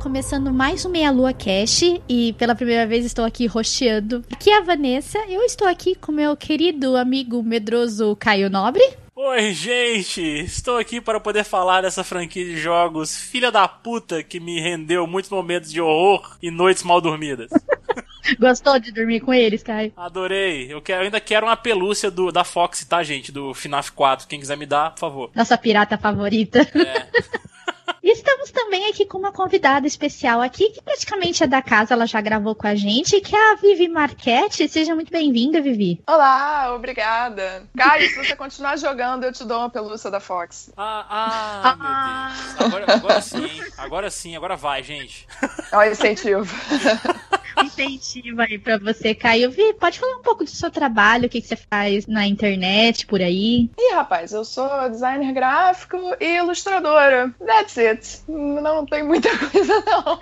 Começando mais um Meia Lua Cast e pela primeira vez estou aqui rosteando. Aqui é a Vanessa, eu estou aqui com meu querido amigo medroso Caio Nobre. Oi, gente! Estou aqui para poder falar dessa franquia de jogos filha da puta que me rendeu muitos momentos de horror e noites mal dormidas. Gostou de dormir com eles, Caio? Adorei. Eu, quero, eu ainda quero uma pelúcia do, da Fox, tá, gente? Do FNAF 4. Quem quiser me dar, por favor. Nossa pirata favorita. É. E estamos também aqui com uma convidada especial aqui, que praticamente é da casa, ela já gravou com a gente, que é a Vivi Marquette. Seja muito bem-vinda, Vivi. Olá, obrigada. Caio, se você continuar jogando, eu te dou uma pelúcia da Fox. Ah, ah, Ah. meu Deus. Agora, agora sim, agora sim, agora vai, gente. Olha o incentivo. Incentivo aí pra você, Caio. Vi, pode falar um pouco do seu trabalho, o que, que você faz na internet, por aí? Ih, rapaz, eu sou designer gráfico e ilustradora. That's it. Não tem muita coisa, não.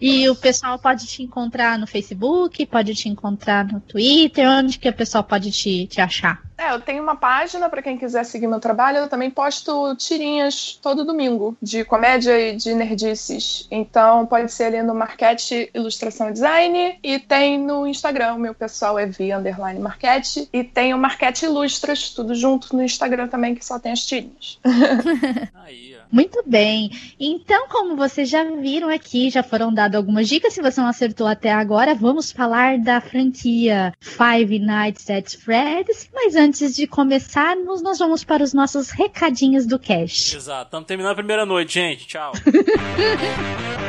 E o pessoal pode te encontrar no Facebook, pode te encontrar no Twitter, onde que o pessoal pode te, te achar? É, eu tenho uma página para quem quiser seguir meu trabalho. Eu também posto tirinhas todo domingo de comédia e de nerdices. Então pode ser ali no Marquete Ilustração e Design. E tem no Instagram, o meu pessoal é via underline Marquete. E tem o Marquete Ilustras, tudo junto no Instagram também, que só tem as tirinhas. Aí, ó. Muito bem. Então, como vocês já viram aqui, já foram dadas algumas dicas. Se você não acertou até agora, vamos falar da franquia Five Nights at Freddy's. Mas antes de começarmos, nós vamos para os nossos recadinhos do cast. Exato. Estamos terminando a primeira noite, gente. Tchau.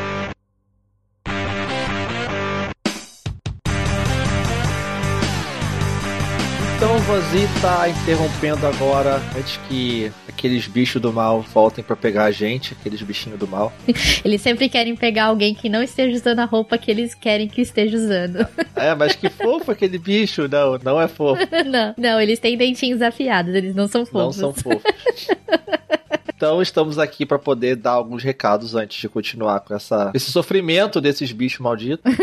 Então o Vazi tá interrompendo agora, antes que aqueles bichos do mal voltem pra pegar a gente, aqueles bichinhos do mal. Eles sempre querem pegar alguém que não esteja usando a roupa que eles querem que esteja usando. É, mas que fofo aquele bicho. Não, não é fofo. não, não, eles têm dentinhos afiados, eles não são Não fofos. são fofos. Então estamos aqui pra poder dar alguns recados antes de continuar com essa, esse sofrimento desses bichos malditos,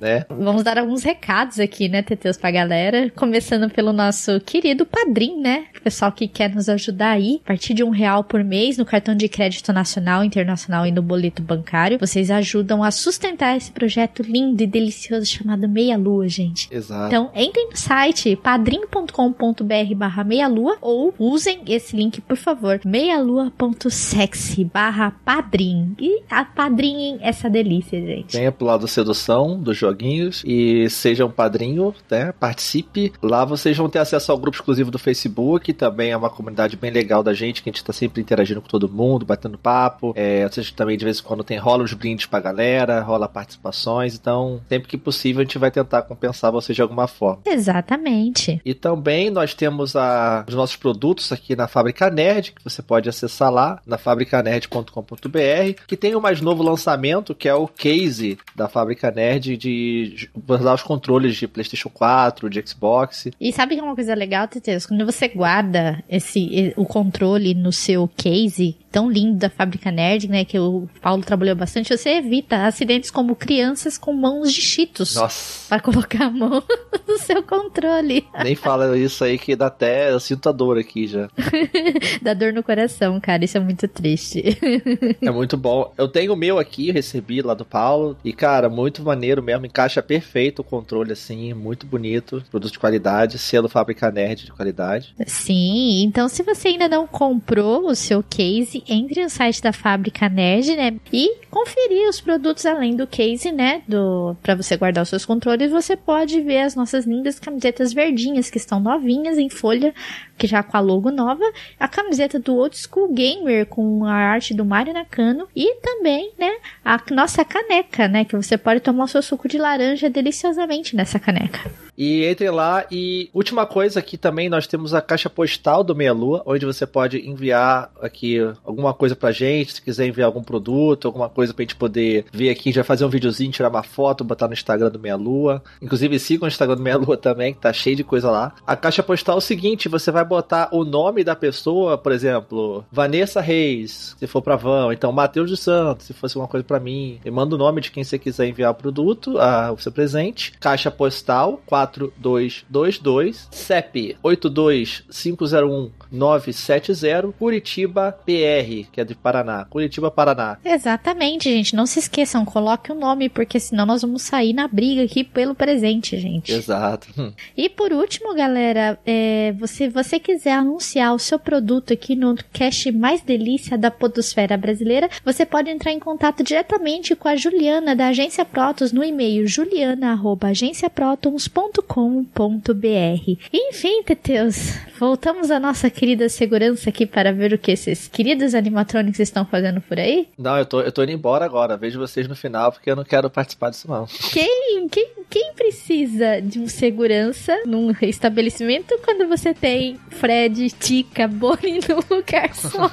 né? Vamos dar alguns recados aqui, né, Teteus, pra galera. Começando pelo nosso querido padrinho, né? O pessoal que quer nos ajudar aí. A partir de um real por mês no cartão de crédito nacional, internacional e no boleto bancário. Vocês ajudam a sustentar esse projeto lindo e delicioso chamado Meia Lua, gente. Exato. Então, entrem no site padrim.com.br barra meia-lua ou usem esse link, por favor, meialua.sexy barra padrim. E apadrinhem essa delícia, gente. Venha pro lado da sedução dos joguinhos e seja um padrinho, né? Participe. Lá vocês vão ter acesso ao grupo exclusivo do Facebook, também é uma comunidade bem legal da gente, que a gente tá sempre interagindo com todo mundo, batendo papo. É, vocês também de vez em quando tem rola os brindes pra galera, rola participações, então sempre que possível a gente vai tentar compensar vocês de alguma forma. Exatamente. E também nós temos a- os nossos produtos aqui na Fábrica Nerd, que você pode acessar lá na fabricanerd.com.br, que tem o mais novo lançamento, que é o case da Fábrica Nerd de usar os controles de PlayStation 4, de Xbox. E sabe que é uma coisa legal, Teteus? Quando você guarda esse o controle no seu case tão lindo da Fábrica Nerd, né, que o Paulo trabalhou bastante, você evita acidentes como crianças com mãos de cheetos. Nossa, Pra colocar a mão no seu controle. nem fala isso aí que dá até. Eu sinto a dor aqui já. Dá dor no coração, cara. Isso é muito triste. É muito bom. Eu tenho o meu aqui, recebi lá do Paulo. E, cara, muito maneiro mesmo. Encaixa perfeito o controle, assim. Muito bonito. Produto de qualidade. Selo Fábrica Nerd de qualidade. Sim, então se você ainda não comprou o seu case, entre no site da Fábrica Nerd, né? E conferir os produtos além do case, né? Do para você guardar os seus controles, você pode ver as nossas nossas lindas camisetas verdinhas, que estão novinhas em folha, que já com a logo nova. A camiseta do Old School Gamer, com a arte do Mario Nakano. E também, né, a nossa caneca, né, que você pode tomar o seu suco de laranja deliciosamente nessa caneca. E entre lá e última coisa aqui também nós temos a caixa postal do Meia Lua, onde você pode enviar aqui alguma coisa pra gente, se quiser enviar algum produto, alguma coisa pra gente poder ver aqui, já fazer um videozinho, tirar uma foto, botar no Instagram do Meia Lua. Inclusive siga o Instagram do Meia Lua também, que tá cheio de coisa lá. A caixa postal é o seguinte, você vai botar o nome da pessoa, por exemplo, Vanessa Reis, se for pra Van, então Matheus dos Santos, se fosse uma coisa para mim, e manda o nome de quem você quiser enviar o produto, a, o seu presente. Caixa postal 4 4222 CEP 82501 970 Curitiba PR, que é de Paraná. Curitiba, Paraná. Exatamente, gente. Não se esqueçam, coloque o nome, porque senão nós vamos sair na briga aqui pelo presente, gente. Exato. E por último, galera, é, se você quiser anunciar o seu produto aqui no cast mais delícia da podosfera brasileira, você pode entrar em contato diretamente com a Juliana da Agência Protos no e-mail juliana@agenciaprotons.com.br. Enfim, Teteus, voltamos à nossa querida segurança aqui para ver o que esses queridos animatronics estão fazendo por aí? Não, eu tô, eu tô indo embora agora. Vejo vocês no final, porque eu não quero participar disso, não. Quem, quem, quem precisa de um segurança num estabelecimento quando você tem Fred, Tica, Bonnie no lugar só?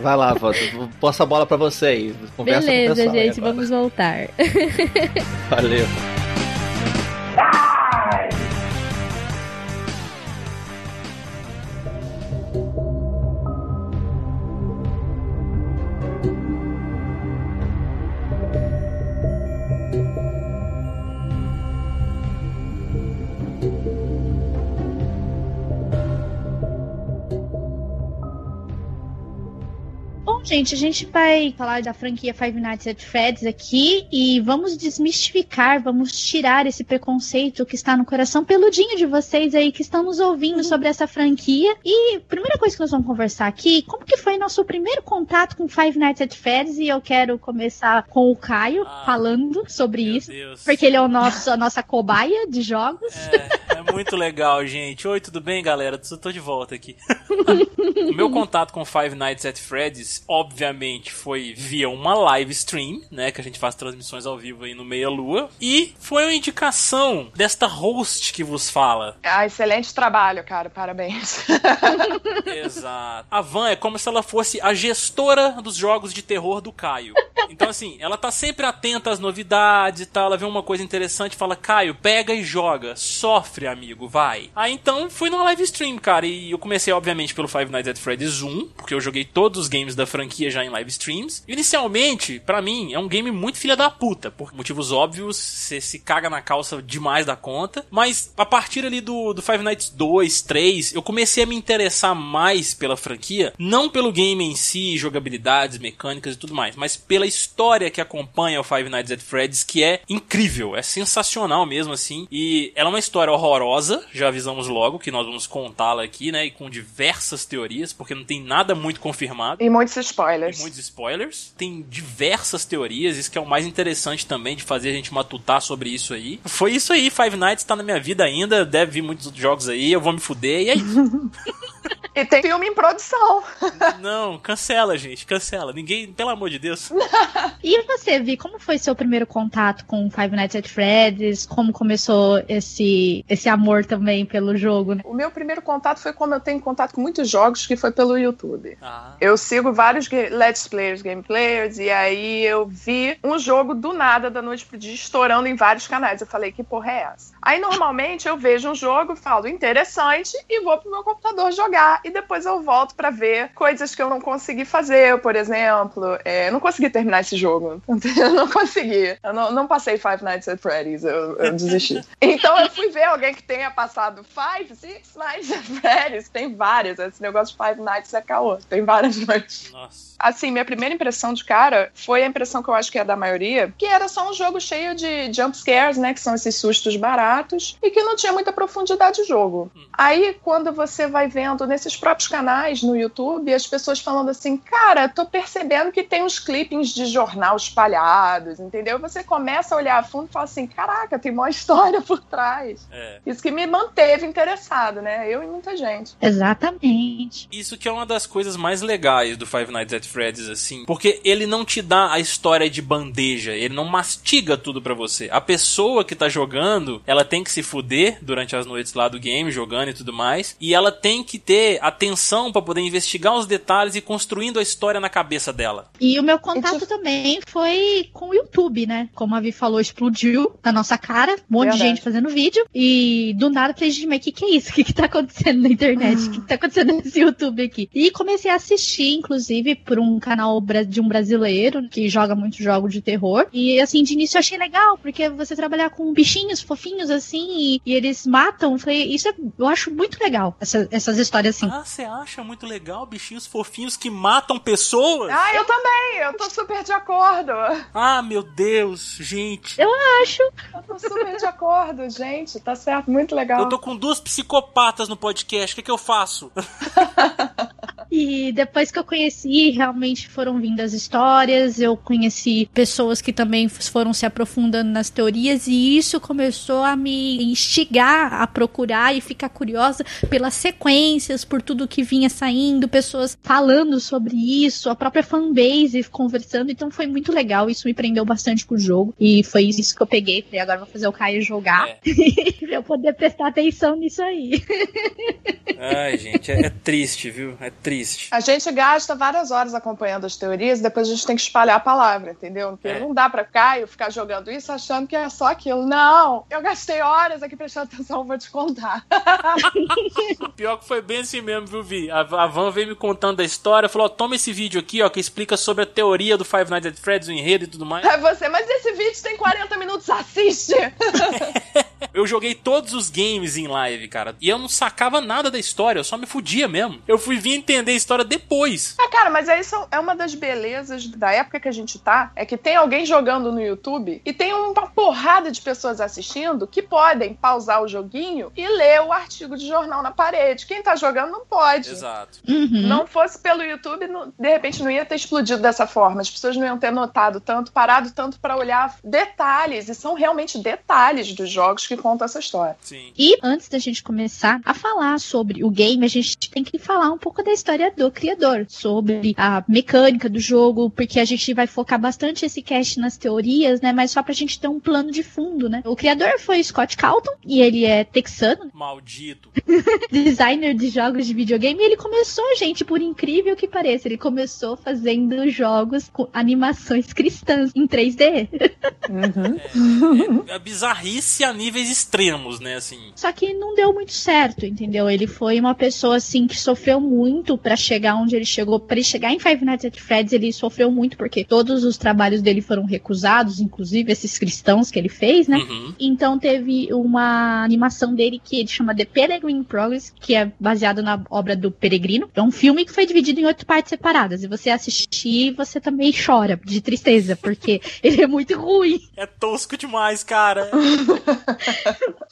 Vai lá, posso a bola pra você aí. Conversa Beleza, gente, vamos voltar. Valeu. Gente, a gente vai falar da franquia Five Nights at Freddy's aqui e vamos desmistificar, vamos tirar esse preconceito que está no coração peludinho de vocês aí que estão nos ouvindo sobre essa franquia. E primeira coisa que nós vamos conversar aqui, como que foi nosso primeiro contato com Five Nights at Freddy's? E eu quero começar com o Caio ah, falando sobre isso, Deus. porque ele é o nosso, a nossa cobaia de jogos. É, é muito legal, gente. Oi, tudo bem, galera? Estou de volta aqui. o meu contato com Five Nights at Freddy's, obviamente, foi via uma live stream, né? Que a gente faz transmissões ao vivo aí no Meia Lua. E foi uma indicação desta host que vos fala. Ah, excelente trabalho, cara. Parabéns. Exato. A Van é como se ela fosse a gestora dos jogos de terror do Caio. Então, assim, ela tá sempre atenta às novidades e tal. Ela vê uma coisa interessante fala: Caio, pega e joga. Sofre, amigo, vai. Aí então fui numa live stream, cara. E eu comecei, obviamente, pelo Five Nights at Freddy's 1, porque eu joguei todos os games da franquia já em live streams. Inicialmente, para mim, é um game muito filha da puta. Por motivos óbvios, você se caga na calça demais da conta. Mas a partir ali do, do Five Nights 2, 3, eu comecei a me interessar mais pela franquia. Não pelo game em si, jogabilidades, mecânicas e tudo mais, mas pela história que acompanha o Five Nights at Freddy's, que é incrível, é sensacional mesmo assim. E ela é uma história horrorosa, já avisamos logo que nós vamos contá-la aqui, né? E com diversas teorias, porque não tem nada muito confirmado. E muitos spoilers. E muitos spoilers. Tem diversas teorias, isso que é o mais interessante também de fazer a gente matutar sobre isso aí. Foi isso aí, Five Nights tá na minha vida ainda, deve vir muitos outros jogos aí, eu vou me fuder, e é isso. E tem filme em produção. Não, cancela, gente, cancela. Ninguém, pelo amor de Deus. e você, Vi, como foi seu primeiro contato com Five Nights at Freddy's? Como começou esse, esse amor também pelo jogo? Né? O meu primeiro contato foi como eu tenho contato com muitos jogos, que foi pelo YouTube. Ah. Eu sigo vários Let's Players, Game Players, e aí eu vi um jogo do nada, da noite pro dia, estourando em vários canais. Eu falei, que porra é essa? Aí normalmente eu vejo um jogo, falo, interessante, e vou pro meu computador jogar e depois eu volto para ver coisas que eu não consegui fazer. Por exemplo, é, eu não consegui terminar esse jogo. Eu não consegui. Eu não, não passei Five Nights at Freddy's, eu, eu desisti. então eu fui ver alguém que tenha passado Five, Six Nights at Freddy's. Tem vários. Esse negócio de Five Nights é caô. Tem várias noites. Nossa. Assim, minha primeira impressão de cara foi a impressão que eu acho que é da maioria, que era só um jogo cheio de jump scares, né? Que são esses sustos baratos, e que não tinha muita profundidade de jogo. Hum. Aí, quando você vai vendo nesses próprios canais no YouTube, as pessoas falando assim, cara, tô percebendo que tem uns clippings de jornal espalhados, entendeu? Você começa a olhar a fundo e fala assim, caraca, tem uma história por trás. É. Isso que me manteve interessado, né? Eu e muita gente. Exatamente. Isso que é uma das coisas mais legais do Five Nights at Freddy's, assim, porque ele não te dá a história de bandeja, ele não mastiga tudo para você. A pessoa que tá jogando, ela tem que se fuder durante as noites lá do game, jogando e tudo mais, e ela tem que ter atenção para poder investigar os detalhes e construindo a história na cabeça dela. E o meu contato também foi com o YouTube, né? Como a Vi falou, explodiu na nossa cara, um monte Verdade. de gente fazendo vídeo, e do nada falei, gente, mas o que, que é isso? O que, que tá acontecendo na internet? O que, que tá acontecendo nesse YouTube aqui? E comecei a assistir, inclusive, por um canal de um brasileiro que joga muito jogo de terror. E assim, de início eu achei legal, porque você trabalhar com bichinhos fofinhos assim, e, e eles matam. Falei, isso é, eu acho muito legal, essa, essas histórias assim. Ah, você acha muito legal bichinhos fofinhos que matam pessoas? Ah, eu também, eu tô super de acordo. Ah, meu Deus, gente. Eu acho. Eu tô super de acordo, gente, tá certo, muito legal. Eu tô com duas psicopatas no podcast, o que, que eu faço? E depois que eu conheci, realmente foram vindo as histórias, eu conheci pessoas que também foram se aprofundando nas teorias, e isso começou a me instigar a procurar e ficar curiosa pelas sequências, por tudo que vinha saindo, pessoas falando sobre isso, a própria fanbase conversando, então foi muito legal, isso me prendeu bastante com o jogo, e foi isso que eu peguei, falei, agora vou fazer o Caio jogar, é. pra eu poder prestar atenção nisso aí. Ai, gente, é, é triste, viu? É triste A gente gasta várias horas acompanhando as teorias e depois a gente tem que espalhar a palavra, entendeu? Porque é. não dá pra Caio ficar jogando isso achando que é só aquilo. Não! Eu gastei horas aqui prestando atenção, vou te contar. Pior que foi bem assim mesmo, viu, Vi? A, a Van veio me contando a história, falou: toma esse vídeo aqui, ó, que explica sobre a teoria do Five Nights at Freddy's, o enredo e tudo mais. É você, mas esse vídeo tem 40 minutos, assiste! eu joguei todos os games em live, cara, e eu não sacava nada da história, eu só me fudia mesmo. Eu fui vir entender a história depois. Ah, cara, mas é isso é uma das belezas da época que a gente tá, é que tem alguém jogando no YouTube e tem uma porrada de pessoas assistindo que podem pausar o joguinho e ler o artigo de jornal na parede. Quem tá jogando não pode. Exato. Uhum. Não fosse pelo YouTube, de repente não ia ter explodido dessa forma. As pessoas não iam ter notado tanto, parado tanto para olhar detalhes, e são realmente detalhes dos jogos que contam essa história. Sim. E antes da gente começar a falar sobre o game, a gente tem que falar um pouco da história do criador, sobre a mecânica do jogo, porque a gente vai focar bastante esse cast nas teorias, né? Mas só pra gente ter um plano de fundo, né? O criador foi Scott Calton, e ele é texano. Maldito. designer de jogos de videogame, e ele começou, gente, por incrível que pareça, ele começou fazendo jogos com animações cristãs em 3D. Uhum. É, é, bizarrice a níveis extremos, né? Assim. Só que não deu muito certo, entendeu? Ele foi uma pessoa, assim, que sofreu muito para chegar onde ele chegou. Para ele chegar em Five Nights at Freddy's, ele sofreu muito porque todos os trabalhos dele foram recusados, inclusive esses cristãos que ele fez, né? Uhum. Então teve uma animação dele que ele chama The Peregrine Progress, que é baseado na obra do Peregrino. É um filme que foi dividido em oito partes separadas. E você assistir, você também chora de tristeza, porque ele é muito ruim. É tosco demais, cara.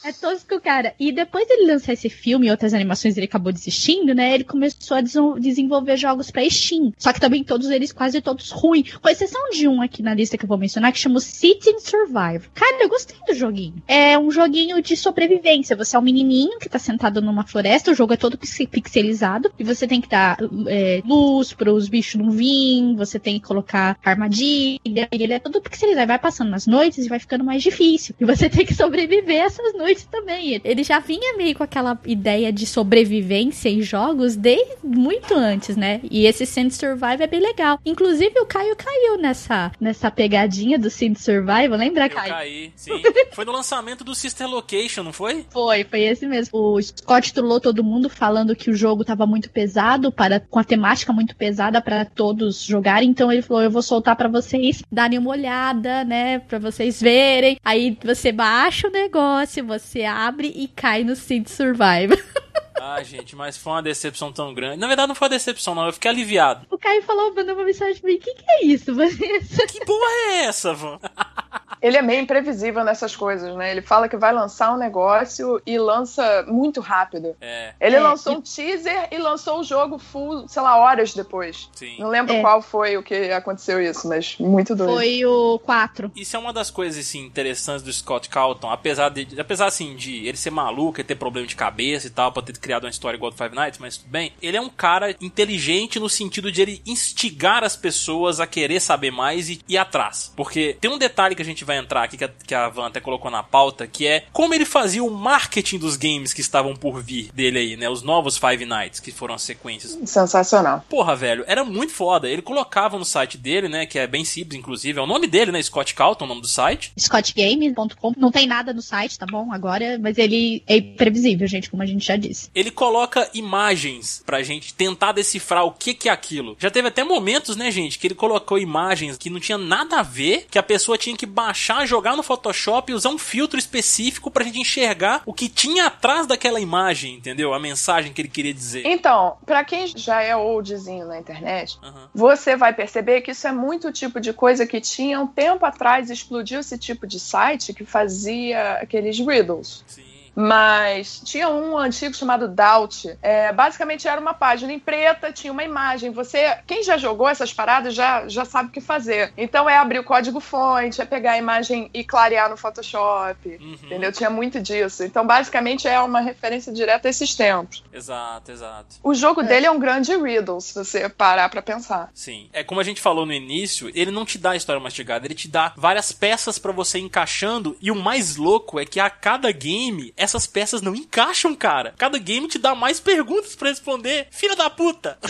é tosco, cara. E depois dele lançar esse filme e outras animações, ele acabou desistindo, né? Ele começou a desenvolver jogos para Steam. Só que também todos eles, quase todos ruins. Com exceção de um aqui na lista que eu vou mencionar, que chama City Survive. Cara, eu gostei do joguinho. É um joguinho de sobrevivência. Você é um menininho que tá sentado numa floresta, o jogo é todo pixelizado, e você tem que dar é, luz para os bichos não virem, você tem que colocar armadilha, ele é todo pixelizado. Vai passando nas noites e vai ficando mais difícil. E você tem que sobreviver essas noites também. Ele já vinha meio com aquela ideia de sobrevivência em jogos desde muito antes, né? E esse Synth Survive é bem legal. Inclusive, o Caio caiu nessa, nessa pegadinha do Synth Survive. Lembra, Caio? Eu caí, sim. foi no lançamento do Sister Location, não foi? Foi, foi esse mesmo. O Scott trollou todo mundo falando que o jogo tava muito pesado, para com a temática muito pesada para todos jogarem. Então ele falou: eu vou soltar para vocês darem uma olhada, né? Pra vocês verem. Aí você baixa o negócio, você abre e cai no Synth Survive. Ah, gente, mas foi uma decepção tão grande. Na verdade, não foi uma decepção, não. Eu fiquei aliviado. O Caio falou, mandou uma mensagem pra mim: o que, que é isso, Vanessa? Que porra é essa, Van? Ele é meio imprevisível nessas coisas, né? Ele fala que vai lançar um negócio e lança muito rápido. É, Ele É, lançou e- um teaser e lançou o jogo full, sei lá, horas depois. sim. Não lembro É. qual foi o que aconteceu isso, mas muito doido. Foi o 4. Isso é uma das coisas assim, interessantes do Scott Calton, apesar de, apesar assim de ele ser maluco, ele ter problema de cabeça e tal, pra ter criado uma história igual do Five Nights, mas tudo bem. Ele é um cara inteligente no sentido de ele instigar as pessoas a querer saber mais e ir atrás. Porque tem um detalhe que a gente vai entrar aqui que a, que a Van até colocou na pauta, que é como ele fazia o marketing dos games que estavam por vir dele aí, né? Os novos Five Nights, que foram as sequências. Sensacional. Porra, velho, era muito foda. Ele colocava no site dele, né? Que é bem simples, inclusive. É o nome dele, né? Scott Calton, o nome do site. scottgame.com. Não tem nada no site, tá bom? Agora, mas ele é imprevisível, gente, como a gente já disse. Ele coloca imagens pra gente tentar decifrar o que que é aquilo. Já teve até momentos, né, gente, que ele colocou imagens que não tinha nada a ver, que a pessoa tinha que baixar, jogar no Photoshop e usar um filtro específico pra gente enxergar o que tinha atrás daquela imagem, entendeu? A mensagem que ele queria dizer. Então, pra quem já é oldzinho na internet, Aham. você vai perceber que isso é muito tipo de coisa que tinha um tempo atrás, explodiu esse tipo de site que fazia aqueles riddles. Sim. Mas tinha um antigo chamado Doubt. É, basicamente era uma página em preta, tinha uma imagem. Você, quem já jogou essas paradas já, já sabe o que fazer. Então é abrir o código fonte, é pegar a imagem e clarear no Photoshop. Uhum. Entendeu? Tinha muito disso. Então, basicamente, é uma referência direta a esses tempos. Exato, exato. O jogo dele é um grande riddle, se você parar pra pensar. Sim. É como a gente falou no início, ele não te dá a história mastigada, ele te dá várias peças pra você ir encaixando. E o mais louco é que a cada game, essas peças não encaixam, cara. Cada game te dá mais perguntas pra responder. Filha da puta!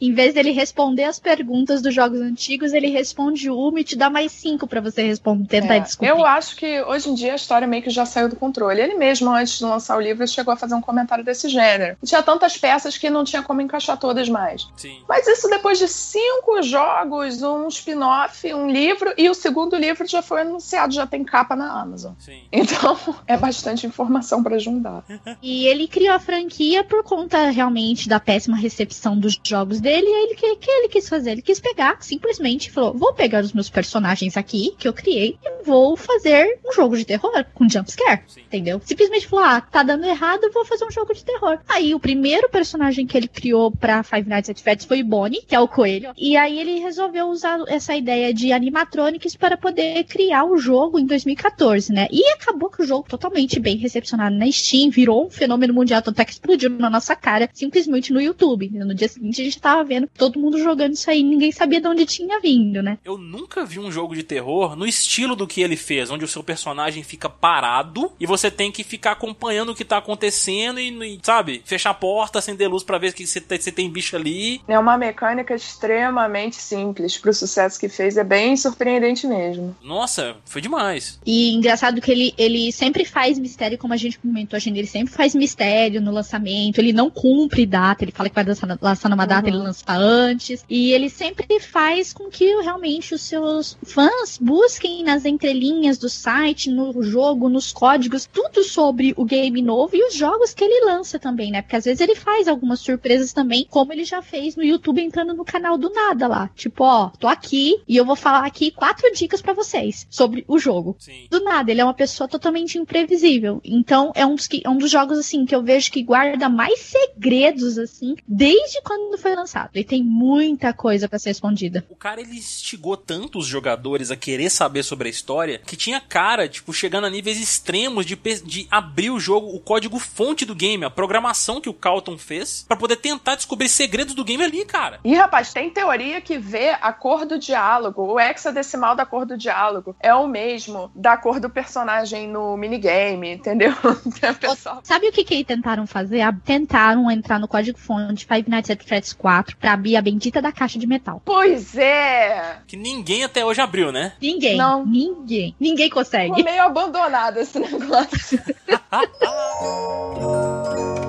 Em vez dele responder as perguntas dos jogos antigos, ele responde uma e te dá mais cinco pra você responder, tentar É, descobrir. eu acho que hoje em dia a história meio que já saiu do controle. Ele mesmo, antes de lançar o livro, chegou a fazer um comentário desse gênero. Tinha tantas peças que não tinha como encaixar todas mais. Sim. Mas isso depois de cinco jogos, um spin-off, um livro, e o segundo livro já foi anunciado, já tem capa na Amazon. Sim. Então é bastante informação pra juntar. E ele criou a franquia por conta realmente da péssima recepção dos jogos dele. E aí ele que, que ele quis fazer? Ele quis pegar, simplesmente falou: vou pegar os meus personagens aqui que eu criei e vou fazer um jogo de terror com jumpscare. Sim. Entendeu? Simplesmente falou: ah, tá dando errado, eu vou fazer um jogo de terror. Aí o primeiro personagem que ele criou pra Five Nights at Freddy's foi o Bonnie, que é o coelho. E aí ele resolveu usar essa ideia de animatronics para poder criar o jogo em 2014, né? E acabou que o jogo totalmente bem recepcionado na Steam, virou um fenômeno mundial, tanto é que explodiu na nossa cara, simplesmente no YouTube. No dia seguinte a gente tava vendo todo mundo jogando isso aí, ninguém sabia de onde tinha vindo, né? Eu nunca vi um jogo de terror no estilo do que ele fez, onde o seu personagem fica parado e você tem que ficar acompanhando o que tá acontecendo e, e, sabe, fechar a porta, acender luz pra ver que você tem, você tem bicho ali. É uma mecânica extremamente simples pro sucesso que fez, é bem surpreendente mesmo. Nossa, foi demais. E engraçado que ele, ele sempre faz mistério, como a gente comentou, a gente, ele sempre faz mistério no lançamento, ele não cumpre data, ele fala que vai lançar, lançar numa data, Uhum. ele lança antes. E ele sempre faz com que realmente os seus fãs busquem nas entrelinhas do site, no jogo, nos códigos, tudo sobre o game novo e os jogos que ele lança também, né? Porque às vezes ele faz algumas surpresas também, como ele já fez no YouTube entrando no canal do nada lá. Tipo, ó, tô aqui e eu vou falar aqui quatro dicas pra vocês sobre o jogo Sim. do nada, ele é uma pessoa totalmente imprevisível. Então, é um dos, que, é um dos jogos, assim, que eu vejo que guarda mais segredos, assim, desde quando foi lançado. E tem muita coisa pra ser respondida. O cara ele instigou tanto os jogadores a querer saber sobre a história que tinha cara, tipo, chegando a níveis extremos de, de abrir o jogo, o código fonte do game, a programação que o Calton fez, pra poder tentar descobrir segredos do game ali, cara. E, rapaz, tem teoria que vê a cor do diálogo, o hexadecimal da cor do diálogo é o mesmo da cor do personagem no minigame, entendeu? Tem pessoal. Sabe o que, que eles tentaram fazer? Ah, Tentaram entrar no código-fonte Five Nights at Freddy's 4 pra abrir a bendita da caixa de metal. Pois é! Que ninguém até hoje abriu, né? Ninguém. Não. Ninguém. Ninguém Ficou consegue. meio abandonado esse negócio.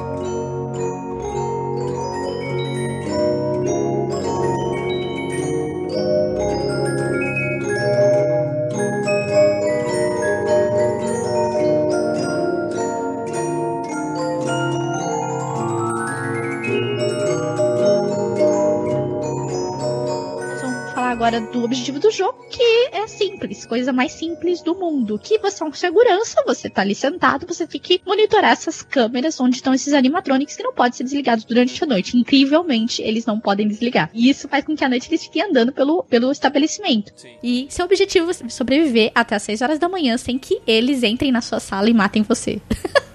agora do objetivo do jogo, que é simples, coisa mais simples do mundo. Que você é um segurança, você tá ali sentado, você tem que monitorar essas câmeras onde estão esses animatronics que não podem ser desligados durante a noite. Incrivelmente, eles não podem desligar. E isso faz com que à noite eles fiquem andando pelo, pelo estabelecimento. Sim. E seu objetivo é sobreviver até as 6 horas da manhã sem que eles entrem na sua sala e matem você.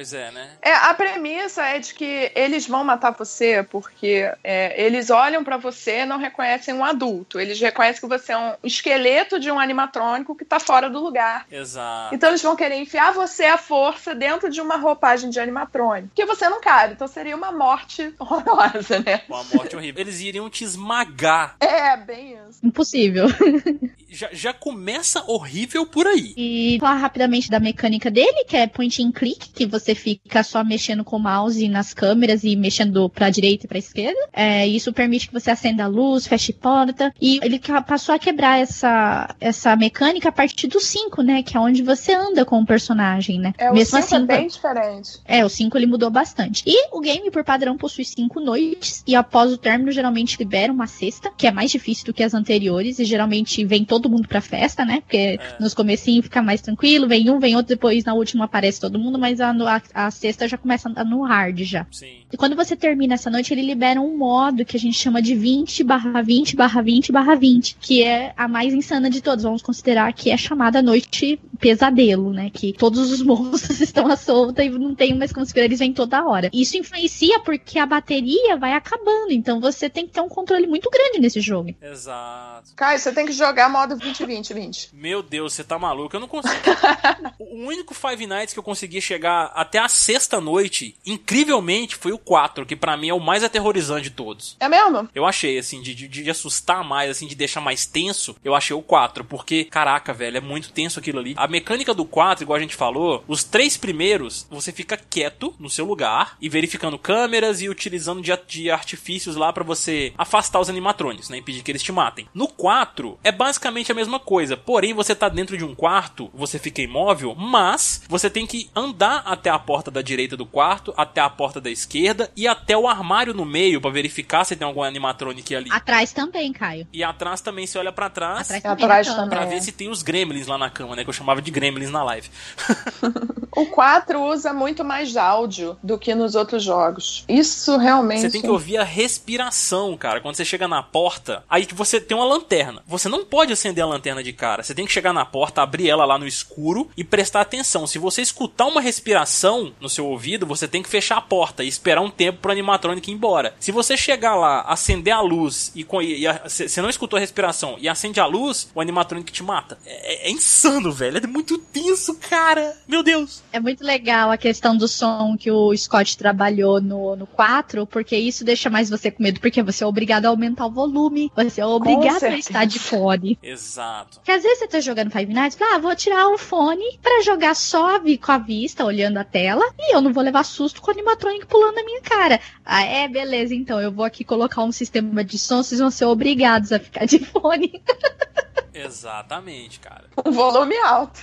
Pois é, né? É, a premissa é de que eles vão matar você porque é, eles olham pra você e não reconhecem um adulto. Eles reconhecem que você é um esqueleto de um animatrônico que tá fora do lugar. Exato. Então eles vão querer enfiar você à força dentro de uma roupagem de animatrônico. Que você não cabe. Então seria uma morte horrorosa, né? Uma morte horrível. Eles iriam te esmagar. É, bem Impossível. Já, já começa horrível por aí. E falar rapidamente da mecânica dele, que é point and click, que você fica só mexendo com o mouse nas câmeras e mexendo pra direita e pra esquerda. É, isso permite que você acenda a luz, feche porta. E ele passou a quebrar essa, essa mecânica a partir do 5, né? Que é onde você anda com o personagem, né? É, o Mesmo 5 assim, é bem diferente. É, o 5 ele mudou bastante. E o game, por padrão, possui cinco noites. E após o término, geralmente libera uma sexta, que é mais difícil do que as anteriores. E geralmente vem todo mundo pra festa, né? Porque nos comecinhos fica mais tranquilo. Vem um, vem outro, depois na última aparece todo mundo. Mas a, a, a sexta já começa a andar no hard já. Sim. E quando você termina essa noite, ele libera um modo que a gente chama de 20 barra 20 barra 20 barra 20, que é a mais insana de todos. Vamos considerar que é chamada noite pesadelo, né? Que todos os monstros estão à solta e não tem mais como se ver, eles vêm toda hora. Isso influencia porque a bateria vai acabando, então você tem que ter um controle muito grande nesse jogo. Exato. Caio, você tem que jogar modo 20-20-20. Meu Deus, você tá maluco. Eu não consigo. o único Five Nights que eu consegui chegar até a sexta noite, incrivelmente, foi o 4, que pra mim é o mais aterrorizante de todos. É mesmo? Eu achei, assim, de, de, de assustar mais, assim, de deixar mais tenso, eu achei o 4, porque, caraca, velho, é muito tenso aquilo ali. A mecânica do 4, igual a gente falou, os três primeiros, você fica quieto no seu lugar e verificando câmeras e utilizando de, de artifícios lá pra você afastar os animatrônicos, né, impedir que eles te matem. No 4, é basicamente a mesma coisa, porém você tá dentro de um quarto, você fica imóvel, mas você tem que andar até a porta da direita do quarto, até a porta da esquerda e até o armário no meio pra verificar se tem algum animatrônico ali. Atrás também, Caio. E atrás também, você olha pra trás Atrás também. Atrás também. pra ver se tem os gremlins lá na cama, né? Que eu chamava de gremlins na live. O 4 usa muito mais áudio do que nos outros jogos. Isso realmente. Você tem que ouvir a respiração, cara. Quando você chega na porta, aí você tem uma lanterna. Você não pode acender a lanterna de cara. Você tem que chegar na porta, abrir ela lá no escuro e prestar atenção. Se você escutar uma respiração no seu ouvido, você tem que fechar a porta e esperar um tempo pro animatrônico ir embora. Se você chegar lá, acender a luz e e você não escutou a respiração e acende a luz, o animatrônico te mata. É, é- é insano, velho. É muito tenso, cara. Meu Deus. É muito legal a questão do som que o Scott trabalhou no, no 4, porque isso deixa mais você com medo, porque você é obrigado a aumentar o volume, você é obrigado a estar de fone. Exato. Porque às vezes você tá jogando Five Nights, fala, ah, vou tirar o fone pra jogar só com a vista, olhando a tela, e eu não vou levar susto com o animatrônico pulando na minha cara. Ah, é, beleza, então eu vou aqui colocar um sistema de som, vocês vão ser obrigados a ficar de fone Exatamente, cara. Um volume alto.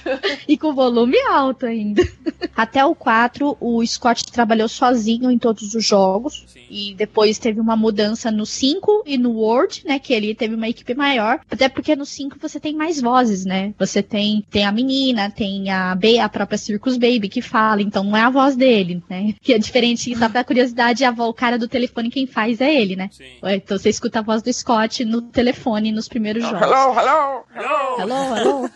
e com volume alto ainda. Até o 4, o Scott trabalhou sozinho em todos os jogos. Sim. E depois teve uma mudança no 5 e no World, né? Que ele teve uma equipe maior. Até porque no 5 você tem mais vozes, né? Você tem, tem a menina, tem a, B, a própria Circus Baby que fala, então não é a voz dele, né? Que é diferente, só pra curiosidade, a vo- o cara do telefone quem faz é ele, né? Sim. Então você escuta a voz do Scott no telefone nos primeiros jogos. Hello, hello. Hello! Alô.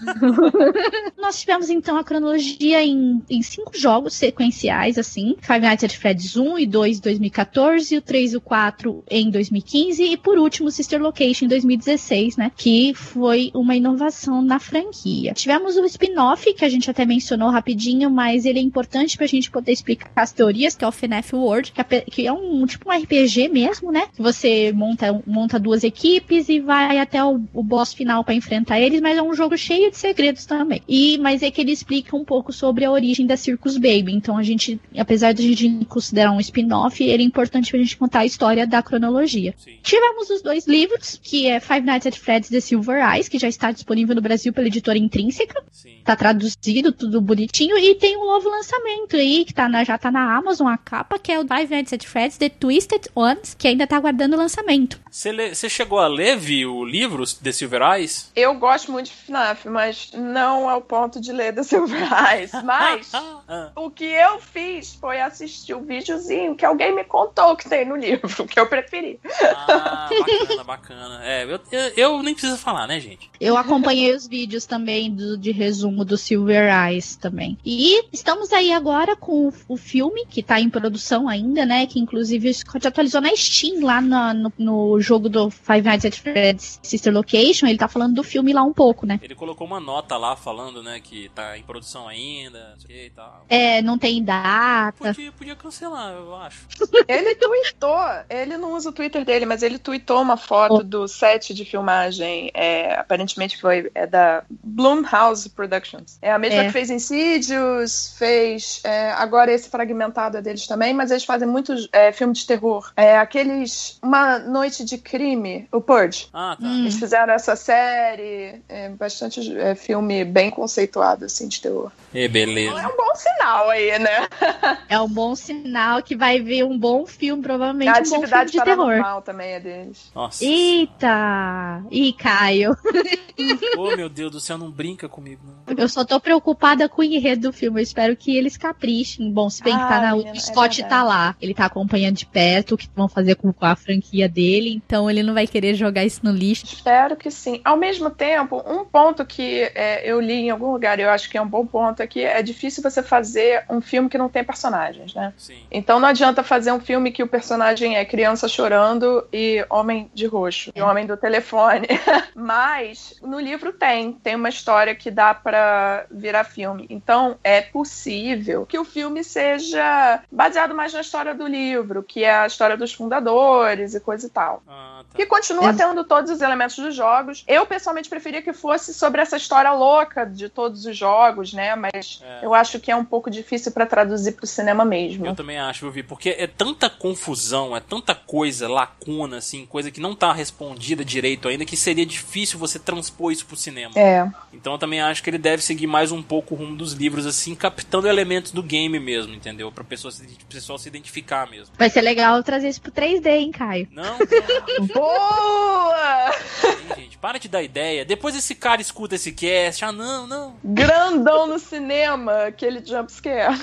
Nós tivemos então a cronologia em, em cinco jogos sequenciais, assim: Five Nights at Freddy's 1 e 2 em 2014, o 3 e o 4 em 2015, e por último, Sister Location em 2016, né? Que foi uma inovação na franquia. Tivemos o spin-off, que a gente até mencionou rapidinho, mas ele é importante pra gente poder explicar as teorias, que é o FNAF World, que é, que é um tipo um RPG mesmo, né? Que você monta, monta duas equipes e vai até o, o boss final pra enfrentar eles, mas é um jogo cheio de segredos também. E mas é que ele explica um pouco sobre a origem da Circus Baby. Então a gente, apesar de a gente considerar um spin-off, ele é importante pra gente contar a história da cronologia. Sim. Tivemos os dois livros, que é Five Nights at Freddy's The Silver Eyes, que já está disponível no Brasil pela editora Intrínseca. Sim. Tá traduzido, tudo bonitinho. E tem um novo lançamento aí, que tá na, já tá na Amazon, a capa, que é o Five Nights at Freddy's The Twisted Ones, que ainda tá aguardando o lançamento. Você chegou a ler, Vi, o livro The Silver Eyes? Eu gosto muito de FNAF, mas não ao ponto de ler The Silver Eyes. Mas ah. o que eu fiz foi assistir o videozinho que alguém me contou que tem no livro, que eu preferi. Ah, bacana, bacana. É, eu, eu, eu nem preciso falar, né, gente? Eu acompanhei os vídeos também do, de resumo do Silver Eyes também. E estamos aí agora com o, o filme, que tá em produção ainda, né? Que inclusive o Scott atualizou na Steam lá no, no, no jogo do Five Nights at Freddy's Sister Location, ele tá falando do filme lá um pouco, né? Ele colocou uma nota lá falando, né, que tá em produção ainda, e tal. É, não tem data. Podia, podia cancelar, eu acho. ele tweetou, ele não usa o Twitter dele, mas ele tweetou uma foto oh. do set de filmagem, é, aparentemente foi é da Blumhouse Productions. É a mesma é. que fez Insidious, fez é, agora esse fragmentado é deles também, mas eles fazem muitos é, filmes de terror. É, aqueles Uma Noite de Crime, o Purge. Ah, tá. Eles fizeram essa série, é, bastante é, filme bem conceituado, assim, de terror. E beleza. É um bom sinal aí, né? é um bom sinal que vai ver um bom filme, provavelmente a um bom filme de terror. também é deles. Nossa. Eita! Ih, Caio. oh, meu Deus do céu, não brinca comigo. Não. Eu só tô preocupada com o enredo do filme. Eu espero que eles caprichem. Bom, se bem que tá na, o Scott é tá lá. Ele tá acompanhando de perto o que vão fazer com a franquia dele. Então ele não vai querer jogar isso no lixo. Espero que sim. Ao mesmo tempo, um ponto que é, eu li em algum lugar e eu acho que é um bom ponto é que é difícil você fazer um filme que não tem personagens, né? Sim. Então não adianta fazer um filme que o personagem é criança chorando e homem de roxo, é. e homem do telefone. Mas no livro tem, tem uma história que dá para virar filme. Então é possível que o filme seja baseado mais na história do livro, que é a história dos fundadores e coisa e tal. Ah, tá. Que continua é. tendo todos os elementos dos jogos. Eu pessoalmente preferia que fosse sobre essa história louca de todos os jogos, né? Mas é. eu acho que é um pouco difícil para traduzir pro cinema mesmo. Eu também acho, Vivi, porque é tanta confusão, é tanta coisa, lacuna, assim, coisa que não tá respondida direito ainda, que seria difícil você transpor isso pro cinema. É. Então eu também acho que ele deve seguir mais um pouco o rumo dos livros, assim, captando elementos do game mesmo, entendeu? Pra pessoa se, pessoa se identificar mesmo. Vai ser legal trazer isso pro 3D, hein, Caio? Não, não. Boa! Sim, gente, para de dar ideia. Depois esse cara escuta esse cast. Ah, não, não. Grandão no cinema, aquele jumpscare.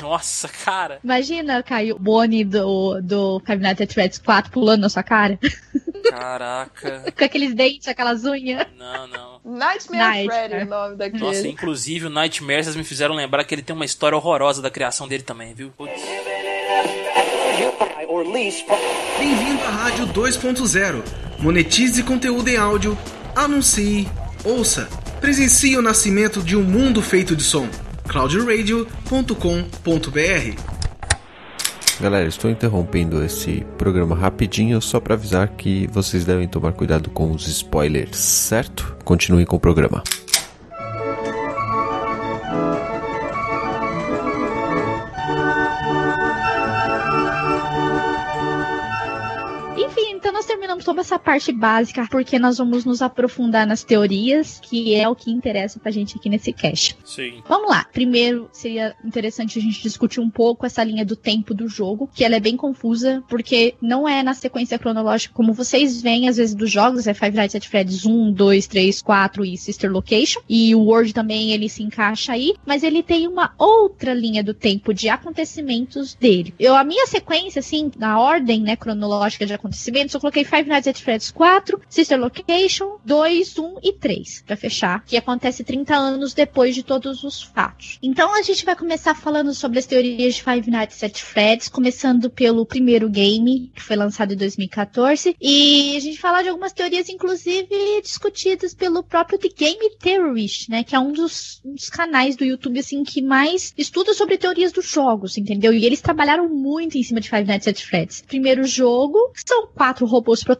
Nossa, cara. Imagina, Caio, o Bonnie do, do Five Nights at Freddy's 4 pulando na sua cara. Caraca. Com aqueles dentes, aquelas unhas. Não, não. Nightmare, Nightmare. Freddy, o nome daquele. Nossa, inclusive o Nightmare, vocês me fizeram lembrar que ele tem uma história horrorosa da criação dele também, viu? Putz. Bem-vindo à Rádio 2.0. Monetize conteúdo em áudio, anuncie, ouça, presencie o nascimento de um mundo feito de som. cloudradio.com.br Galera, estou interrompendo esse programa rapidinho só para avisar que vocês devem tomar cuidado com os spoilers, certo? Continuem com o programa. Terminamos toda essa parte básica porque nós vamos nos aprofundar nas teorias, que é o que interessa pra gente aqui nesse cast. Sim. Vamos lá. Primeiro, seria interessante a gente discutir um pouco essa linha do tempo do jogo, que ela é bem confusa, porque não é na sequência cronológica como vocês veem às vezes dos jogos, é Five Nights at Freddy's 1, 2, 3, 4 e Sister Location, e o World também ele se encaixa aí, mas ele tem uma outra linha do tempo de acontecimentos dele. Eu a minha sequência assim, na ordem, né, cronológica de acontecimentos, eu coloquei Five Nights at Freddy's 4, Sister Location 2, 1 e 3, para fechar, que acontece 30 anos depois de todos os fatos. Então a gente vai começar falando sobre as teorias de Five Nights at Freddy's, começando pelo primeiro game, que foi lançado em 2014, e a gente falar de algumas teorias, inclusive discutidas pelo próprio The Game Theorist, né, que é um dos, dos canais do YouTube, assim, que mais estuda sobre teorias dos jogos, entendeu? E eles trabalharam muito em cima de Five Nights at Freddy's. Primeiro jogo, são quatro robôs protagonistas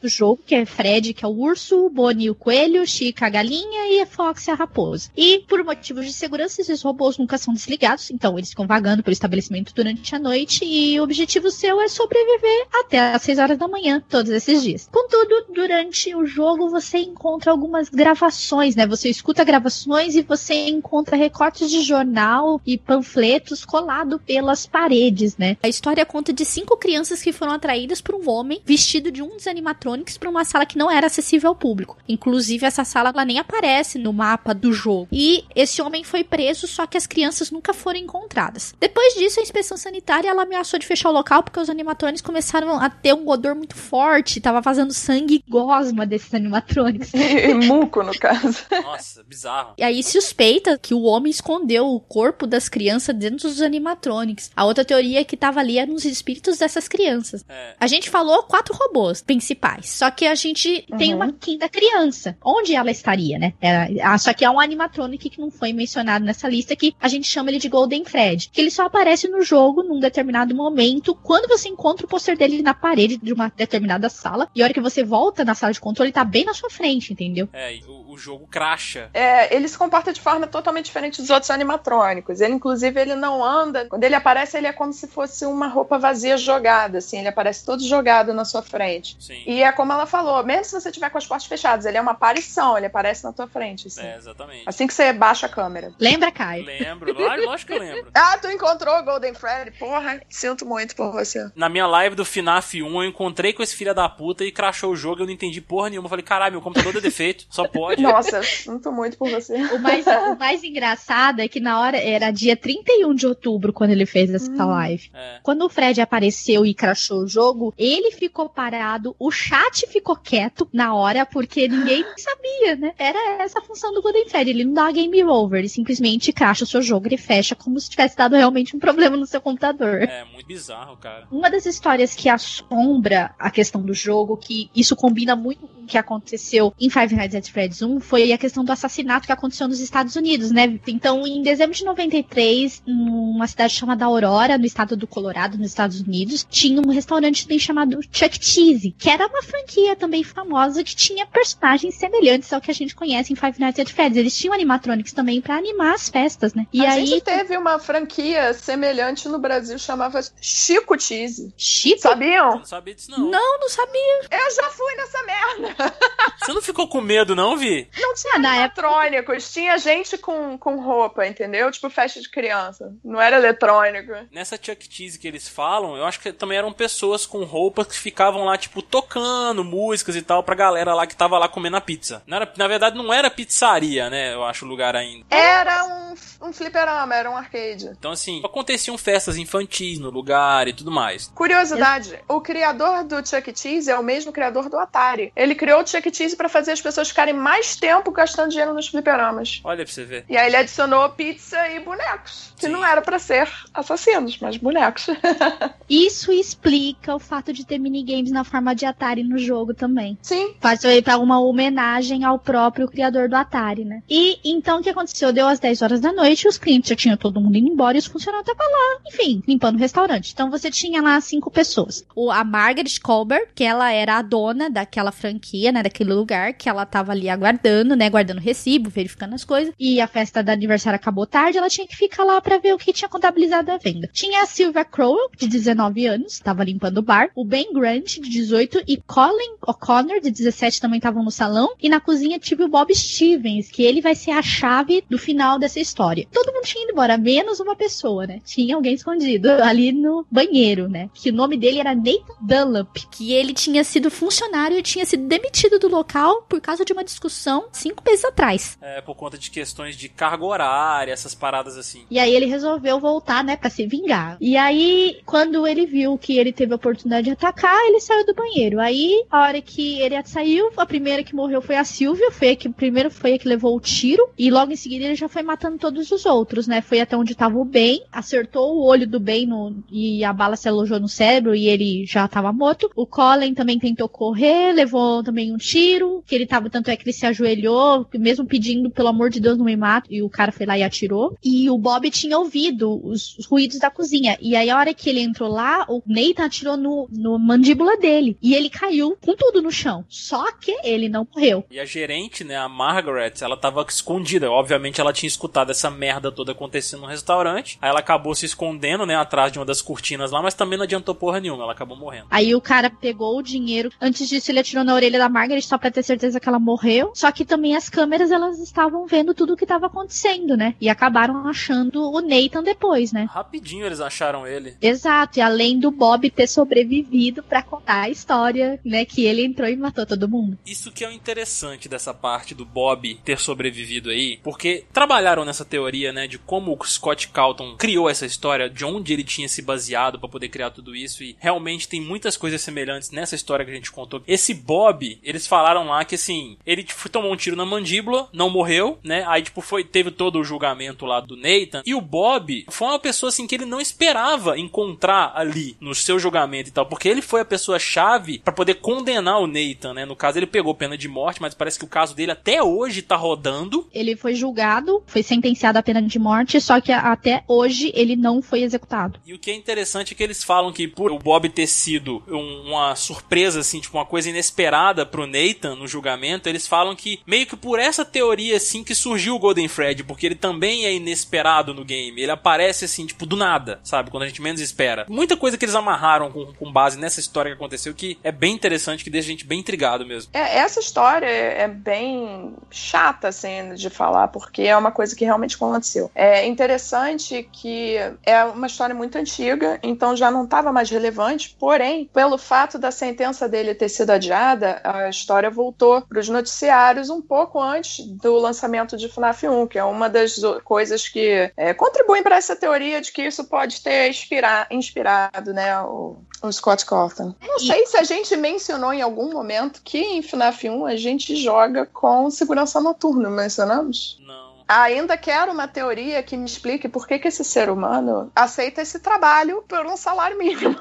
do jogo, que é Fred, que é o urso, Bonnie o coelho, Chica a galinha e a Fox a raposa. E por motivos de segurança, esses robôs nunca são desligados, então eles ficam vagando pelo estabelecimento durante a noite e o objetivo seu é sobreviver até as 6 horas da manhã todos esses dias. Contudo, durante o jogo você encontra algumas gravações, né? Você escuta gravações e você encontra recortes de jornal e panfletos colado pelas paredes, né? A história conta de cinco crianças que foram atraídas por um homem vestido transferido de um dos animatronics para uma sala que não era acessível ao público. Inclusive, essa sala ela nem aparece no mapa do jogo. E esse homem foi preso, só que as crianças nunca foram encontradas. Depois disso, a inspeção sanitária ela ameaçou de fechar o local porque os animatronics começaram a ter um odor muito forte, tava vazando sangue e gosma desses animatronics. E muco, no caso. Nossa, bizarro. E aí suspeita que o homem escondeu o corpo das crianças dentro dos animatronics. A outra teoria é que tava ali eram os espíritos dessas crianças. É. A gente falou quatro robôs principais, só que a gente tem Uhum. uma quinta criança. Onde ela estaria, né? Era, ah, só que é um animatronic que não foi mencionado nessa lista, que a gente chama ele de Golden Fred. Que ele só aparece no jogo num determinado momento, quando você encontra o pôster dele na parede de uma determinada sala, e a hora que você volta na sala de controle, ele tá bem na sua frente, entendeu? É, e o, o jogo cracha. É, ele se comporta de forma totalmente diferente dos outros animatrônicos. Ele, inclusive, ele não anda. Quando ele aparece, ele é como se fosse uma roupa vazia jogada, assim. Ele aparece todo jogado na sua frente. Sim. E é como ela falou, mesmo se você tiver com as portas fechadas, ele é uma aparição, ele aparece na tua frente, assim. É, exatamente. Assim que você baixa a câmera. Lembra, Caio? Lembro, lógico lógico que eu lembro. Ah, tu encontrou o Golden Freddy? Porra, sinto muito por você. Na minha live do FNAF 1, eu encontrei com esse filho da puta e crashou o jogo e eu não entendi porra nenhuma. Eu falei, caralho, meu computador deu defeito, só pode. Nossa, sinto muito por você. O mais, o mais engraçado é que na hora era dia 31 de outubro quando ele fez essa Hum. live. É. Quando o Fred apareceu e crashou o jogo, ele ficou parado, o chat ficou quieto na hora, porque ninguém sabia, né? Era essa a função do Golden Fred. Ele não dá game over, ele simplesmente crasha o seu jogo, ele fecha como se tivesse dado realmente um problema no seu computador. É, muito bizarro, cara. Uma das histórias que assombra a questão do jogo, que isso combina muito com o que aconteceu em Five Nights at Freddy's 1, foi a questão do assassinato que aconteceu nos Estados Unidos, né? Então, em dezembro de 93, numa cidade chamada Aurora, no estado do Colorado, nos Estados Unidos, tinha um restaurante também chamado Chuck Cheese, que era uma franquia também famosa que tinha personagens semelhantes ao que a gente conhece em Five Nights at Freddy's. Eles tinham animatronics também pra animar as festas, né? E a aí, gente teve uma franquia semelhante no Brasil, chamava Chico Cheese. Chico? Eu Sabiam? não sabia disso, não. Não, não sabia. Eu já fui nessa merda. Você não ficou com medo, não, Vi? Não tinha Ah, na época eletrônicos, tinha gente com, com roupa, entendeu? Tipo festa de criança. Não era eletrônico. Nessa Chuck Cheese que eles falam, eu acho que também eram pessoas com roupas que ficavam lá, tipo, tocando músicas e tal pra galera lá que tava lá comendo a pizza. Não era, na verdade, não era pizzaria, né? Eu acho o lugar ainda. Era um, um fliperama, era um arcade. Então, assim, aconteciam festas infantis no lugar e tudo mais. Curiosidade, o criador do Chuck E. Cheese é o mesmo criador do Atari. Ele criou o Chuck E. Cheese pra fazer as pessoas ficarem mais tempo gastando dinheiro nos fliperamas. Olha pra você ver. E aí ele adicionou pizza e bonecos, que Sim. não era pra ser assassinos, mas bonecos. Isso explica o fato de ter minigames na forma de Atari no jogo também. Sim, Faz aí pra uma homenagem ao próprio criador do Atari, né? E então o que aconteceu? Deu às 10 horas da noite, os clientes já tinham todo mundo indo embora e os funcionários estavam lá, enfim, limpando o restaurante. Então você tinha lá cinco pessoas. O, a Margaret Colbert, que ela era a dona daquela franquia, né? Daquele lugar, que ela tava ali aguardando, né? Guardando recibo, verificando as coisas. E a festa do aniversário acabou tarde, ela tinha que ficar lá pra ver o que tinha contabilizado a venda. Tinha a Sylvia Crowell, de 19 anos, tava limpando o bar. O Ben Grant, de 18, e Colin O'Connor, de 17, também estavam no salão. E na cozinha tive o Bob Stevens, que ele vai ser a chave do final dessa história. Todo mundo tinha ido embora, menos uma pessoa, né? Tinha alguém escondido ali no banheiro, né? Que o nome dele era Nathan Dunlap, que ele tinha sido funcionário e tinha sido demitido do local por causa de uma discussão cinco meses atrás. É, por conta de questões de carga horária, essas paradas assim. E aí ele resolveu voltar, né, pra se vingar. E aí, quando ele viu que ele teve a oportunidade de atacar, ele saiu do banheiro. Aí, a hora que ele saiu, a primeira que morreu foi a Silvia, foi a que primeiro foi a que levou o tiro, e logo em seguida ele já foi matando todos os outros, né? Foi até onde tava o Ben, acertou o olho do Ben no, e a bala se alojou no cérebro e ele já tava morto. O Colin também tentou correr, levou também um tiro, que ele tava, tanto é que ele se ajoelhou, mesmo pedindo, pelo amor de Deus, não me mata, e o cara foi lá e atirou. E o Bob tinha ouvido os, os ruídos da cozinha. E aí, a hora que ele entrou lá, o Nathan atirou no, no mandíbula dele. E ele caiu com tudo no chão. Só que ele não morreu. E a gerente, né, a Margaret, ela tava escondida. Obviamente ela tinha escutado essa merda toda acontecendo no restaurante. Aí ela acabou se escondendo, né, atrás de uma das cortinas lá, mas também não adiantou porra nenhuma, ela acabou morrendo. Aí o cara pegou o dinheiro. Antes disso, ele atirou na orelha da Margaret só pra ter certeza que ela morreu. Só que também as câmeras elas estavam vendo tudo o que estava acontecendo, né? E acabaram achando o Nathan depois, né? Rapidinho eles acharam ele. Exato, e além do Bob ter sobrevivido para contar história, né, que ele entrou e matou todo mundo. Isso que é o interessante dessa parte do Bob ter sobrevivido aí, porque trabalharam nessa teoria, né, de como o Scott Calton criou essa história, de onde ele tinha se baseado para poder criar tudo isso e realmente tem muitas coisas semelhantes nessa história que a gente contou. Esse Bob, eles falaram lá que assim, ele tipo, tomou um tiro na mandíbula, não morreu, né? Aí tipo foi teve todo o julgamento lá do Nathan e o Bob foi uma pessoa assim que ele não esperava encontrar ali no seu julgamento e tal, porque ele foi a pessoa chave para poder condenar o Nathan, né? No caso ele pegou pena de morte, mas parece que o caso dele até hoje tá rodando. Ele foi julgado, foi sentenciado à pena de morte, só que até hoje ele não foi executado. E o que é interessante é que eles falam que por o Bob ter sido um, uma surpresa assim, tipo uma coisa inesperada pro Nathan no julgamento, eles falam que meio que por essa teoria assim que surgiu o Golden Fred, porque ele também é inesperado no game. Ele aparece assim, tipo, do nada, sabe? Quando a gente menos espera. Muita coisa que eles amarraram com, com base nessa história que aconteceu que é bem interessante, que deixa a gente bem intrigado mesmo. É, essa história é bem chata, assim, de falar, porque é uma coisa que realmente aconteceu. É interessante que é uma história muito antiga, então já não estava mais relevante, porém, pelo fato da sentença dele ter sido adiada, a história voltou para os noticiários um pouco antes do lançamento de FNAF 1, que é uma das coisas que é, contribuem para essa teoria de que isso pode ter inspirar, inspirado né, o, o Scott Cawthon. Não e... sei se a gente mencionou em algum momento que em FNAF 1 a gente joga com segurança noturna, mencionamos? Não. Ainda quero uma teoria que me explique por que, que esse ser humano aceita esse trabalho por um salário mínimo.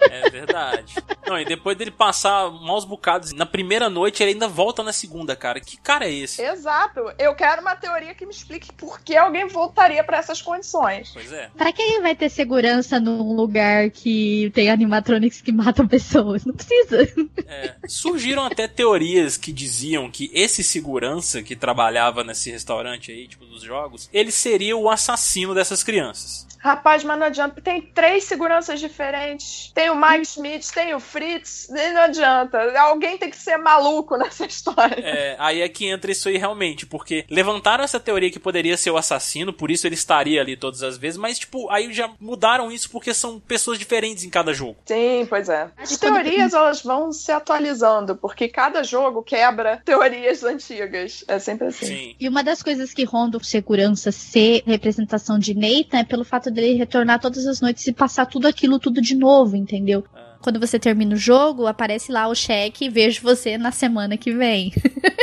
É verdade. Não, e depois dele passar maus bocados na primeira noite, ele ainda volta na segunda, cara. Que cara é esse? Exato. Eu quero uma teoria que me explique por que alguém voltaria para essas condições. Pois é. Pra que vai ter segurança num lugar que tem animatronics que matam pessoas? Não precisa. É. Surgiram até teorias que diziam que esse segurança que trabalhava nesse restaurante aí, tipo, dos jogos, ele seria o assassino dessas crianças. Rapaz, mas não adianta. Tem três seguranças diferentes. Tem o Mike Smith, tem o Fritz. E não adianta. Alguém tem que ser maluco nessa história. É, aí é que entra isso aí realmente. Porque levantaram essa teoria que poderia ser o assassino, por isso ele estaria ali todas as vezes. Mas, tipo, aí já mudaram isso porque são pessoas diferentes em cada jogo. Sim, pois é. As teorias, elas vão se atualizando. Porque cada jogo quebra teorias antigas. É sempre assim. Sim. E uma das coisas que ronda segurança ser representação de Nathan é pelo fato dele retornar todas as noites e passar tudo aquilo tudo de novo, entendeu? Quando você termina o jogo, aparece lá o cheque e vejo você na semana que vem.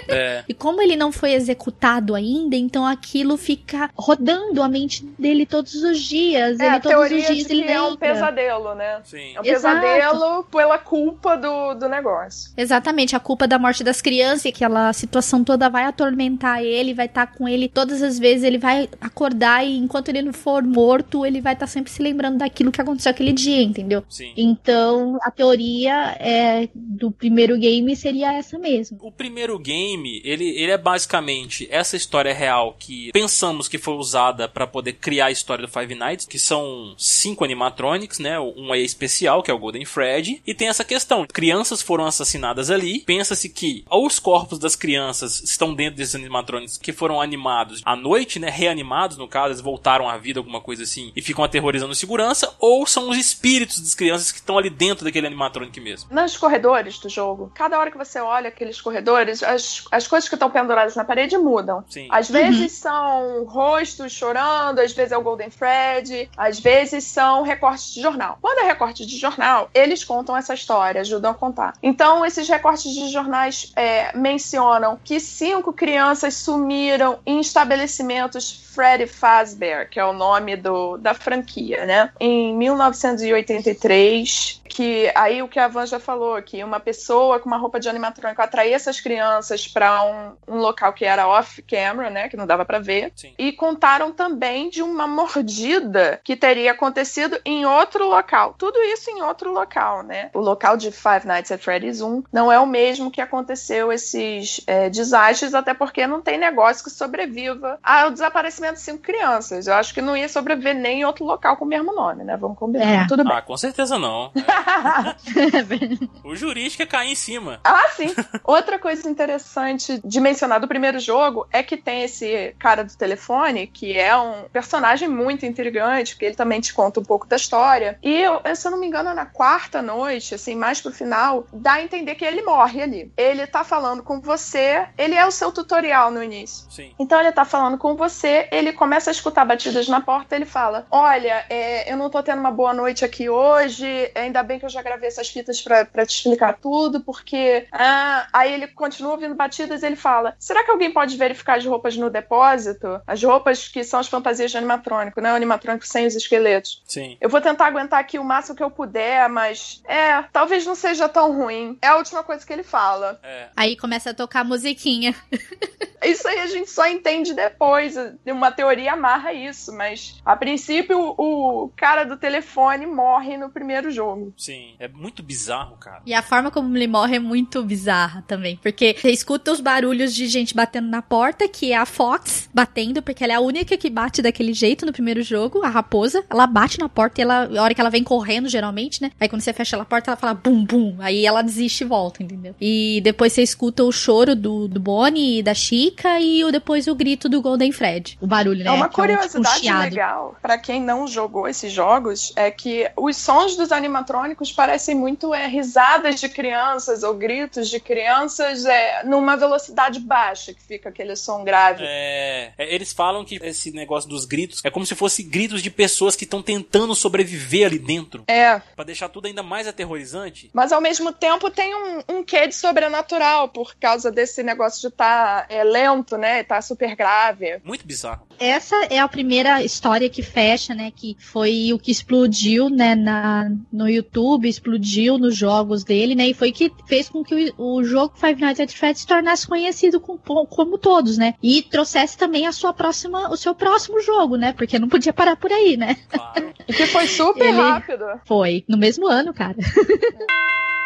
É. e como ele não foi executado ainda, então aquilo fica rodando a mente dele todos os dias. É, ele a todos teoria os dias de ele que é um pesadelo, né? Sim. É um Exato. pesadelo pela culpa do, do negócio. Exatamente, a culpa da morte das crianças e aquela situação toda vai atormentar ele, vai estar tá com ele todas as vezes, ele vai acordar e enquanto ele não for morto, ele vai estar tá sempre se lembrando daquilo que aconteceu aquele dia, entendeu? Sim. Então, a teoria é, do primeiro game seria essa mesmo. O primeiro game ele, ele é basicamente essa história real que pensamos que foi usada para poder criar a história do Five Nights, que são cinco animatronics, né? Um é especial, que é o Golden Fred, e tem essa questão: crianças foram assassinadas ali. Pensa-se que os corpos das crianças estão dentro desses animatronics que foram animados à noite, né? Reanimados, no caso, eles voltaram à vida, alguma coisa assim, e ficam aterrorizando segurança, ou são os espíritos das crianças que estão ali dentro daquele animatronic mesmo. Nos corredores do jogo, cada hora que você olha aqueles corredores, as as coisas que estão penduradas na parede mudam. Sim. Às vezes uhum. são rostos chorando, às vezes é o Golden Fred, às vezes são recortes de jornal. Quando é recorte de jornal, eles contam essa história, ajudam a contar. Então, esses recortes de jornais é, mencionam que cinco crianças sumiram em estabelecimentos Freddy Fazbear, que é o nome do, da franquia, né? Em 1983, que aí o que a Van já falou, que uma pessoa com uma roupa de animatrônico atraía essas crianças para um, um, local que era off-camera, né? Que não dava para ver. Sim. E contaram também de uma mordida que teria acontecido em outro local. Tudo isso em outro local, né? O local de Five Nights at Freddy's 1 não é o mesmo que aconteceu esses é, desastres, até porque não tem negócio que sobreviva ao desaparecimento de cinco crianças. Eu acho que não ia sobreviver nem em outro local com o mesmo nome, né? Vamos combinar. É. Tudo bem. Ah, com certeza não. o jurídico é cair em cima. Ah, sim. Outra coisa interessante de mencionar do primeiro jogo é que tem esse cara do telefone, que é um personagem muito intrigante, porque ele também te conta um pouco da história. E, eu, se eu não me engano, na quarta noite, assim, mais pro final, dá a entender que ele morre ali. Ele tá falando com você, ele é o seu tutorial no início. Sim. Então ele tá falando com você, ele começa a escutar batidas na porta, ele fala: Olha, é, eu não tô tendo uma boa noite aqui hoje, ainda bem que eu já gravei essas fitas para te explicar tudo, porque. Ah, aí ele continua ouvindo batidas e ele fala: Será que alguém pode verificar as roupas no depósito? As roupas que são as fantasias de animatrônico, né? O animatrônico sem os esqueletos. Sim. Eu vou tentar aguentar aqui o máximo que eu puder, mas. É, talvez não seja tão ruim. É a última coisa que ele fala. É. Aí começa a tocar musiquinha. Isso aí a gente só entende depois. Uma teoria amarra isso, mas a princípio o cara do telefone morre no primeiro jogo. Sim, é muito bizarro, cara. E a forma como ele morre é muito bizarra também. Porque você escuta os barulhos de gente batendo na porta, que é a Fox batendo, porque ela é a única que bate daquele jeito no primeiro jogo, a raposa. Ela bate na porta e ela, a hora que ela vem correndo, geralmente, né? Aí quando você fecha a porta, ela fala bum, bum. Aí ela desiste e volta, entendeu? E depois você escuta o choro do, do Bonnie e da Chica e o, depois o grito do Golden Fred. O barulho, né? É uma Que um, tipo, um curiosidade chiado. legal para quem não jogou esses jogos é que os sons dos animatrônicos parecem muito é, risadas de crianças ou gritos de crianças é, numa velocidade baixa, que fica aquele som grave. É, é, eles falam que esse negócio dos gritos é como se fosse gritos de pessoas que estão tentando sobreviver ali dentro. É, Pra deixar tudo ainda mais aterrorizante. mas ao mesmo tempo tem um, um quê de sobrenatural por causa desse negócio de estar lento, né? Tá super grave. Muito bizarro. Essa é a primeira história que fecha, né? Que foi o que explodiu, né? Na, no YouTube, explodiu nos jogos dele, né? E foi que fez com que o, o jogo Five Nights at Freddy's se tornasse conhecido com, como todos, né? E trouxesse também a sua próxima, o seu próximo jogo, né? Porque não podia parar por aí, né? Claro. E que foi super Ele- rápido. Foi no mesmo ano, cara.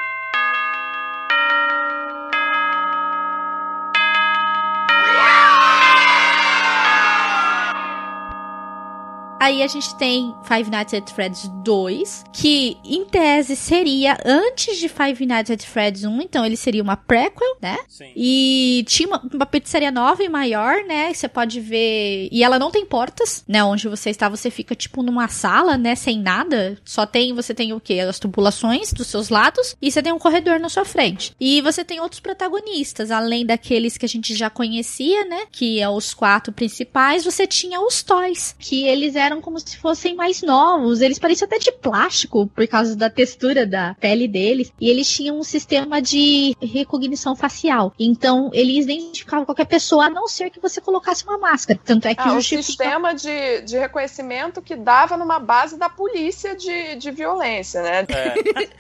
Aí a gente tem Five Nights at Freddy's 2, que em tese seria antes de Five Nights at Freddy's 1, então ele seria uma prequel, né? Sim. E tinha uma, uma pizzaria nova e maior, né? Você pode ver. E ela não tem portas, né? Onde você está, você fica tipo numa sala, né? Sem nada. Só tem. Você tem o quê? As tubulações dos seus lados. E você tem um corredor na sua frente. E você tem outros protagonistas, além daqueles que a gente já conhecia, né? Que é os quatro principais. Você tinha os toys, que eles eram como se fossem mais novos. Eles pareciam até de plástico, por causa da textura da pele deles. E eles tinham um sistema de recognição facial. Então, eles identificavam qualquer pessoa, a não ser que você colocasse uma máscara. Tanto é que Ah, um justifica- sistema de, de reconhecimento que dava numa base da polícia de, de violência, né? É.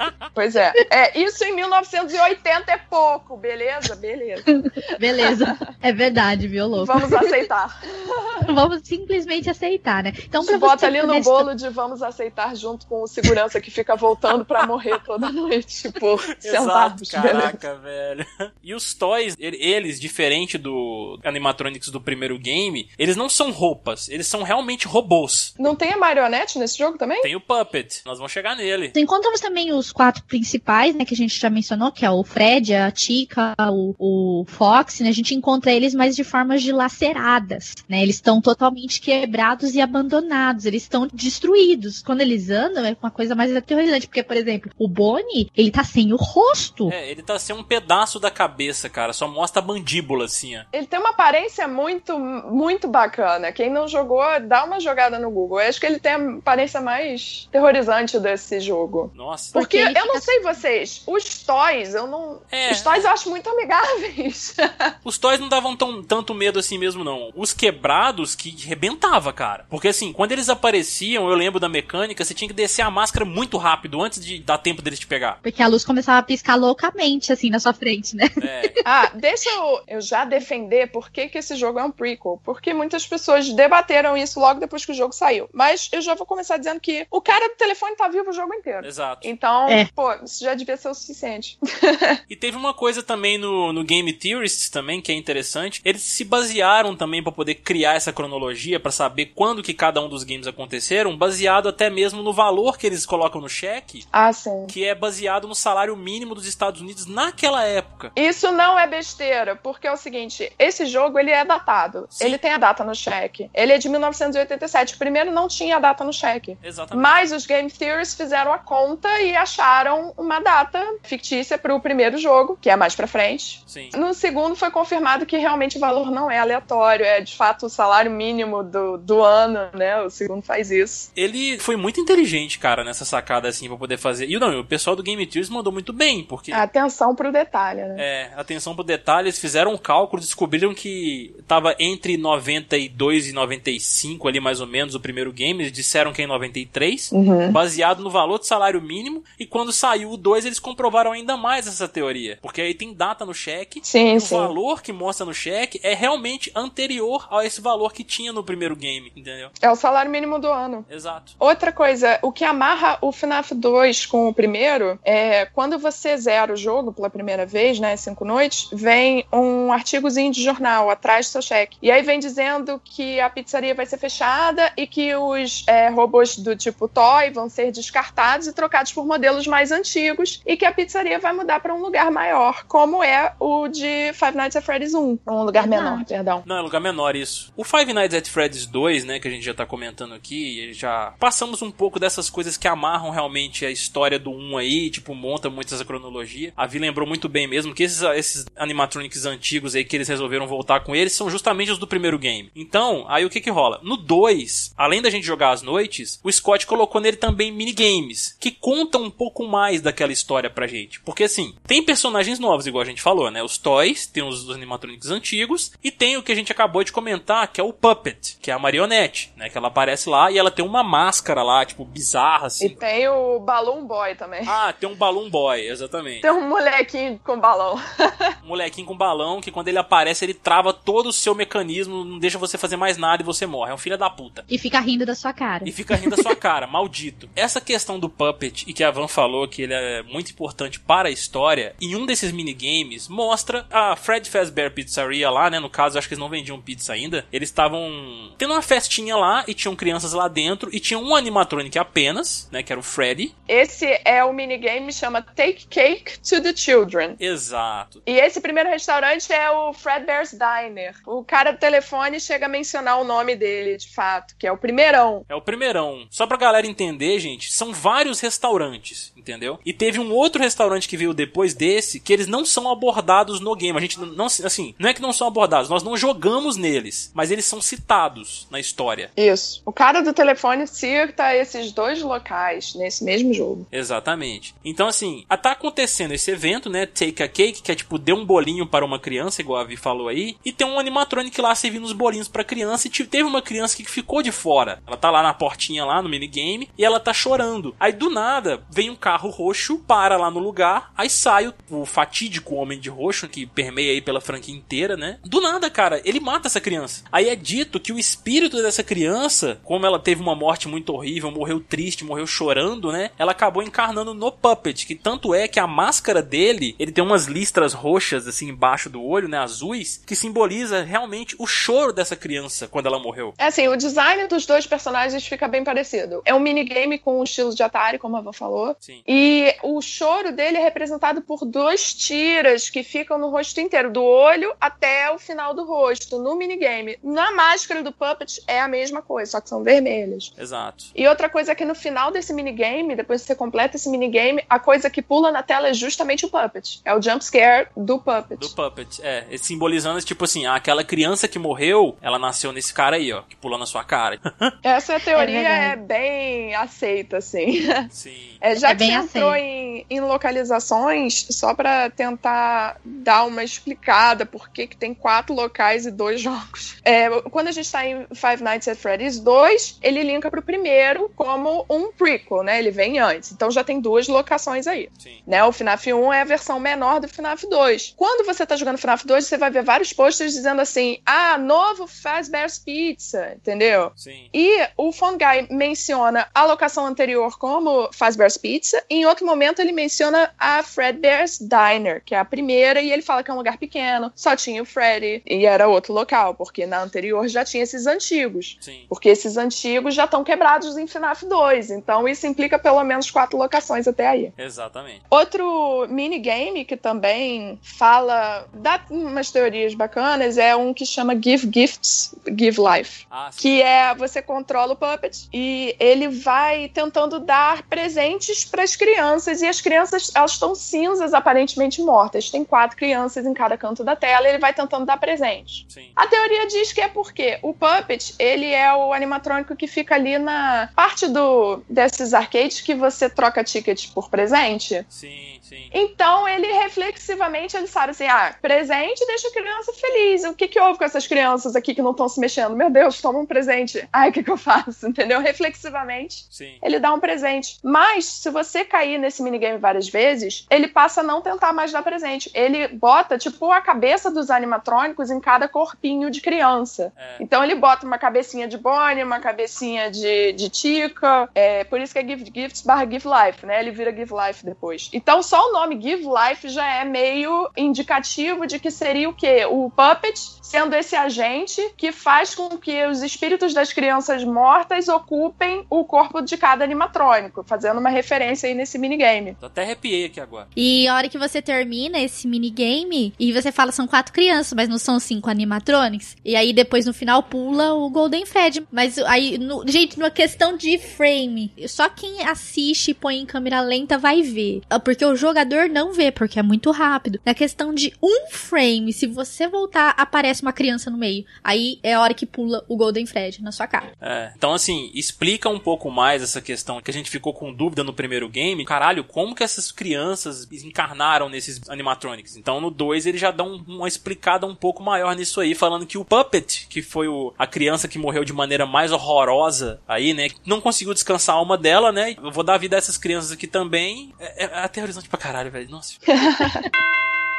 Pois é. é. Isso em 1980 é pouco, beleza? Beleza. Beleza. É verdade, viu, louco? Vamos aceitar. Vamos simplesmente aceitar, né? Então, pra Bota ali no poder- bolo de vamos aceitar junto com o segurança que fica voltando pra morrer toda noite por Exato, caraca, velho. E os toys, ele- eles, diferente do animatronics do primeiro game, eles não são roupas, eles são realmente robôs. Não tem a marionete nesse jogo também? Tem o Puppet, nós vamos chegar nele. Encontramos também os quatro principais, né, que a gente já mencionou, que é o Fred, a Chica, o, o Fox, né, a gente encontra eles mais de formas dilaceradas, né, eles estão totalmente quebrados e abandonados, eles estão destruídos. Quando eles andam, é uma coisa mais aterrorizante, porque, por exemplo, o Bonnie, ele tá sem o rosto. É, ele tá sem um pedaço da cabeça, cara, só mostra a mandíbula assim, ó. Ele tem uma aparência muito, muito bacana. Quem não jogou, dá uma jogada no Google. Eu acho que ele tem a aparência mais terrorizante desse jogo. Nossa. Porque Porque eu não fica- sei vocês, os toys, eu não. É. Os toys eu acho muito amigáveis. Os toys não davam tão, tanto medo assim mesmo, não. Os quebrados que rebentava, cara. Porque assim, quando eles apareciam, eu lembro da mecânica, você tinha que descer a máscara muito rápido, antes de dar tempo deles te pegar. Porque a luz começava a piscar loucamente, assim, na sua frente, né? É, ah, deixa eu, eu já defender por que, que esse jogo é um prequel. Porque muitas pessoas debateram isso logo depois que o jogo saiu. Mas eu já vou começar dizendo que o cara do telefone tá vivo o jogo inteiro. exato. Então, É. pô, isso já devia ser o suficiente. E teve uma coisa também no, no Game Theorists também que é interessante. Eles se basearam também pra poder criar essa cronologia pra saber quando que cada dos games aconteceram, baseado até mesmo no valor que eles colocam no cheque, Ah, sim. que é baseado no salário mínimo dos Estados Unidos naquela época. Isso não é besteira, porque é o seguinte, esse jogo ele é datado. Sim. Ele tem a data no cheque. Ele é de 1987. O primeiro não tinha a data no cheque. Exatamente. Mas os Game Theories fizeram a conta e acharam uma data fictícia para o primeiro jogo, que é mais pra frente. Sim. No segundo foi confirmado que realmente o valor não é aleatório, é de fato o salário mínimo do, do ano, né? O segundo faz isso. Ele foi muito inteligente, cara, nessa sacada assim pra poder fazer. E não, o pessoal do Game Theories mandou muito bem, porque Atenção pro detalhe, né? É, atenção pro detalhe, eles fizeram um cálculo, descobriram que tava entre 92 e 95 ali mais ou menos o primeiro game, eles disseram que é em 93, Uhum. baseado no valor do salário mínimo, e quando saiu o 2 eles comprovaram ainda mais essa teoria, porque aí tem data no cheque, Sim, e o sim. valor que mostra no cheque é realmente anterior a esse valor que tinha no primeiro game, entendeu? É o salário mínimo do ano. Exato. Outra coisa, o que amarra o FNAF 2 com o primeiro é quando você zera o jogo pela primeira vez, né, cinco noites, vem um artigozinho de jornal atrás do seu cheque. E aí vem dizendo que a pizzaria vai ser fechada e que os é, robôs do tipo Toy vão ser descartados e trocados por modelos mais antigos e que a pizzaria vai mudar para um lugar maior, como é o de Five Nights at Freddy's 1. Um lugar menor, perdão. Não, é lugar menor isso. O Five Nights at Freddy's 2, né, que a gente já tá comentando aqui, já passamos um pouco dessas coisas que amarram realmente a história do 1 aí, tipo, monta muito essa cronologia. A Vi lembrou muito bem mesmo que esses, esses animatronics antigos aí que eles resolveram voltar com eles são justamente os do primeiro game. Então, aí o que que rola? No 2, além da gente jogar às noites, o Scott colocou nele também minigames, que contam um pouco mais daquela história pra gente. Porque assim, tem personagens novos, igual a gente falou, né? Os toys, tem os, os animatronics antigos, e tem o que a gente acabou de comentar, que é o Puppet, que é a marionete, né? Que ela aparece lá e ela tem uma máscara lá, tipo, bizarra, E assim. tem o Balloon Boy também. Ah, tem um Balloon Boy, exatamente. Tem um molequinho com balão. Um molequinho com balão que quando ele aparece, ele trava todo o seu mecanismo, não deixa você fazer mais nada e você morre. É um filho da puta. E fica rindo da sua cara. E fica rindo da sua cara, maldito. Essa questão do Puppet, e que a Van falou que ele é muito importante para a história, em um desses minigames, mostra a Fred Fazbear Pizzeria lá, né? No caso, acho que eles não vendiam pizza ainda. Eles estavam tendo uma festinha lá e tinham crianças lá dentro e tinha um animatronic apenas, né? Que era o Freddy. Esse é o minigame chama Take Cake to the Children. Exato. E esse primeiro restaurante é o Fredbear's Diner. O cara do telefone chega a mencionar o nome dele, de fato, que é o primeirão. É o primeirão. Só pra galera entender, gente, são vários restaurantes, entendeu? E teve um outro restaurante que veio depois desse, que eles não são abordados no game. A gente não, assim, não é que não são abordados, nós não jogamos neles, mas eles são citados na história. Isso. O cara do telefone cita esses dois locais nesse mesmo jogo. Exatamente. Então, assim, tá acontecendo esse evento, né? Take a Cake, que é tipo, dê um bolinho para uma criança, igual a Vi falou aí. E tem um animatronic lá servindo os bolinhos pra criança. E te- teve uma criança que ficou de fora. Ela tá lá na portinha, lá no minigame, e ela tá chorando. Aí do nada, vem um carro roxo, para lá no lugar. Aí sai o, o fatídico Homem de Roxo, que permeia aí pela franquia inteira, né? Do nada, cara, ele mata essa criança. Aí é dito que o espírito dessa criança, como ela teve uma morte muito horrível, morreu triste, morreu chorando, né? Ela acabou encarnando no Puppet, que tanto é que a máscara dele, ele tem umas listras roxas assim embaixo do olho, né, azuis, que simboliza realmente o choro dessa criança quando ela morreu. É assim, o design dos dois personagens fica bem parecido. É um minigame com o estilo de Atari, como a Van falou. Sim. E o choro dele é representado por duas tiras que ficam no rosto inteiro, do olho até o final do rosto, no minigame. Na máscara do Puppet é a mesma coisa, só que são vermelhas. Exato. E outra coisa é que no final desse minigame, depois que você completa esse minigame, a coisa que pula na tela é justamente o Puppet. É o jump scare do Puppet. Do Puppet, é. ele Simbolizando, tipo assim, aquela criança que morreu, ela nasceu nesse cara aí, ó, que pulou na sua cara. Essa teoria É é, bem aceita, assim. Sim. É, já É que entrou em, em localizações, só pra tentar dar uma explicada por que que tem quatro locais e dois jogos. É, quando a gente tá em Five Nights at Freddy's 2, ele linka pro primeiro como um prequel, né? Ele vem antes. Então já tem duas locações aí. Sim. Né? O FNAF 1 é a versão menor do FNAF 2. Quando você tá jogando FNAF 2, você vai ver vários posters dizendo assim: ah, novo Fazbear's Pizza, entendeu? Sim. E o Guy menciona a locação anterior como Fazbear's Pizza, e em outro momento ele menciona a Fredbear's Diner, que é a primeira, e ele fala que é um lugar pequeno, só tinha o Freddy, e era outro local, porque na anterior já tinha esses antigos. Sim. Porque esses antigos já estão quebrados em FNAF 2. Então isso implica pelo menos quatro locações até aí. Exatamente. Outro minigame que também fala, dá umas teorias bacanas, é um que chama Give Gifts, Give Life. Ah. Que é você controla o puppet e ele vai tentando dar presentes para as crianças e as crianças elas estão cinzas aparentemente mortas. Tem quatro crianças em cada canto da tela e ele vai tentando dar presente. Sim. A teoria diz que é porque o puppet ele é o animatrônico que fica ali na parte do desses arcades que você troca tickets por presente. Sim, sim. Então ele reflexivamente ele sabe assim, ah, presente deixa a criança feliz. O que que houve com essas crianças aqui que não estão se mexendo? Meu Deus, toma um presente. Ai, o que que eu faço? Entendeu? Reflexivamente Sim. ele dá um presente. Mas, se você cair nesse minigame várias vezes, ele passa a não tentar mais dar presente. Ele bota, tipo, a cabeça dos animatrônicos em cada corpinho de criança. É. Então, ele bota uma cabecinha de Bonnie, uma cabecinha de, de Tika. É, por isso que é Give Gifts barra Give Life, né? Ele vira Give Life depois. Então, só o nome Give Life já é meio indicativo de que seria o quê? O Puppet sendo esse agente que faz com que os espíritos das crianças mortas ocupem o corpo de cada animatrônico, fazendo uma referência aí nesse minigame. Tô até arrepiei aqui agora. E a hora que você termina esse minigame e você fala são quatro crianças, mas não são cinco animatronics. E aí depois no final pula o Golden Fred. Mas aí, no- gente, numa questão de frame, só quem assiste e põe em câmera lenta vai ver. Ah, Porque o jogador não vê, porque é muito rápido. Na questão de um frame, se você voltar, aparece uma criança no meio. Aí é a hora que pula o Golden Fred na sua cara. É. Então, assim, explica um pouco mais essa questão que a gente ficou com dúvida no primeiro game. Caralho, como que essas crianças encarnaram nesses animatronics? Então, no 2 ele já dá um- uma explicada um pouco maior nisso aí, falando que o Puppet, que foi o- a criança que morreu de maneira mais horrorosa aí, né? Não conseguiu descansar a alma dela, né? Eu vou dar vida a essas crianças aqui também. É, é aterrorizante pra caralho, velho. Nossa.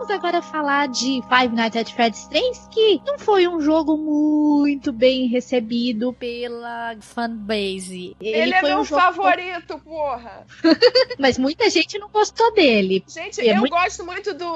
vamos agora falar de Five Nights at Freddy's 3, que não foi um jogo muito bem recebido pela fanbase. Ele, é foi meu um favorito, porra! Mas muita gente não gostou dele. Gente, É eu muito- gosto muito do,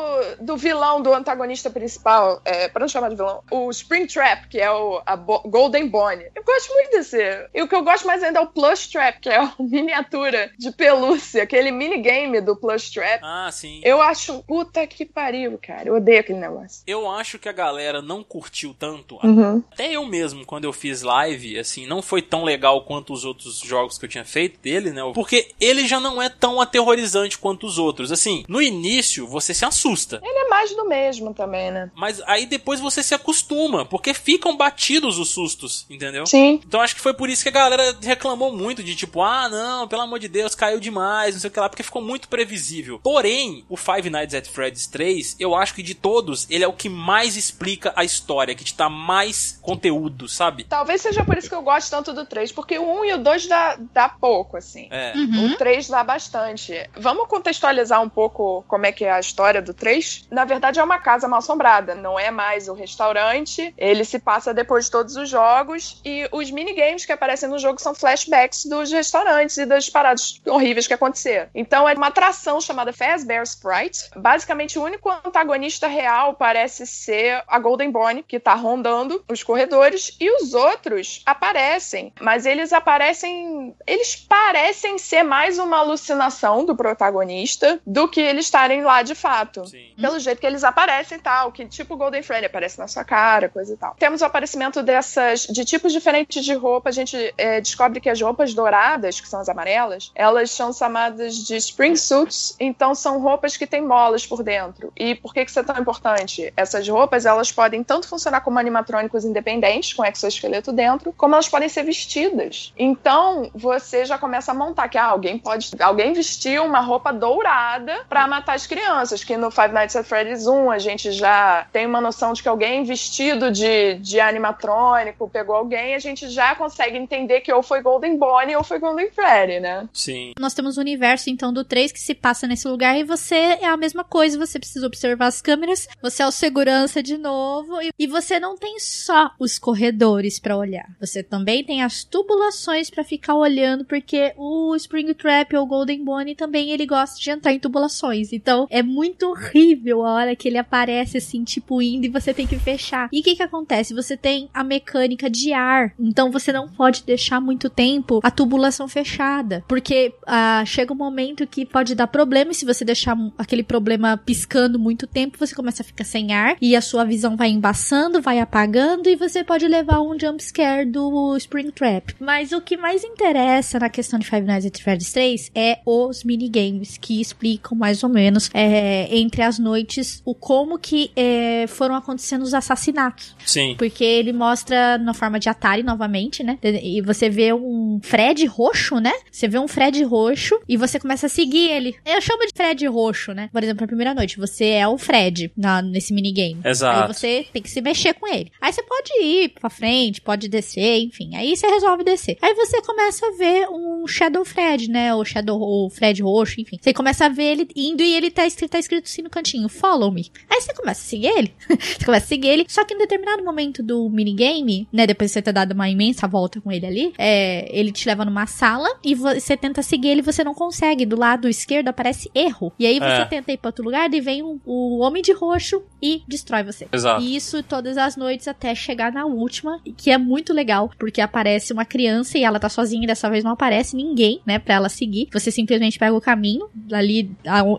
do vilão, do antagonista principal, é, pra não chamar de vilão, o Springtrap, que é o a Bo- Golden Bonnie. Eu gosto muito desse. E o que eu gosto mais ainda é o Plush Trap, que é a miniatura de pelúcia, aquele minigame do Plush Trap. Ah, sim. Eu acho, puta que pariu, cara. Eu odeio aquele negócio. Eu acho que a galera não curtiu tanto. Uhum. Até eu mesmo, quando eu fiz live, assim, não foi tão legal quanto os outros jogos que eu tinha feito dele, né? Porque ele já não é tão aterrorizante quanto os outros. Assim, no início você se assusta. Ele é mais do mesmo também, né? Mas aí depois você se acostuma, porque ficam batidos os sustos, entendeu? Sim. Então acho que foi por isso que a galera reclamou muito de tipo, ah, não, pelo amor de Deus, caiu demais, não sei o que lá, porque ficou muito previsível. Porém, o Five Nights at Freddy's 3, eu acho que de todos, ele é o que mais explica a história, que te dá mais conteúdo, sabe? Talvez seja por isso que eu gosto tanto do 3, porque o 1 e o 2 dá, dá pouco, assim. É. Uhum. O 3 dá bastante. Vamos contextualizar um pouco como é que é a história do 3? Na verdade, é uma casa mal assombrada, não é mais o restaurante. Ele se passa depois de todos os jogos. E os minigames que aparecem no jogo são flashbacks dos restaurantes e das paradas horríveis que aconteceram. Então é uma atração chamada Fazbear Sprite. Basicamente, o único antagonista real parece ser a Golden Bonnie, que tá rondando os corredores. E os outros aparecem, mas eles aparecem. Eles parecem ser mais uma alucinação do protagonista do que eles estarem lá de fato. Sim. Pelo jeito que eles aparecem e tal, que tipo Golden Freddy aparece na sua cara, coisa e tal. Temos o aparecimento dessas, de tipos diferentes de roupa, a gente é, descobre que as roupas douradas, que são as amarelas, elas são chamadas de spring suits, então são roupas que têm molas por dentro. E por que que isso é tão importante? Essas roupas, elas podem tanto funcionar como animatrônicos independentes, com exoesqueleto dentro, como elas podem ser vestidas. Então, você já começa a montar que ah, alguém pode, alguém vestiu uma roupa dourada pra matar as crianças, que no Five Nights at Freddy's Freddy's 1, a gente já tem uma noção de que alguém vestido de, de animatrônico pegou alguém, a gente já consegue entender que ou foi Golden Bonnie ou foi Golden Freddy, né? Sim. Nós temos o universo, então, do 3 que se passa nesse lugar e você é a mesma coisa, você precisa observar as câmeras, você é o segurança de novo e, e você não tem só os corredores pra olhar. Você também tem as tubulações pra ficar olhando, porque o Springtrap ou Golden Bonnie também ele gosta de entrar em tubulações. Então é muito horrível a hora que ele aparece assim, tipo indo e você tem que fechar. E o que que acontece? Você tem a mecânica de ar, então você não pode deixar muito tempo a tubulação fechada, porque ah, chega um momento que pode dar problema e se você deixar aquele problema piscando muito tempo, você começa a ficar sem ar e a sua visão vai embaçando, vai apagando e você pode levar um jump scare do Springtrap. Mas o que mais interessa na questão de Five Nights at Freddy's 3 é os minigames que explicam mais ou menos é, entre as noites o como que é, foram acontecendo os assassinatos. Sim. Porque ele mostra na forma de Atari novamente, né? E você vê um Fred roxo, né? Você vê um Fred roxo e você começa a seguir ele. Eu chamo de Fred roxo, né? Por exemplo, na primeira noite, você é o Fred na, nesse minigame. Exato. Aí você tem que se mexer com ele. Aí você pode ir pra frente, pode descer, enfim. Aí você resolve descer. Aí você começa a ver um Shadow Fred, né? O Shadow, o Fred roxo, enfim. Você começa a ver ele indo e ele tá escrito, tá escrito assim no cantinho, follow me. Aí você começa a seguir ele. você começa a seguir ele. Só que em determinado momento do minigame, né? Depois de você ter dado uma imensa volta com ele ali, é, ele te leva numa sala e você tenta seguir ele e você não consegue. Do lado esquerdo aparece erro. E aí você É. tenta ir pra outro lugar e vem um- o homem de roxo e destrói você. Exato. E isso todas as noites até chegar na última, que é muito legal, porque aparece uma criança e ela tá sozinha e dessa vez não aparece ninguém, né, pra ela seguir. Você simplesmente pega o caminho ali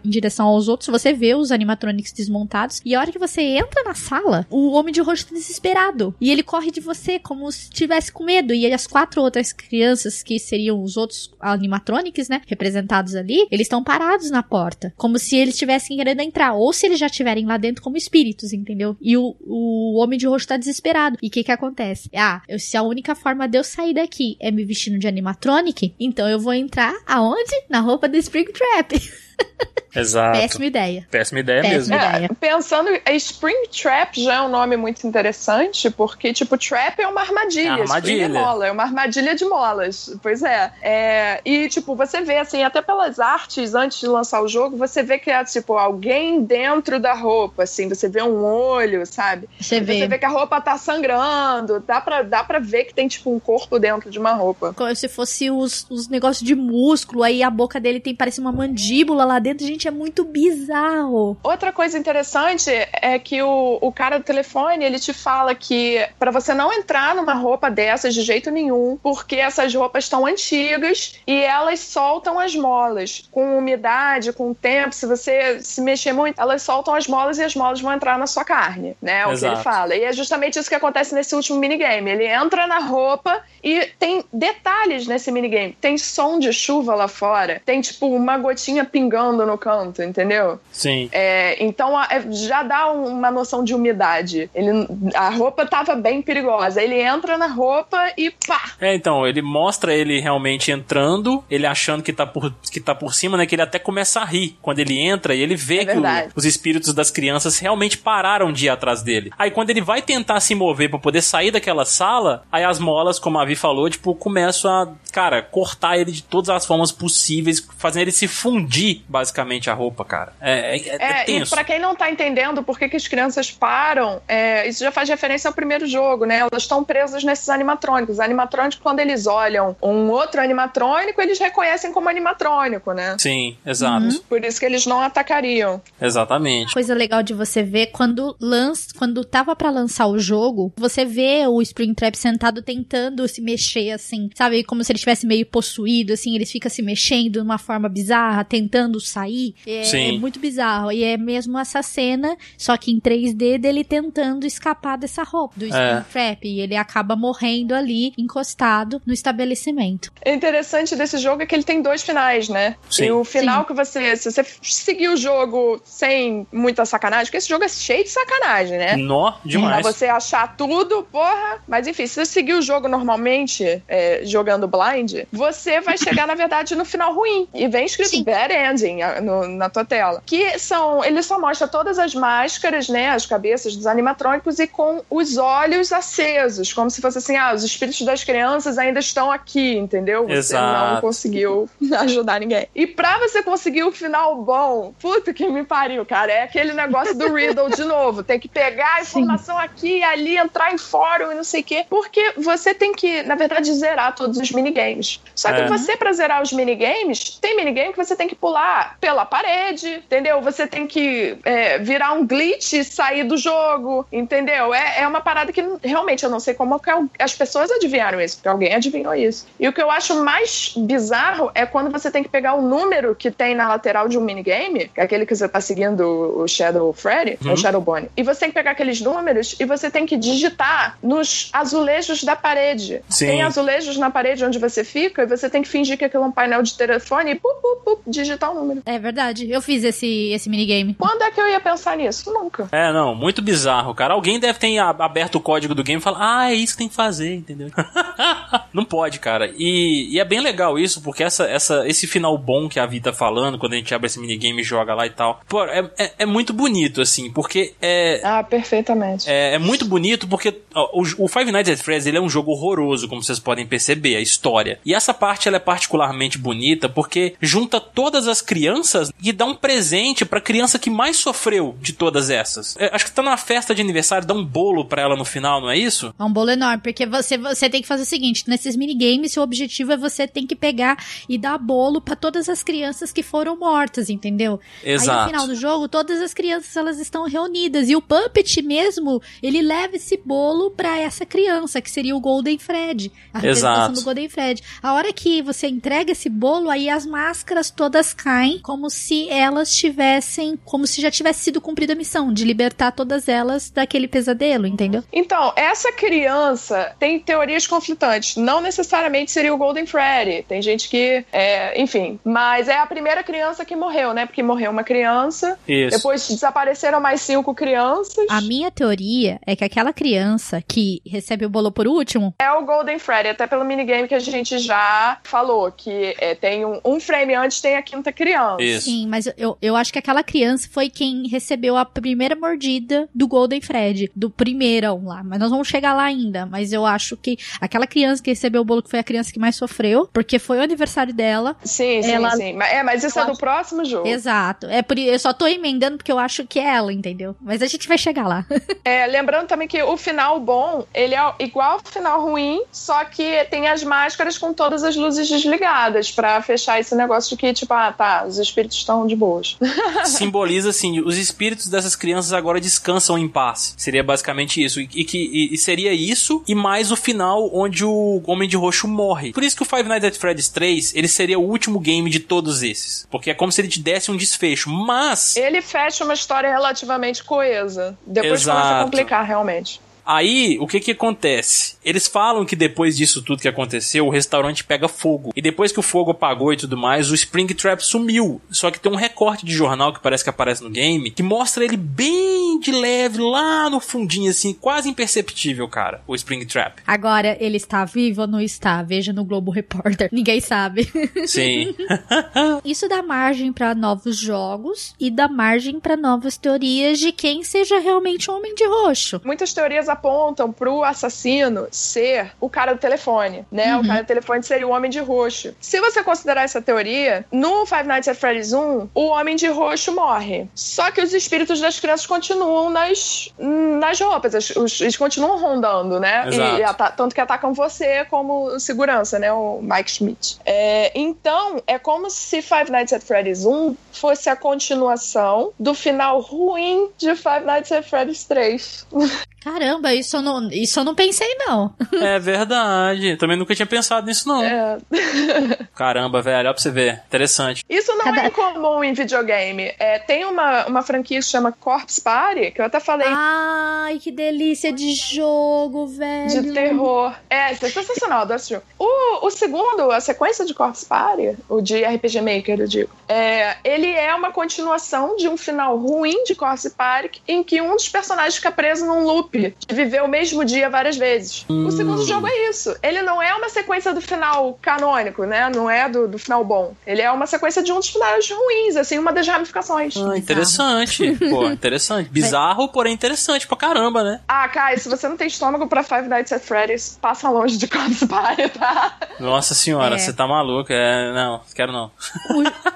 em direção aos outros, você vê os animatronics desmontados e a hora que você entra na sala, o homem de rosto tá desesperado e ele corre de você como se tivesse com medo e as quatro outras crianças que seriam os outros animatronics, né, representados ali, eles estão parados na porta, como se eles estivessem querendo entrar ou se eles já estiverem lá dentro como espíritos, entendeu? E o, o homem de rosto tá desesperado. E o que que acontece? Ah, eu, se a única forma de eu sair daqui é me vestindo de animatronic, então eu vou entrar aonde? Na roupa do Springtrap. Exato. Péssima ideia. Péssima ideia Péssima mesmo. ideia. É, pensando, a Spring Trap já é um nome muito interessante, porque, tipo, trap é uma armadilha. É uma armadilha. Spring é mola, é uma armadilha de molas. Pois é. É, E, tipo, você vê, assim, até pelas artes antes de lançar o jogo, você vê que é, tipo, alguém dentro da roupa, assim, você vê um olho, sabe? Você vê. Você vê que a roupa tá sangrando, dá pra, dá pra ver que tem, tipo, um corpo dentro de uma roupa. Como se fosse os, os negócios de músculo, aí a boca dele tem, parece uma mandíbula lá dentro. Gente, é muito bizarro. Outra coisa interessante é que o, o cara do telefone, ele te fala que pra você não entrar numa roupa dessas de jeito nenhum, porque essas roupas estão antigas e elas soltam as molas. Com umidade, com o tempo, se você se mexer muito, elas soltam as molas e as molas vão entrar na sua carne, né? É o que Exato. ele fala. E é justamente isso que acontece nesse último minigame. Ele entra na roupa e tem detalhes nesse minigame. Tem som de chuva lá fora, tem tipo uma gotinha pingando no canto, entendeu? Sim. É, então a- é, já dá um- uma noção de umidade. Ele, a roupa tava bem perigosa. Ele entra na roupa e pá! É, então, ele mostra ele realmente entrando, ele achando que tá por, que tá por cima, né? Que ele até começa a rir quando ele entra e ele vê É que o- os espíritos das crianças realmente pararam de ir atrás dele. Aí quando ele vai tentar se mover pra poder sair daquela sala, aí as molas, como a Vi falou, tipo, começam a, cara, cortar ele de todas as formas possíveis, fazendo ele se fundir, basicamente, a roupa, cara. É, é, é É, e tenso. pra quem não tá entendendo por que, que as crianças param, é, isso já faz referência ao primeiro jogo, né? Elas estão presas nesses animatrônicos. Os animatrônicos, quando eles olham um outro animatrônico, eles reconhecem como animatrônico, né? Sim, exato. Por isso que eles não atacariam. Exatamente. Coisa legal de você ver quando lança, quando tava pra lançar o jogo, você vê o Springtrap sentado tentando se mexer assim, sabe, como se ele estivesse meio possuído, assim, ele fica se mexendo de uma forma bizarra, tentando sair. É, Sim. é muito bizarro. E é mesmo essa cena, só que em 3D dele tentando escapar dessa roupa do É. Springtrap e ele acaba morrendo ali encostado no estabelecimento. O interessante desse jogo é que ele tem dois finais, né? Sim. E o final Sim. que você. Se você seguir o jogo sem muita sacanagem, porque esse jogo é cheio de sacanagem, né? Nó Pra demais. você achar tudo, porra. Mas enfim, se você seguir o jogo normalmente, é, jogando blind, você vai chegar, na verdade, no final ruim. E vem escrito Sim. bad ending ah, no, na tua tela. Que são. Ele só mostra todas as máscaras, né? As cabeças dos animatrônicos e com os olhos acesos, como se fosse assim: ah, os espíritos das crianças ainda estão aqui, entendeu? Você Exato. não conseguiu ajudar ninguém. E pra você conseguir o final bom, puta que me pariu, cara. É aquele negócio do Riddle de novo. Tem que pegar a informação aqui e ali, entrar em fórum e não sei o quê. Porque você tem que, na verdade, zerar todos os minigames. Só que É. você, pra zerar os minigames, tem minigame que você tem que pular pela parede, entendeu? Você tem que é, virar um glitch e sair do jogo, entendeu? É, é uma parada que realmente eu não sei como as pessoas adivinharam isso, porque alguém adivinhou isso. E o que eu acho mais bizarro é quando você tem que pegar o número que tem na lateral de um minigame, que é aquele que você tá seguindo o Shadow Freddy, ou Shadow Bonnie, e você tem que pegar aqueles números e você tem que digitar nos azulejos da parede. Sim. Tem azulejos na parede onde você fica e você tem que fingir que aquilo é um painel de telefone e pup, pup, pup, digitar o número. É verdade. Eu fiz esse, esse minigame. Quando é que eu ia pensar nisso? Nunca. É, não, muito bizarro, cara. Alguém deve ter aberto o código do game e falar, ah, é isso que tem que fazer, entendeu? não pode, cara. E, e é bem legal isso, porque essa, essa, esse final bom que a Vi tá falando, quando a gente abre esse minigame e joga lá e tal, pô, é, é, é muito bonito, assim, porque é, Ah, perfeitamente. é, é muito bonito porque ó, o, o Five Nights at Freddy's ele é um jogo horroroso, como vocês podem perceber, a história. E essa parte ela é particularmente bonita porque junta todas as crianças e dá um presente pra criança que mais sofreu de todas essas. É, acho que tá numa festa de aniversário, dá um bolo pra ela no final, não é isso? É um bolo enorme, porque você, você tem que fazer o seguinte: nesses minigames, o objetivo é você tem que pegar e dar bolo pra todas as crianças que foram mortas, entendeu? Aí no Exato. final do jogo, todas as crianças elas estão reunidas e o Puppet mesmo, ele leva esse bolo pra essa criança, que seria o Golden Fred, a representação Exato. do Golden Fred. A hora que você entrega esse bolo, aí as máscaras todas caem, como se elas tivessem, como se já tivesse sido cumprida a missão de libertar todas elas daquele pesadelo, entendeu? Então, essa criança tem teorias conflitantes. Não necessariamente seria o Golden Freddy. Tem gente que. é, enfim. Mas é a primeira criança que morreu, né? Porque morreu uma criança. Isso. Depois desapareceram mais cinco crianças. A minha teoria é que aquela criança que recebe o bolo por último, É o Golden Freddy, até pelo minigame que a gente já falou, que é, tem um, um frame antes tem a quinta criança. Isso. sim, mas eu, eu acho que aquela criança foi quem recebeu a primeira mordida do Golden Fred, do primeirão lá. Mas nós vamos chegar lá ainda. Mas eu acho que aquela criança que recebeu o bolo que foi a criança que mais sofreu, porque foi o aniversário dela. Sim, sim, Ela- sim. Mas- É, mas isso Eu é do acho- próximo jogo. Exato. É por, eu só tô emendando porque eu acho que é ela, entendeu? Mas a gente vai chegar lá. É, lembrando também que o final bom, ele é igual ao final ruim, só que tem as máscaras com todas as luzes desligadas pra fechar esse negócio de que, tipo, ah, tá, os espíritos estão de boas. Simboliza assim, os espíritos dessas crianças agora descansam em paz. Seria basicamente isso. E, e que e, e seria isso e mais o final onde o Homem de Roxo morre. Por isso que o Five Nights at Freddy's 3, ele seria o último game de todos esses. Porque é como se ele te desse um desfecho. Mas Ele fecha uma história relativamente coesa. Depois Exato. começa a complicar, realmente. Aí, o que que acontece? Eles falam que depois disso tudo que aconteceu, o restaurante pega fogo. E depois que o fogo apagou e tudo mais, o Springtrap sumiu. Só que tem um recorte de jornal que parece que aparece no game, que mostra ele bem de leve, lá no fundinho, assim, quase imperceptível, cara, o Springtrap. Agora, ele está vivo ou não está? Veja no Globo Repórter. Ninguém sabe. Sim. Isso dá margem pra novos jogos e dá margem pra novas teorias de quem seja realmente um homem de roxo. Muitas teorias apontam pro assassino ser o cara do telefone, né? O cara do telefone seria o Homem de Roxo. Se você considerar essa teoria, no Five Nights at Freddy's 1, o Homem de Roxo morre. Só que os espíritos das crianças continuam nas, nas roupas, as- os- eles continuam rondando, né? Exato. E, ata- tanto que atacam você como segurança, né? O Mike Schmidt. É, então, é como se Five Nights at Freddy's 1 fosse a continuação do final ruim de Five Nights at Freddy's 3. Caramba, isso eu não, isso eu não pensei, não. é verdade. Também nunca tinha pensado nisso, não. É. Caramba, velho, olha pra você ver. Interessante. Isso não Cada- é incomum em videogame. É, tem uma, uma franquia que se chama Corpse Party, que eu até falei Ai, que delícia de jogo, velho. de terror. É, isso é sensacional, adoro esse jogo. O, o segundo, a sequência de Corpse Party, o de RPG Maker, eu digo, é, ele é uma continuação de um final ruim de Corpse Party, em que um dos personagens fica preso num loop de viver o mesmo dia várias vezes. Hum. O segundo jogo é isso. Ele não é uma sequência do final canônico, né? Não é do, do final bom. Ele é uma sequência de um dos finais ruins, assim, uma das ramificações. Ah, interessante. Pô, interessante. Bizarro, porém interessante pra caramba, né? Ah, Kai, se você não tem estômago pra Five Nights at Freddy's, passa longe de Corpse Party, tá? Nossa senhora, É. você tá maluco. É, não, quero não.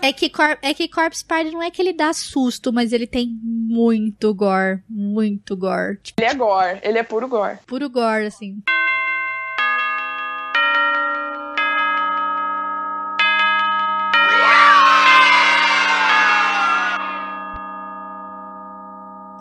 É, que Cor- é que Corpse Party não é que ele dá susto, mas ele tem muito gore. Muito gore. Tipo, Ele é gore, ele é puro gore. puro gore, assim.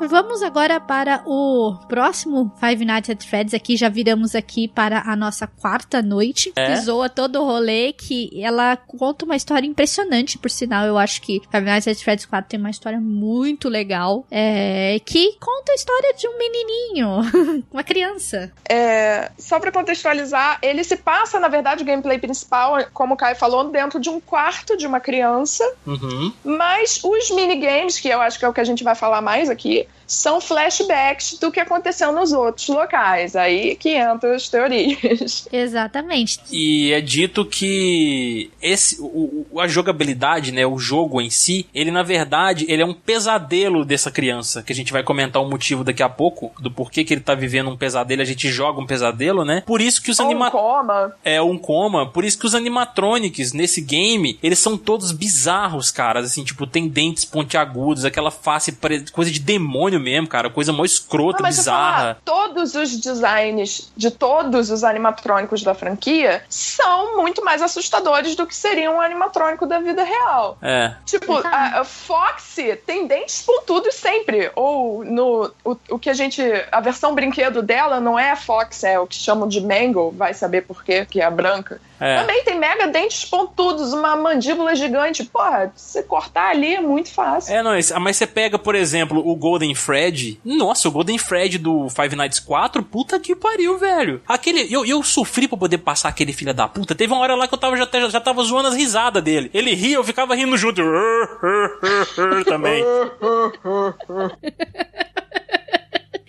Vamos agora para o próximo Five Nights at Freddy's. Aqui já viramos aqui para a nossa quarta noite. É? Que zoa todo o rolê, que ela conta uma história impressionante, por sinal. Eu acho que Five Nights at Freddy's 4 tem uma história muito legal. É, que conta a história de um menininho, uma criança. É, só pra contextualizar, ele se passa, na verdade, o gameplay principal, como o Kai falou, dentro de um quarto de uma criança, Uhum. mas os minigames, que eu acho que é o que a gente vai falar mais aqui, são flashbacks do que aconteceu nos outros locais. Aí que entram as teorias. Exatamente. E é dito que esse, o, o- a jogabilidade, né, o jogo em si, ele na verdade ele é um pesadelo dessa criança, que a gente vai comentar o motivo daqui a pouco, do porquê que ele tá vivendo um pesadelo, a gente joga um pesadelo, né? Por isso que os Ou um anima coma. é um coma, por isso que os animatronics nesse game, eles são todos bizarros, cara, assim, tipo, tem dentes pontiagudos, aquela face, pare- coisa de demônio mesmo, cara, coisa mó escrota, Não, eu falar, bizarra. todos os designs de todos os animatrônicos da franquia são muito mais assustadores do que seria um animatrônico da vida real. É. Tipo, a, a Foxy tem dentes pontudos sempre. Ou no. O, o que a gente. A versão brinquedo dela não é a Fox, é o que chamam de Mangle, vai saber por quê, que é a branca. É. Também tem mega dentes pontudos, uma mandíbula gigante. Porra, se cortar ali é muito fácil. É, não, mas você pega, por exemplo, o Golden Fred. Nossa, o Golden Fred do Five Nights 4, puta que pariu, velho. Aquele. Eu, eu sofri pra poder passar aquele filho da puta. Teve uma hora lá que eu tava, já, já, já tava zoando as risadas dele. Ele ria, eu ficava rindo junto. Também.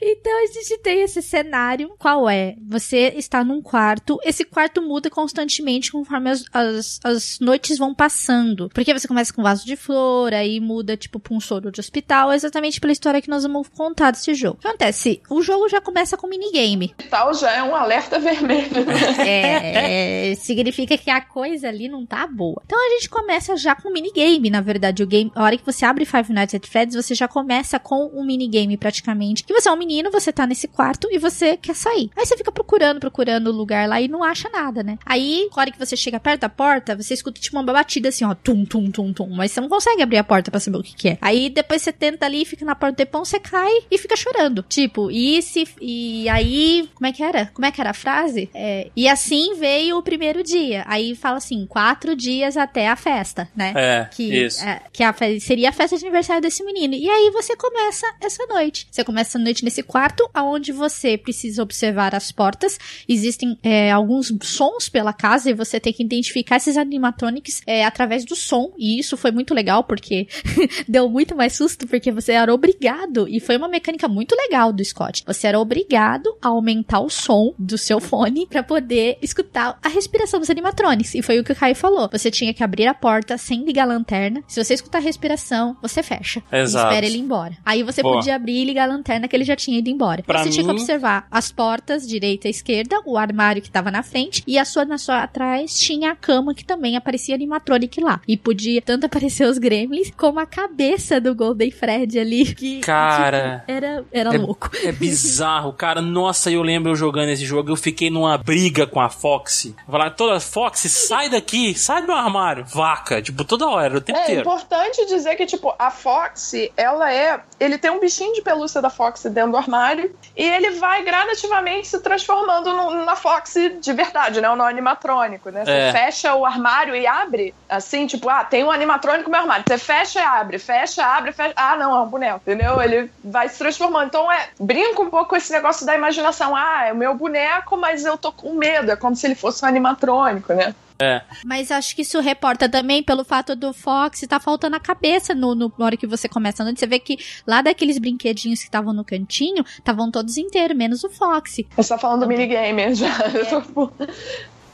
Então a gente tem esse cenário. Qual é? Você está num quarto. Esse quarto muda constantemente conforme as, as, as noites vão passando. Porque você começa com um vaso de flor, aí muda, tipo, pra um soro de hospital. Exatamente pela história que nós vamos contar desse jogo. O que acontece? O jogo já começa com minigame. Tal já é um alerta vermelho. né? É, é, significa que a coisa ali não tá boa. Então a gente começa já com minigame, na verdade. O game, a hora que você abre Five Nights at Freddy's, você já começa com um minigame praticamente. Que você é um menino, você tá nesse quarto e você quer sair. Aí você fica procurando, procurando o lugar lá e não acha nada, né? Aí, na hora que você chega perto da porta, você escuta tipo uma batida assim, ó, tum, tum, tum, tum. Mas você não consegue abrir a porta pra saber o que, que é. Aí depois você tenta ali, fica na porta do tempão, você cai e fica chorando. Tipo, e se. E aí. Como é que era? Como é que era a frase? É, e assim veio o primeiro dia. Aí fala assim: quatro dias até a festa, né? É, Que, isso. é, que a seria a festa de aniversário desse menino. E aí você começa essa noite. Você começa a noite nesse quarto, aonde você precisa observar as portas. Existem é, alguns sons pela casa e você tem que identificar esses animatronics é, através do som. E isso foi muito legal, porque deu muito mais susto, porque você era obrigado. E foi uma mecânica muito legal do Scott. Você era obrigado a aumentar o som do seu fone pra poder escutar a respiração dos animatronics. E foi o que o Kai falou. Você tinha que abrir a porta sem ligar a lanterna. Se você escutar a respiração, você fecha. Exato. E espera ele ir embora. Aí você Boa. podia abrir e ligar a lanterna que ele já tinha ido embora. Pra você tinha que mim- observar as portas, direita e esquerda, o armário que tava na frente, e a sua na sua atrás tinha a cama que também aparecia animatronic lá. E podia tanto aparecer os gremlins como a cabeça do Golden Fred ali. Que, Cara. tipo, era, era É- louco. É bizarro, cara. Nossa, eu lembro eu jogando esse jogo. Eu fiquei numa briga com a Foxy. Falar, toda Foxy, sai daqui, sai do meu armário. Vaca, tipo, toda hora, o tempo É inteiro. importante dizer que, tipo, a Foxy, ela é. Ele tem um bichinho de pelúcia da Foxy dentro do armário e ele vai gradativamente se transformando na Foxy de verdade, né? No animatrônico, né? Você É. fecha o armário e abre, assim, tipo, ah, tem um animatrônico no meu armário. Você fecha e abre, fecha, abre, fecha. Ah, não, é um boneco, entendeu? Ele vai se transformando. Então, é. Brinca um pouco com esse negócio da imaginação. Ah, é o meu boneco, mas eu tô com medo. É como se ele fosse um animatrônico, né? É. Mas acho que isso reporta também pelo fato do Fox tá faltando a cabeça no, no na hora que você começa a noite. Você vê que lá daqueles brinquedinhos que estavam no cantinho, estavam todos inteiros, menos o Fox. Você tá falando do minigame já. Eu tô-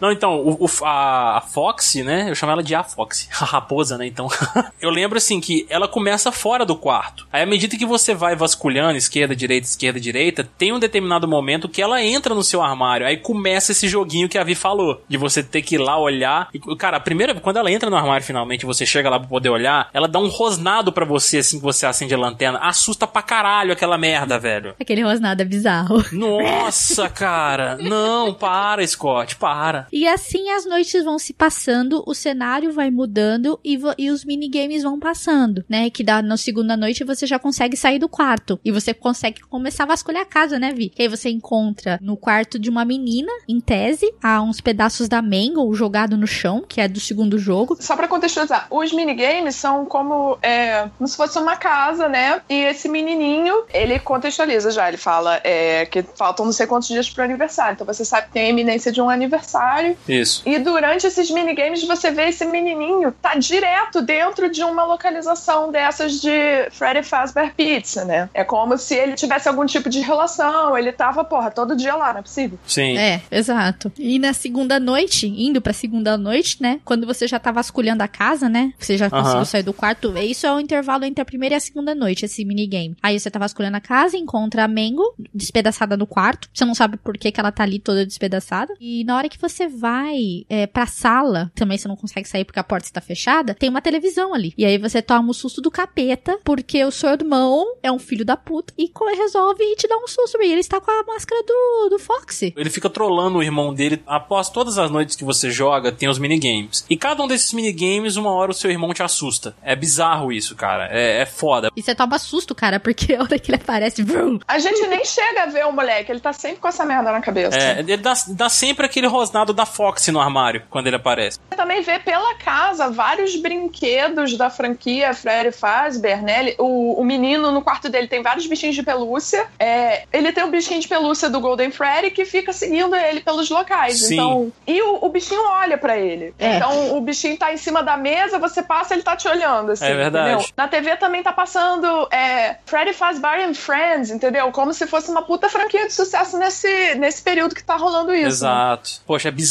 Não, então, o, o- a, a Foxy, né? Eu chamo ela de a Foxy, a raposa, né? Então, eu lembro assim que ela começa fora do quarto. Aí, à medida que você vai vasculhando, esquerda, direita, esquerda, direita, tem um determinado momento que ela entra no seu armário. Aí começa esse joguinho que a Vi falou, de você ter que ir lá olhar. E, cara, a primeira, quando ela entra no armário finalmente, você chega lá pra poder olhar, ela dá um rosnado pra você assim que você acende a lanterna. Assusta pra caralho aquela merda, velho. Aquele rosnado é bizarro. Nossa, cara. Não, para, Scott, para. E assim as noites vão se passando, o cenário vai mudando e, e os minigames vão passando, né? Que dá na segunda noite você já consegue sair do quarto. E você consegue começar a vasculhar a casa, né, Vi? Que aí você encontra no quarto de uma menina, em tese, há uns pedaços da Mango jogado no chão, que é do segundo jogo. Só pra contextualizar, os minigames são como, é, como se fosse uma casa, né? E esse menininho, ele contextualiza já. Ele fala é, que faltam não sei quantos dias pro aniversário. Então você sabe que tem a iminência de um aniversário. Isso. E durante esses minigames você vê esse menininho tá direto dentro de uma localização dessas de Freddy Fazbear Pizza, né? É como se ele tivesse algum tipo de relação. Ele tava, porra, todo dia lá, não é possível. Sim. É, exato. E na segunda noite, indo pra segunda noite, né? Quando você já tá vasculhando a casa, né? Você já Aham. conseguiu sair do quarto. Isso é o intervalo entre a primeira e a segunda noite, esse minigame. Aí você tá vasculhando a casa, encontra a Mango despedaçada no quarto. Você não sabe por que, que ela tá ali toda despedaçada. E na hora que você vai é, pra sala, também você não consegue sair porque a porta está fechada, tem uma televisão ali. E aí você toma o susto do capeta, porque o seu irmão é um filho da puta e resolve te dar um susto. E ele está com a máscara do, do Foxy. Ele fica trolando o irmão dele. Após todas as noites que você joga, tem os minigames. E cada um desses minigames, uma hora o seu irmão te assusta. É bizarro isso, cara. É, é foda. E você toma susto, cara, porque a hora que ele aparece, vrum, A gente nem chega a ver o moleque, ele tá sempre com essa merda na cabeça. É, ele dá, dá sempre aquele rosnado da Fox no armário quando ele aparece. Você também vê pela casa vários brinquedos da franquia Freddy Fazbear, né? Ele- O, o menino no quarto dele tem vários bichinhos de pelúcia. É, ele tem o bichinho de pelúcia do Golden Freddy que fica seguindo ele pelos locais. Sim. Então, e o, o bichinho olha pra ele. É. Então o bichinho tá em cima da mesa, você passa, ele tá te olhando. Assim, É verdade. entendeu? Na TV também tá passando é, Freddy Fazbear and Friends, entendeu? Como se fosse uma puta franquia de sucesso nesse, nesse período que tá rolando isso. né? Exato. Poxa, é bizarro,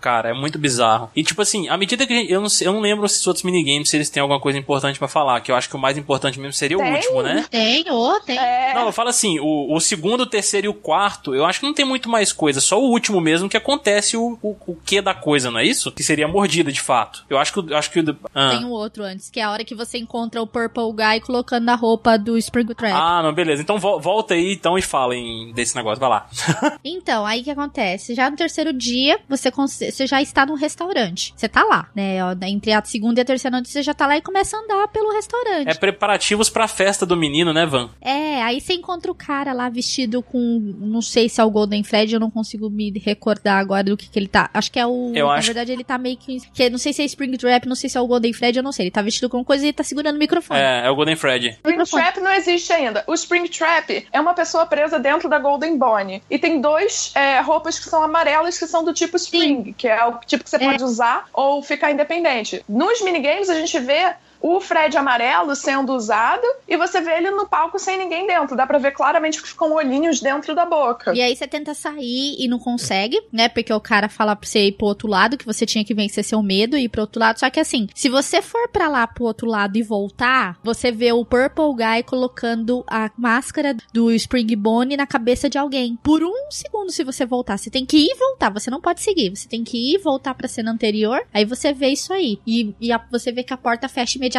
cara. É muito bizarro. E tipo assim, à medida que a gente- eu não, eu não lembro se os outros minigames se eles têm alguma coisa importante pra falar, que eu acho que o mais importante mesmo seria o Tem. último, né? tem, ô, tem. É, Não, eu falo assim, o, o segundo, o terceiro e o quarto, eu acho que não tem muito mais coisa, só o último mesmo que acontece o, o, o que da coisa, não é isso? Que seria a mordida, de fato. Eu acho que, o- eu acho que o... Ah. Tem um outro antes, que é a hora que você encontra o Purple Guy colocando na roupa do Springtrap. Ah, não, beleza. Então vo- volta aí então e fala em, desse negócio, vai lá. Então, aí o que acontece? Já no terceiro dia, você, cons- você já está no restaurante. Você tá lá, né? Ó, Entre a segunda e a terceira noite, você já tá lá e começa a andar pelo restaurante. É preparativos pra festa do menino, né, Van? É, aí você encontra o cara lá vestido com. Não sei se é o Golden Fred, eu não consigo me recordar agora do que, que ele tá. Acho que é o. Eu na acho- verdade, ele tá meio que. que não sei se é Spring Trap, não sei se é o Golden Fred, eu não sei. Ele tá vestido com coisa e ele tá segurando o microfone. É, é o Golden Fred. Springtrap não existe ainda. O Springtrap é uma pessoa presa dentro da Golden Bonnie. E tem dois é, roupas que são amarelas que são do tipo Spring, que é o tipo que você pode usar ou ficar independente. Nos minigames a gente vê o Fred amarelo sendo usado e você vê ele no palco sem ninguém dentro. Dá pra ver claramente que ficam olhinhos dentro da boca. E aí você tenta sair e não consegue, né? Porque o cara fala pra você ir pro outro lado, que você tinha que vencer seu medo e ir pro outro lado. Só que assim, se você for pra lá pro outro lado e voltar, você vê o Purple Guy colocando a máscara do Spring Bonnie na cabeça de alguém. Por um segundo, se você voltar. Você tem que ir e voltar. Você não pode seguir. Você tem que ir e voltar pra cena anterior. Aí você vê isso aí. E, e a- você vê que a porta fecha imediatamente.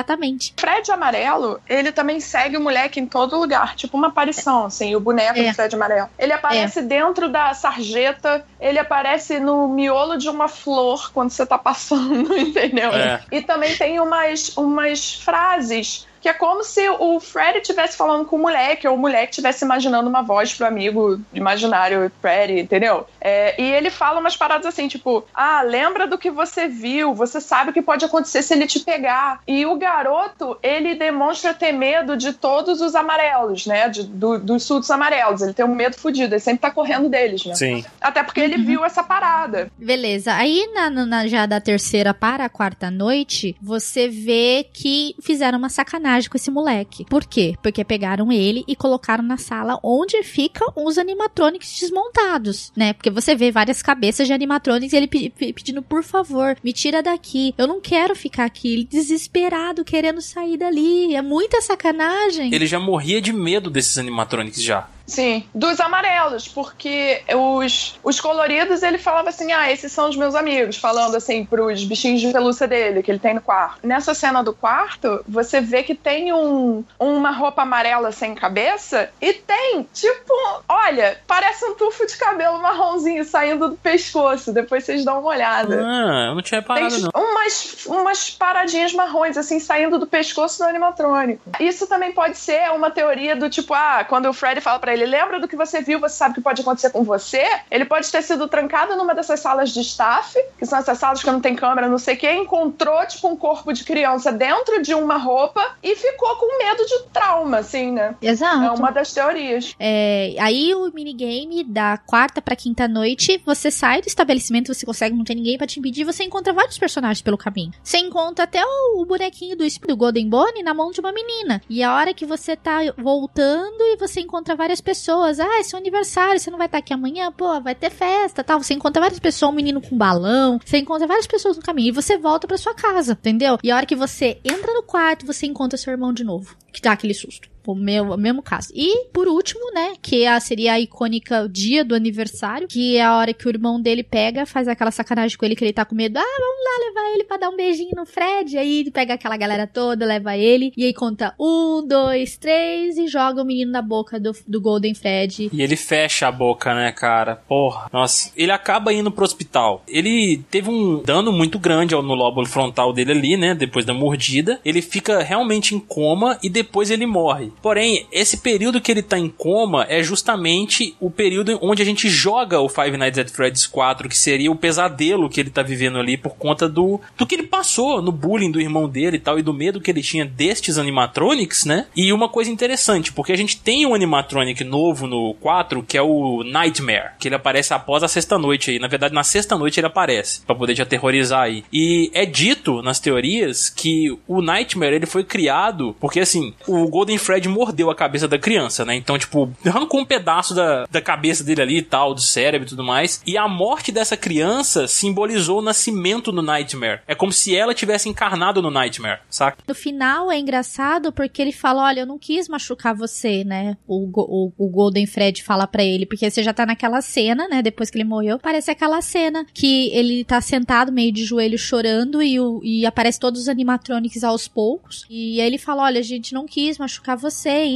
Fred Amarelo, ele também segue o moleque em todo lugar, tipo uma aparição, assim, o boneco É. do Fred Amarelo. Ele aparece dentro da sarjeta, ele aparece no miolo de uma flor quando você tá passando, entendeu? É. E também tem umas, umas frases que é como se o Fred estivesse falando com o moleque, ou o moleque estivesse imaginando uma voz pro amigo imaginário Fred, entendeu? É, e ele fala umas paradas assim, tipo, ah, lembra do que você viu, você sabe o que pode acontecer se ele te pegar. E o garoto, ele demonstra ter medo de todos os amarelos, né? De, do, dos surtos amarelos. Ele tem um medo fudido, ele sempre tá correndo deles, né? Sim. Até porque ele viu essa parada. Beleza. Aí, na, na- já da terceira para a quarta noite, você vê que fizeram uma sacanagem com esse moleque. Por quê? Porque pegaram ele e colocaram na sala onde ficam os animatronics desmontados, né? Porque você vê várias cabeças de animatronics ele pe- pe- pedindo, por favor, me tira daqui. Eu não quero ficar aqui. Ele desesperado, querendo sair dali. É muita sacanagem. Ele já morria de medo desses animatronics já. Sim, dos amarelos, porque os, os coloridos ele falava assim: ah, esses são os meus amigos, falando assim pros bichinhos de pelúcia dele que ele tem no quarto. Nessa cena do quarto, você vê que tem um, uma roupa amarela sem cabeça e tem, tipo, olha, parece um tufo de cabelo marronzinho saindo do pescoço. Depois vocês dão uma olhada. Ah, eu não tinha Tem reparado, não. umas, umas paradinhas marrons, assim, saindo do pescoço do animatrônico. Isso também pode ser uma teoria do tipo, ah, quando o Freddy fala pra ele, lembra do que você viu, você sabe o que pode acontecer com você? Ele pode ter sido trancado numa dessas salas de staff, que são essas salas que não tem câmera, não sei o quê, encontrou, tipo, um corpo de criança dentro de uma roupa e ficou com medo de trauma, assim, né? Exato. É uma das teorias. É, aí o minigame da quarta pra quinta noite, você sai do estabelecimento, você consegue, não tem ninguém pra te impedir, você encontra vários personagens pelo caminho. Você encontra até o, o bonequinho do, do Golden Bone na mão de uma menina. E a hora que você tá voltando e você encontra várias pessoas, ah, é seu aniversário, você não vai estar aqui amanhã, pô, vai ter festa, tal. Você encontra várias pessoas, um menino com balão, você encontra várias pessoas no caminho e você volta pra sua casa, entendeu? E a hora que você entra no quarto, você encontra seu irmão de novo, que dá aquele susto. O meu, o mesmo caso. E, por último, né, que a, seria a icônica dia do aniversário, que é a hora que o irmão dele pega, faz aquela sacanagem com ele que ele tá com medo. Ah, vamos lá levar ele pra dar um beijinho no Fred. Aí pega aquela galera toda, leva ele, e aí conta um, dois, três, e joga o menino na boca do, do Golden Fred. E ele fecha a boca, né, cara? Porra. Nossa. Ele acaba indo pro hospital. Ele teve um dano muito grande no lóbulo frontal dele ali, né? Depois da mordida. Ele fica realmente em coma e depois ele morre. Porém, esse período que ele tá em coma é justamente o período onde a gente joga o Five Nights at Freddy's 4, que seria o pesadelo que ele tá vivendo ali por conta do, do que ele passou no bullying do irmão dele e tal, e do medo que ele tinha destes animatronics, né? E uma coisa interessante, porque a gente tem um animatronic novo no 4, que é o Nightmare, que ele aparece após a sexta noite aí. Na verdade, na sexta noite ele aparece, pra poder te aterrorizar aí. E é dito nas teorias que o Nightmare ele foi criado porque assim, o Golden Fred mordeu a cabeça da criança, né? Então, tipo, arrancou um pedaço da, da cabeça dele ali e tal, do cérebro e tudo mais. E a morte dessa criança simbolizou o nascimento no Nightmare. É como se ela tivesse encarnado no Nightmare, saca? No final é engraçado porque ele fala: Olha, eu não quis machucar você, né? O, o, o Golden Fred fala pra ele, porque você já tá naquela cena, né? Depois que ele morreu, parece aquela cena que ele tá sentado meio de joelho chorando e, o, e aparece todos os animatronics aos poucos. E aí ele fala: Olha, a gente não quis machucar você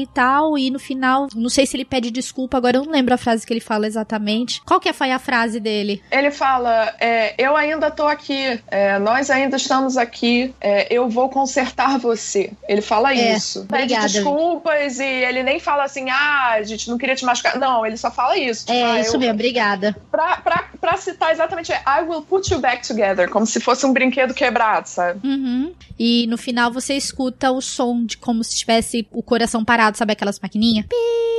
e tal. E no final, não sei se ele pede desculpa, agora eu não lembro a frase que ele fala exatamente. Qual que foi a frase dele? Ele fala: é, Eu ainda tô aqui, é, nós ainda estamos aqui, é, eu vou consertar você. Ele fala É, isso. Pede obrigada. desculpas e ele nem fala assim: Ah, a gente não queria te machucar. Não, ele só fala isso. Tipo, É, ah, isso eu- mesmo, obrigada. Pra, pra, pra citar exatamente, é, I will put you back together, como se fosse um brinquedo quebrado, sabe? Uhum. E no final você escuta o som de como se tivesse o coração parado, sabe aquelas maquininhas? Pi.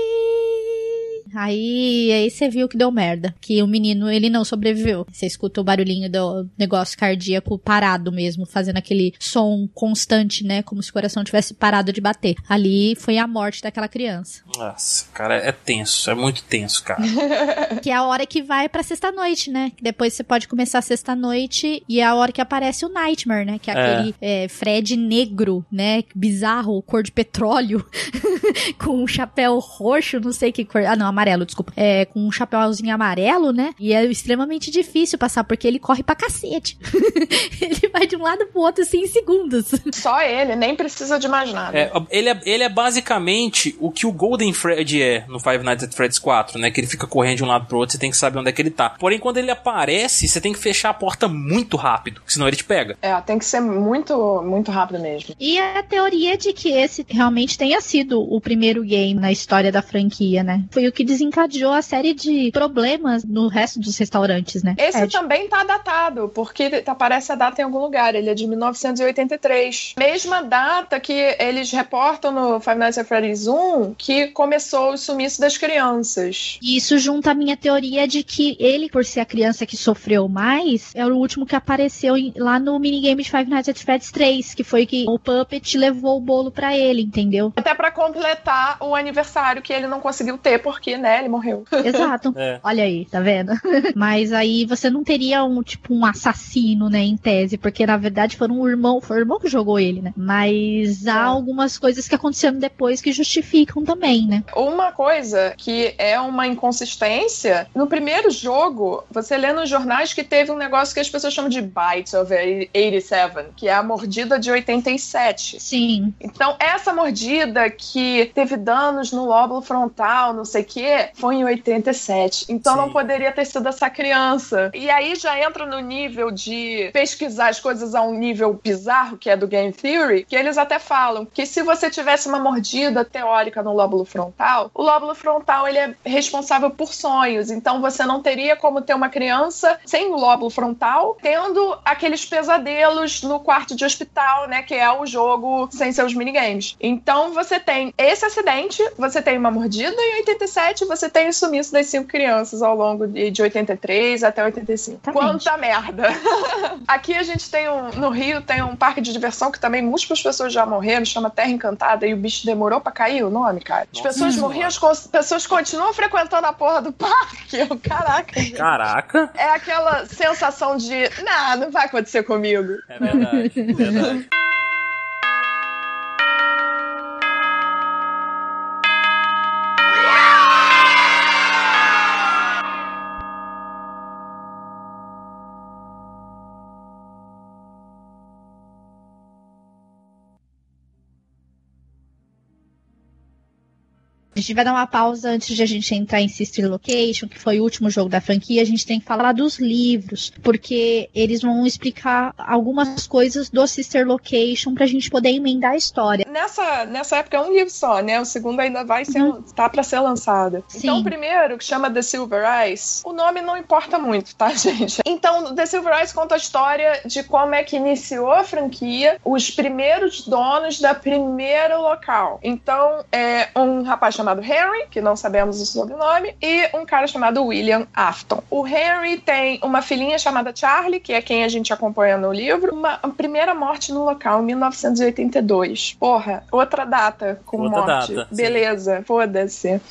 Aí, aí você viu que deu merda. Que o menino, ele não sobreviveu. Você escuta o barulhinho do negócio cardíaco parado mesmo, fazendo aquele som constante, né? Como se o coração tivesse parado de bater. Ali foi a morte daquela criança. Nossa, cara, é tenso, é muito tenso, cara. Que é a hora que vai pra sexta-noite, né? Que Depois você pode começar a sexta-noite e é a hora que aparece o Nightmare, né? Que é, É. aquele é, Fred negro, né? Bizarro, cor de petróleo, com um chapéu roxo, não sei que cor. Ah, não, amarelo, desculpa. É, com um chapéuzinho amarelo, né? E é extremamente difícil passar, porque ele corre pra cacete. ele vai de um lado pro outro, assim, em segundos. Só ele, nem precisa de mais nada. É, ele, é, ele é basicamente o que o Golden Fred é no Five Nights at Freddy's 4, né? Que ele fica correndo de um lado pro outro, você tem que saber onde é que ele tá. Porém, quando ele aparece, você tem que fechar a porta muito rápido, senão ele te pega. É, tem que ser muito, muito rápido mesmo. E a teoria de que esse realmente tenha sido o primeiro game na história da franquia, né? Foi o que desencadeou a série de problemas no resto dos restaurantes, né? Esse Ed. também tá datado, porque aparece a data em algum lugar. Ele é de 1983. Mesma data que eles reportam no Five Nights at Freddy's 1 que começou o sumiço das crianças. E isso junta a minha teoria de que ele, por ser a criança que sofreu mais, é o último que apareceu em- lá no minigame de Five Nights at Freddy's 3, que foi que o Puppet levou o bolo pra ele, entendeu? Até pra completar o aniversário que ele não conseguiu ter, porque, né, ele morreu. Exato. É. Olha aí, tá vendo? Mas aí você não teria um tipo um assassino, né, em tese, porque na verdade foi um irmão, foi o irmão que jogou ele, né? Mas há É. algumas coisas que aconteceram depois que justificam também, né? Uma coisa que é uma inconsistência, no primeiro jogo, você lê nos jornais que teve um negócio que as pessoas chamam de Bite of 87, que é a mordida de 87. Sim. Então, essa mordida que teve danos no lóbulo frontal, não sei o quê, foi em 87. Então, Sim. não poderia ter sido essa criança. E aí já entra no nível de pesquisar as coisas a um nível bizarro, que é do Game Theory, que eles até falam que se você tivesse uma mordida teórica no lóbulo frontal, o lóbulo frontal ele é responsável por sonhos. Então, você não teria como ter uma criança sem o lóbulo frontal, tendo aqueles pesadelos no quarto de hospital, né? Que é o jogo sem seus minigames. Então você tem esse acidente, você tem uma mordida em 87, você tem o sumiço das cinco crianças ao longo de, de 83 até 85. Exatamente. Quanta merda! Aqui a gente tem um. No Rio tem um parque de diversão que também múltiplas pessoas já morreram, chama Terra Encantada, e o bicho demorou pra cair o nome, cara. As Nossa pessoas morriam, as pessoas continuam frequentando a porra do parque. Eu, Caraca, gente. Caraca. É aquela sensação de, nah, não vai acontecer comigo. É verdade. é verdade. gente vai dar uma pausa antes de a gente entrar em Sister Location, que foi o último jogo da franquia. A gente tem que falar dos livros, porque eles vão explicar algumas coisas do Sister Location pra gente poder emendar a história. Nessa, nessa época é um livro só, né? O segundo ainda vai ser, tá pra ser lançado. Sim. Então o primeiro, que chama The Silver Eyes, o nome não importa muito, tá, gente? Então, The Silver Eyes conta a história de como é que iniciou a franquia, os primeiros donos da primeiro local. Então, é um rapaz chamado Henry, que não sabemos o sobrenome, e um cara chamado William Afton. O Henry tem uma filhinha chamada Charlie, que é quem a gente acompanha no livro, uma a primeira morte no local em 1982. Porra, outra data com Outra morte. data. Beleza, foda-se.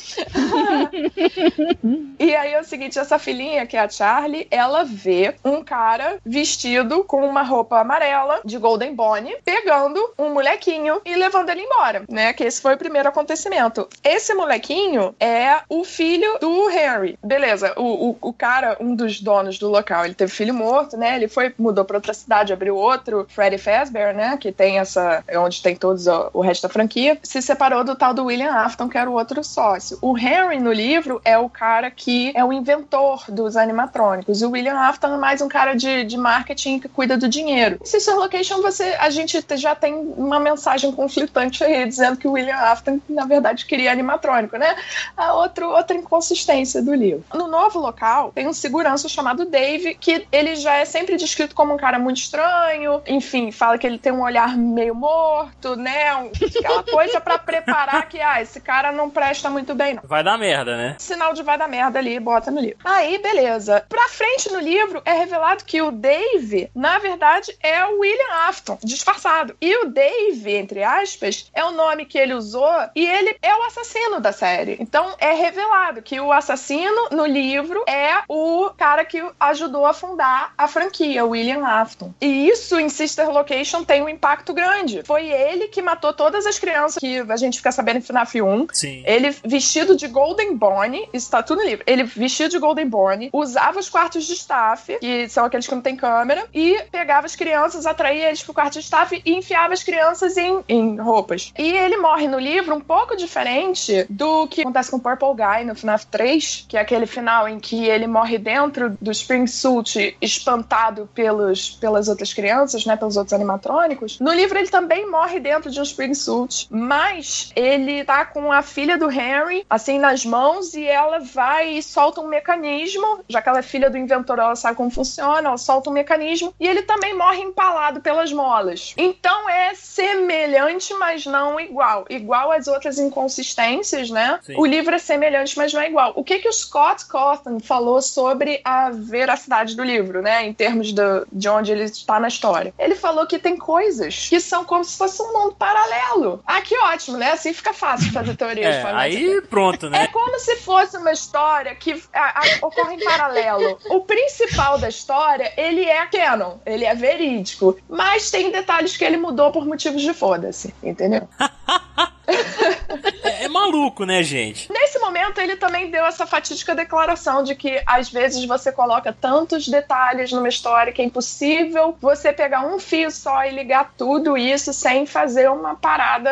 E aí é o seguinte, essa filhinha, que é a Charlie, ela vê um cara vestido com uma roupa amarela de Golden Bonnie, pegando um molequinho e levando ele embora, né? Que esse foi o primeiro acontecimento. Esse molequinho é o filho do Henry. Beleza, o, o, o cara, um dos donos do local, ele teve filho morto, né? Ele foi, mudou pra outra cidade, abriu outro, Freddy Fazbear, né? Que tem essa, é onde tem todos o, resto da franquia. Se separou do tal do William Afton, que era o outro sócio. O Henry, no livro, é o cara que é o inventor dos animatrônicos. E o William Afton é mais um cara de, de marketing que cuida do dinheiro. Sister Location, você, a gente já tem uma mensagem conflitante aí, dizendo que o William Afton, na verdade, queria animatrônico, né? A outro, outra inconsistência do livro. No novo local, tem um segurança chamado Dave, que ele já é sempre descrito como um cara muito estranho, enfim, fala que ele tem um olhar meio morto, né? Um- aquela coisa pra preparar que, ah, esse cara não presta muito bem, não Vai dar merda, né? sinal de vai dar merda ali, bota no livro. Aí, beleza. Pra frente no livro é revelado que o Dave, na verdade, é o William Afton, disfarçado. E o Dave, entre aspas, é o nome que ele usou e ele é o assassino da série. Então é revelado que o assassino no livro é o cara que ajudou a fundar a franquia, William Afton. E isso em Sister Location tem um impacto grande. Foi ele que matou todas as crianças que a gente fica sabendo em FNAF 1. Sim. Ele vestido de Golden Bonnie, isso tá tudo no livro. Ele vestido de Golden Bonnie, usava os quartos de staff, que são aqueles que não tem câmera, e pegava as crianças, atraía eles pro quarto de staff e enfiava as crianças em, em roupas. E ele morre no livro um pouco diferente lembre do que acontece com Purple Guy no FNAF 3, que é aquele final em que ele morre dentro do Spring Suit, espantado pelos, pelas outras crianças, né, pelos outros animatrônicos. No livro ele também morre dentro de um Spring Suit, mas ele tá com a filha do Henry, assim, nas mãos, e ela vai e solta um mecanismo, já que ela é filha do inventor, ela sabe como funciona, ela solta um mecanismo, e ele também morre empalado pelas molas. Então é semelhante, mas não igual. Igual às outras inconsistências, né? Sim. O livro é semelhante, mas não é igual. O que que o Scott Cawthon falou sobre a veracidade do livro, né? Em termos do, de onde ele está na história. Ele falou que tem coisas que são como se fosse um mundo paralelo. Ah, que ótimo, né? Assim fica fácil de fazer teoria de É, fanática. aí pronto, É né? como se fosse uma história que a- a- ocorre em paralelo. O principal da história, ele é canon, ele é verídico, mas tem detalhes que ele mudou por motivos de foda-se, entendeu? Maluco, né, gente? Nesse momento, ele também deu essa fatídica declaração de que às vezes você coloca tantos detalhes numa história que é impossível você pegar um fio só e ligar tudo isso sem fazer uma parada,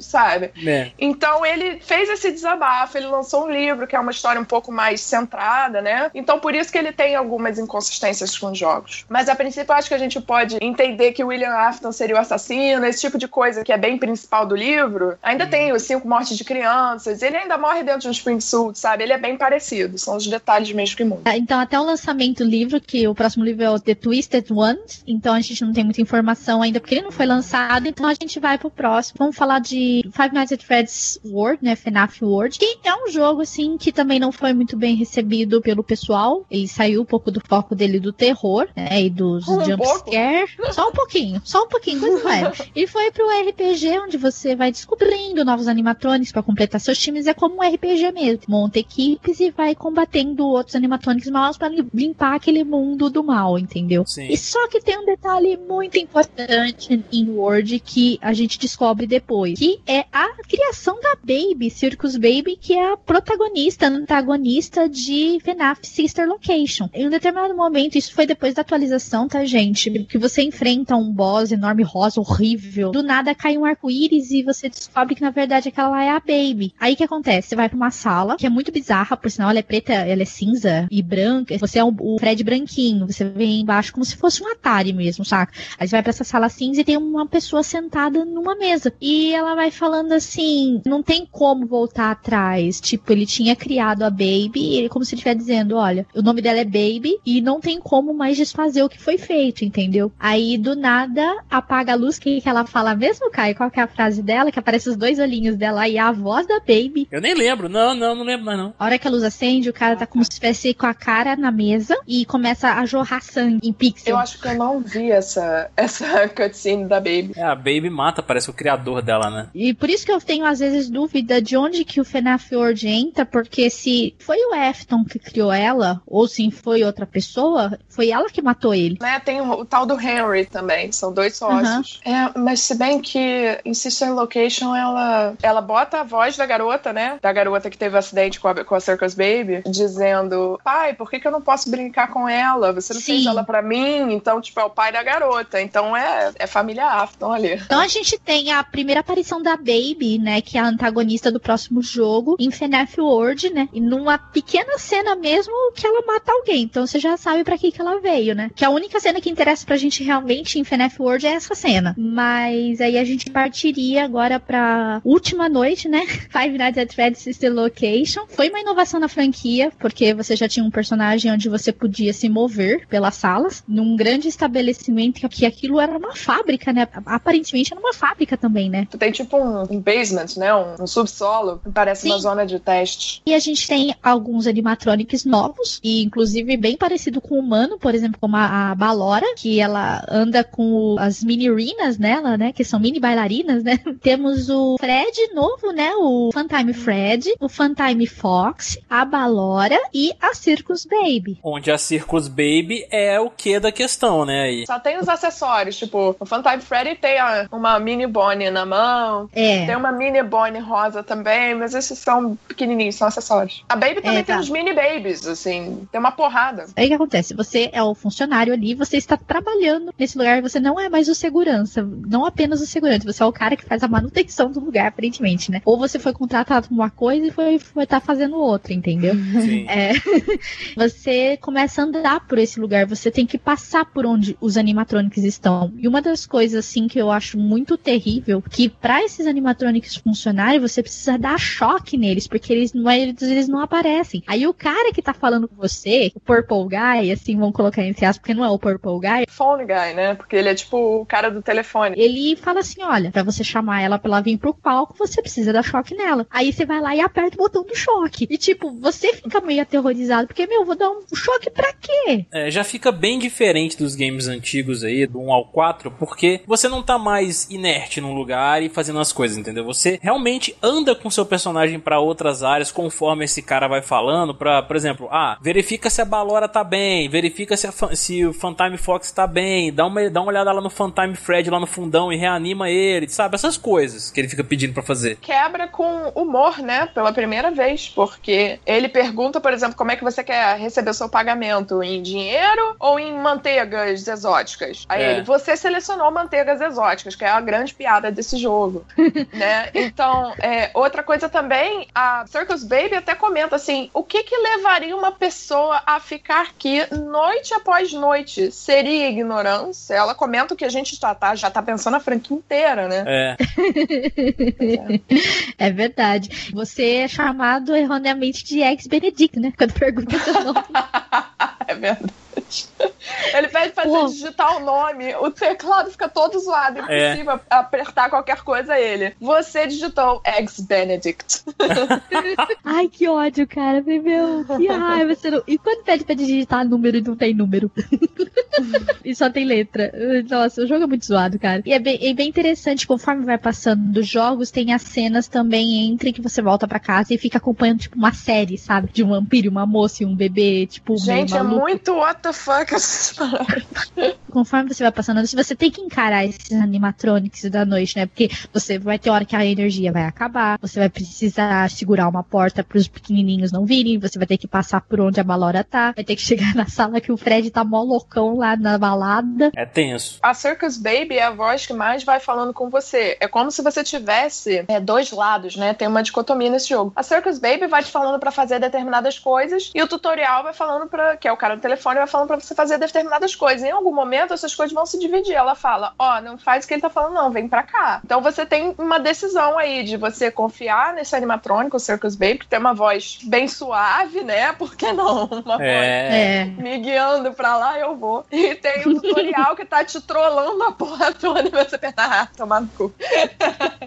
sabe? É. Então ele fez esse desabafo, ele lançou um livro que é uma história um pouco mais centrada, né? Então por isso que ele tem algumas inconsistências com os jogos. Mas a princípio eu acho que a gente pode entender que o William Afton seria o assassino, esse tipo de coisa que é bem principal do livro. Ainda tem os cinco mortes de crianças, ele ainda morre dentro de um spring suit, sabe? Ele é bem parecido, são os detalhes mesmo que mudam. Ah, Então, até o lançamento do livro, que o próximo livro é o The Twisted Ones, então a gente não tem muita informação ainda, porque ele não foi lançado, então a gente vai pro próximo. Vamos falar de Five Nights at Freddy's World, né, FNAF World, que é um jogo, assim, que também não foi muito bem recebido pelo pessoal, ele saiu um pouco do foco dele do terror, né, e dos Um jumpscare, só um pouquinho, só um pouquinho, coisa leve. E foi pro RPG, onde você vai descobrindo novos animatrônicos pra completar seus times, é como um RPG mesmo. Monta equipes e vai combatendo outros animatrônicos maus pra limpar aquele mundo do mal, entendeu? Sim. E só que tem um detalhe muito importante em Word que a gente descobre depois, que é a criação da Baby, Circus Baby, que é a protagonista, antagonista de FNAF Sister Location. Em um determinado momento, isso foi depois da atualização, tá, gente? Que você enfrenta um boss enorme, rosa, horrível. Do nada cai um arco-íris e você descobre que na verdade aquela lá é a Baby. Aí o que acontece? Você vai pra uma sala, que é muito bizarra, por sinal ela é preta, ela é cinza e branca. Você é o, Fred branquinho, você vem embaixo como se fosse um Atari mesmo, saca? Aí você vai pra essa sala cinza e tem uma pessoa sentada numa mesa. E ela vai falando assim: não tem como voltar atrás. Tipo, ele tinha criado a Baby, ele como se estivesse dizendo: olha, o nome dela é Baby e não tem como mais desfazer o que foi feito, entendeu? Aí do nada apaga a luz, que, que ela fala mesmo, Caio? Qual que é a frase dela? Que aparece os dois olhinhos dela e a voz da Baby. Eu nem lembro. Não, não, não lembro mais não. A hora que a luz acende, o cara tá como se estivesse com a cara na mesa e começa a jorrar sangue em pixel. Eu acho que eu não vi essa, essa cutscene da Baby. É, a Baby mata, parece o criador dela, né? E por isso que eu tenho às vezes dúvida de onde que o FNAF World entra, porque se foi o Efton que criou ela, ou se foi outra pessoa, foi ela que matou ele. Né, tem o, o tal do Henry também, são dois sócios. É, mas se bem que em Sister Location ela, ela bota a voz da garota, né? Da garota que teve o acidente com a, com a Circus Baby, dizendo: Pai, por que, que eu não posso brincar com ela? Você não fez Sim. ela pra mim? Então, tipo, é o pai da garota. Então é, é família Afton ali. Então a gente tem a primeira aparição da Baby, né, que é a antagonista do próximo jogo, em FNAF World, né, e numa pequena cena mesmo que ela mata alguém. Então você já sabe pra que que ela veio, né? Que a única cena que interessa pra gente realmente em FNAF World é essa cena. Mas aí a gente partiria agora pra última noite, né? Five Nights at Freddy's Sister Location. Foi uma inovação na franquia, porque você já tinha um personagem onde você podia se mover pelas salas, num grande estabelecimento que aquilo era uma fábrica, né? Aparentemente era uma fábrica também, né? Tu tem tipo um, um basement, né? Um, um subsolo, que parece uma Sim. zona de teste. E a gente tem alguns animatronics novos, e inclusive bem parecido com o humano, por exemplo, como a, a Balora, que ela anda com o- as mini-rinas nela, né? Que são mini bailarinas, né? Temos o Fred novo, né? O Funtime Fred, o Funtime Fox, a Balora e a Circus Baby. Onde a Circus Baby é o que da questão, né? Aí. Só tem os acessórios, tipo, o Funtime Freddy tem a- uma mini Bonnie na mão, É. tem uma mini Bonnie rosa também, mas esses são pequenininhos, são acessórios. A Baby também É, tem tá. uns mini babies, assim, tem uma porrada. Aí o que acontece? Você é o funcionário ali, você está trabalhando nesse lugar, você não é mais o segurança, não apenas o segurança, você é o cara que faz a manutenção do lugar, aparentemente, né? Ou você foi contratado pra uma coisa e foi estar fazendo outra, entendeu? Sim. É, você começa a andar por esse lugar, você tem que passar por onde os animatronics estão. E uma das coisas assim que eu acho muito terrível, que para esses animatronics funcionarem, você precisa dar choque neles, porque eles não, eles, eles não aparecem. Aí o cara que tá falando com você, o Purple Guy, assim, vamos colocar entre aspas, porque não é o Purple Guy, Phone guy, né? Porque ele é tipo o cara do telefone. ele fala assim: olha, pra você chamar ela pra ela vir pro palco, você precisa dar choque nela. Aí você vai lá e aperta o botão do choque. E tipo, você fica meio aterrorizado, porque, meu, vou dar um choque pra quê? É, já fica bem diferente dos games antigos aí, do 1 ao 4, porque você não tá mais inerte num lugar e fazendo as coisas, entendeu? Você realmente anda com seu personagem pra outras áreas conforme esse cara vai falando, pra, por exemplo, ah, verifica se a Balora tá bem, verifica se, a se o Funtime Fox tá bem, dá uma, dá uma olhada lá no Funtime Fred lá no fundão e reanima ele, sabe? Essas coisas que ele fica pedindo pra fazer. Quebra com humor, né? Pela primeira vez, porque ele pergunta, por exemplo, como é que você quer receber o seu pagamento? Em dinheiro ou em manteigas exóticas? Aí É. ele, você selecionou manteigas exóticas, que é a grande piada desse jogo, né? Então, é, outra coisa também, a Circus Baby até comenta assim, o que que levaria uma pessoa a ficar aqui noite após noite? Seria ignorância? Ela comenta que a gente já tá, já tá pensando a franquia inteira, né? É, É verdade. Você é chamado erroneamente de ex-Benedict, né? Quando pergunta seu nome. É verdade. Ele pede pra Pô. você digitar o nome, o teclado fica todo zoado, É. impossível apertar qualquer coisa ele. Você digitou ex-Benedict. Ai, que ódio, cara. Meu, que raiva. Você não... E quando pede pra digitar número e não tem número? e só tem letra. Nossa, o jogo é muito zoado, cara. E é bem, é bem interessante, conforme vai passando dos jogos, tem as cenas também entre que você volta pra casa e fica acompanhando, tipo, uma série, sabe? De um vampiro, uma moça e um bebê, tipo, Gente, é muito what the fuck essas paradas. conforme você vai passando, você tem que encarar esses animatronics da noite, né? Porque você vai ter hora que a energia vai acabar, você vai precisar segurar uma porta para os pequenininhos não virem, você vai ter que passar por onde a Balora tá, vai ter que chegar na sala que o Fred tá mó loucão lá na balada. é tenso. A Circus Baby é a voz que mais vai falando com você. É como se você tivesse é, dois lados, né? Tem uma dicotomia nesse jogo. A Circus Baby vai te falando pra fazer determinadas coisas e o tutorial vai falando para que é o cara do telefone vai falando pra você fazer determinadas coisas. Em algum momento essas coisas vão se dividir. Ela fala: "Ó, não faz o que ele tá falando não, vem pra cá". Então você tem uma decisão aí de você confiar nesse animatrônico, o Circus Baby, que tem uma voz bem suave, né? Por que não? Uma voz É. É. me guiando pra lá, eu vou. E tem o tutorial que tá te trollando a porra toda e você pensa, ah, tomar no cu.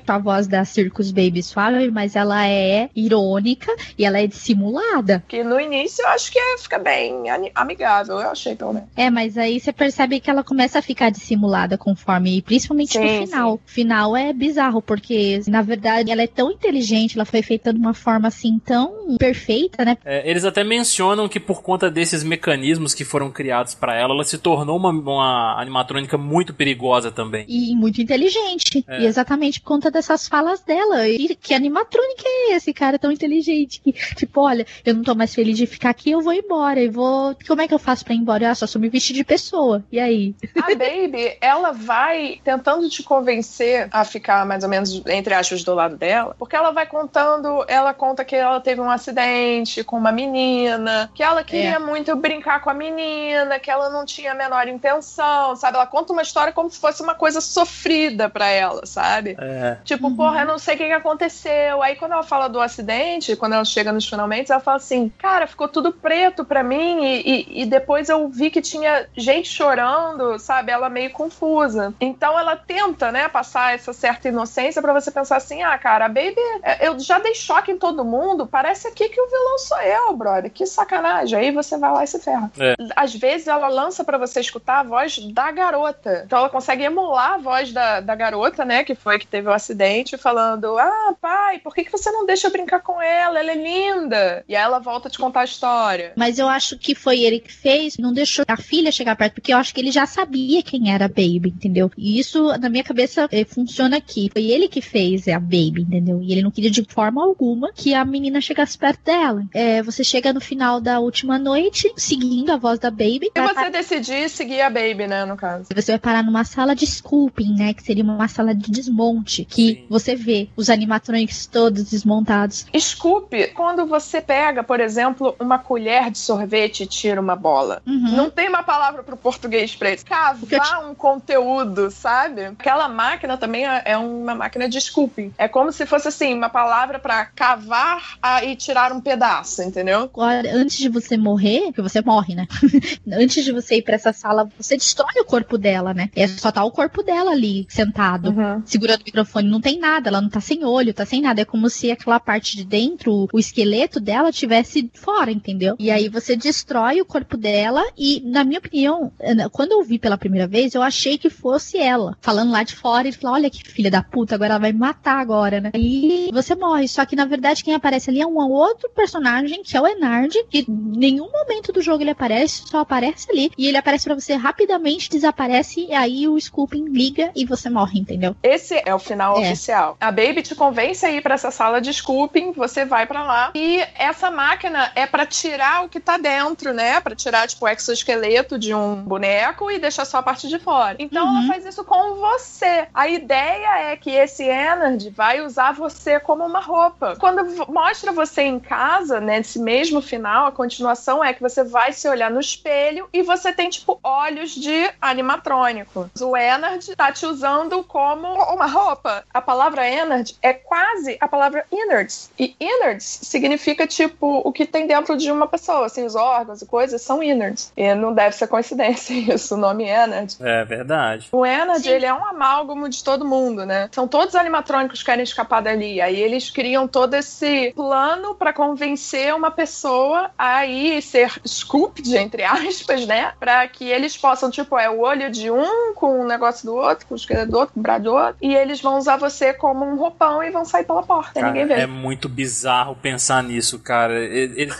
A voz da Circus Baby suave, mas ela é irônica e ela é dissimulada. Que no início eu acho que é- fica bem amigável, eu achei pelo menos. É, mas aí você percebe que ela começa a ficar dissimulada conforme, principalmente Sim, no final. O final é bizarro, porque na verdade ela é tão inteligente, ela foi feita de uma forma assim tão perfeita, né? É, eles até mencionam que por conta desses mecanismos que foram criados pra ela, ela se tornou uma, uma animatrônica muito perigosa também. E muito inteligente. É. E exatamente por conta dessas falas dela. E que animatrônica é esse cara tão inteligente? Que, tipo, olha, eu não tô mais feliz de ficar aqui, eu vou embora. Eu vou. Como é que eu faço pra embora? Ah, só me vestir de pessoa. E aí? A Baby, ela vai tentando te convencer a ficar mais ou menos, entre aspas, do lado dela, porque ela vai contando, ela conta que ela teve um acidente com uma menina, que ela queria É. muito brincar com a menina, que ela não tinha a menor intenção, sabe? Ela conta uma história como se fosse uma coisa sofrida pra ela, sabe? É. Tipo, porra, eu não sei o que, que aconteceu. Aí quando ela fala do acidente, quando ela chega nos finalmente, ela fala assim, cara, ficou tudo preto pra mim e, e- e depois eu vi que tinha gente chorando sabe, ela meio confusa. Então ela tenta, né, passar essa certa inocência para você pensar assim: ah, cara, a Baby, é, eu já dei choque em todo mundo, parece aqui que o vilão sou eu, brother. Que sacanagem. Aí você vai lá e se ferra. É. Às vezes ela lança para você escutar a voz da garota. Então ela consegue emular a voz da, da garota, né, que foi que teve o acidente, falando: ah, pai, por que, que você não deixa eu brincar com ela? Ela é linda. E aí ela volta a te contar a história. Mas eu acho que foi ele que fez, não deixou a filha chegar perto, porque eu acho que ele já sabia quem era a Baby, entendeu? E isso, na minha cabeça, eh, funciona aqui. Foi ele que fez a Baby, entendeu? E ele não queria de forma alguma que a menina chegasse perto dela. É, você chega no final da última noite, seguindo a voz da Baby. E você decidir seguir a Baby, né, no caso. Você vai parar numa sala de scooping, né? Que seria uma sala de desmonte. Que Sim. você vê os animatronics todos desmontados. Scoop, quando você pega, por exemplo, uma colher de sorvete e tira uma bola. Uhum. Não tem uma palavra pro português pra isso. Cavar um conteúdo, sabe? Aquela máquina também é, é uma máquina de scooping. É como se fosse assim, uma palavra para cavar e tirar um pedaço, entendeu? Agora, antes de você morrer, que você morre, né? antes de você ir para essa sala, você destrói o corpo dela, né? É só tá o corpo dela ali, sentado, uhum. segurando o microfone. Não tem nada, ela não tá sem olho, tá sem nada. É como se aquela parte de dentro, o esqueleto dela, tivesse fora, entendeu? E aí você destrói o corpo dela e, na minha opinião, quando eu vi pela primeira vez, eu achei que fosse ela, falando lá de fora, ele falou, olha que filha da puta, agora ela vai me matar agora, né? E você morre. Só que, na verdade, quem aparece ali é um outro personagem, que é o Enard, que em nenhum momento do jogo ele aparece, só aparece ali. E ele aparece para você rapidamente, desaparece, e aí o Scooping liga e você morre, entendeu? Esse é o final é. oficial. A Baby te convence a ir pra essa sala de Scooping, você vai para lá, e essa máquina é para tirar o que tá dentro, né? Para tirar, tipo, o exoesqueleto de um boneco e deixar só a parte de fora. Então uhum. ela faz isso com você. A ideia é que esse Energy vai usar você como uma roupa. Quando mostra você em casa, né, nesse mesmo final, a continuação é que você vai se olhar no espelho e você tem, tipo, olhos de animatrônico. O Energy tá te usando como uma roupa. A palavra Energy é quase a palavra innards. E innards significa, tipo, o que tem dentro de uma pessoa, assim, os órgãos e coisas são innards. E não deve ser coincidência isso, o nome Energy. É verdade. O Energy, ele é um amálgamo de todo mundo, né? São todos animatrônicos que querem escapar dali. Aí eles criam todo esse plano para convencer uma pessoa a ir ser scooped, entre aspas, né? Pra que eles possam, tipo, é o olho de um com o negócio do outro, com o esqueleto do outro, com o braço do outro. E eles vão usar você como um roupão e vão sair pela porta. Cara, ninguém vê. É muito bizarro pensar nisso, cara. Eles,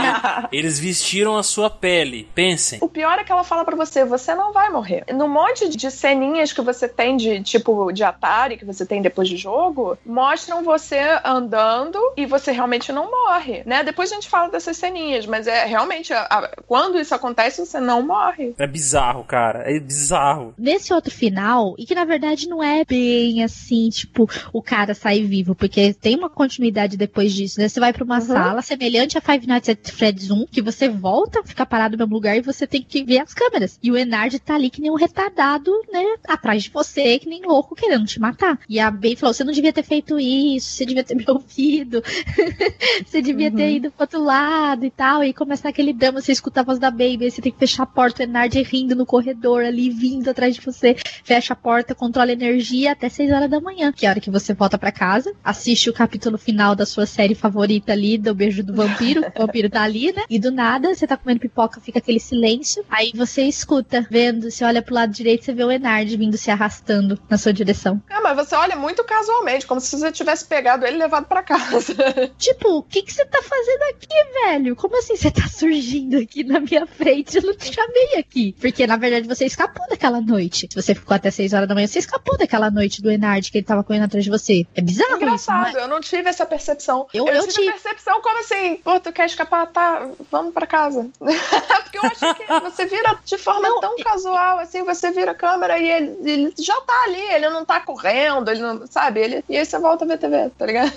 eles vestiram a sua pele. Pensem. O pior é que ela fala para você: você não vai morrer. No monte de ceninhas que você tem de tipo de Atari, que você tem depois de jogo, mostram você andando e você realmente não morre, né? Depois a gente fala dessas ceninhas, mas é realmente a, a, quando isso acontece, você não morre. É bizarro, cara. É bizarro. Nesse outro final, e que na verdade não é bem assim, tipo, o cara sai vivo, porque tem uma continuidade depois disso, né? Você vai para uma uhum. sala semelhante a Five Nights at Freddy's 1, que você volta, fica parado mesmo lugar e você tem que ver as câmeras. E o Enard tá ali que nem um retardado, né? Atrás de você, que nem louco, querendo te matar. E a Bey falou: você não devia ter feito isso, você devia ter me ouvido, você devia uhum. ter ido pro outro lado e tal. E começa aquele drama, você escuta a voz da Baby, você tem que fechar a porta, o Enard rindo no corredor ali, vindo atrás de você. Fecha a porta, controla a energia até 6 horas da manhã, que é a hora que você volta para casa, assiste o capítulo final da sua série favorita ali, do Beijo do Vampiro. o vampiro tá ali, né? E do nada, você tá comendo pipoca, fica aquele silêncio. Aí você escuta, vendo, você olha pro lado direito, você vê o Enard vindo se arrastando na sua direção. Ah, mas você olha muito casualmente, como se você tivesse pegado ele e levado para casa. tipo, o que, que você tá fazendo aqui, velho? Como assim você tá surgindo aqui na minha frente? Eu não te chamei aqui. Porque, na verdade, você escapou daquela noite. Se você ficou até 6 horas da manhã, você escapou daquela noite do Enard que ele tava correndo atrás de você. É bizarro Engraçado, isso, não é? eu não tive essa percepção. Eu, eu, eu tive, tive percepção como assim, pô, tu quer escapar? Tá, vamos para casa. Porque eu acho que você vira de forma não, tão casual, assim, você vira a câmera e ele, ele, já tá ali, ele não tá correndo, ele não, sabe? Ele, e aí você volta a ver TV, tá ligado?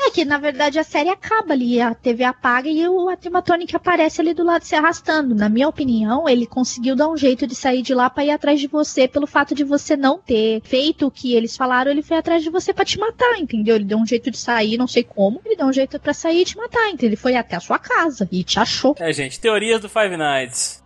É que, na verdade, a série acaba ali, a TV apaga e o animatronic aparece ali do lado se arrastando. Na minha opinião, ele conseguiu dar um jeito de sair de lá pra ir atrás de você pelo fato de você não ter feito o que eles falaram, ele foi atrás de você para te matar, entendeu? Ele deu um jeito de sair, não sei como, ele deu um jeito para sair e te matar, entendeu? Ele foi até a sua casa e te achou. É, gente, teorias do Five Nights.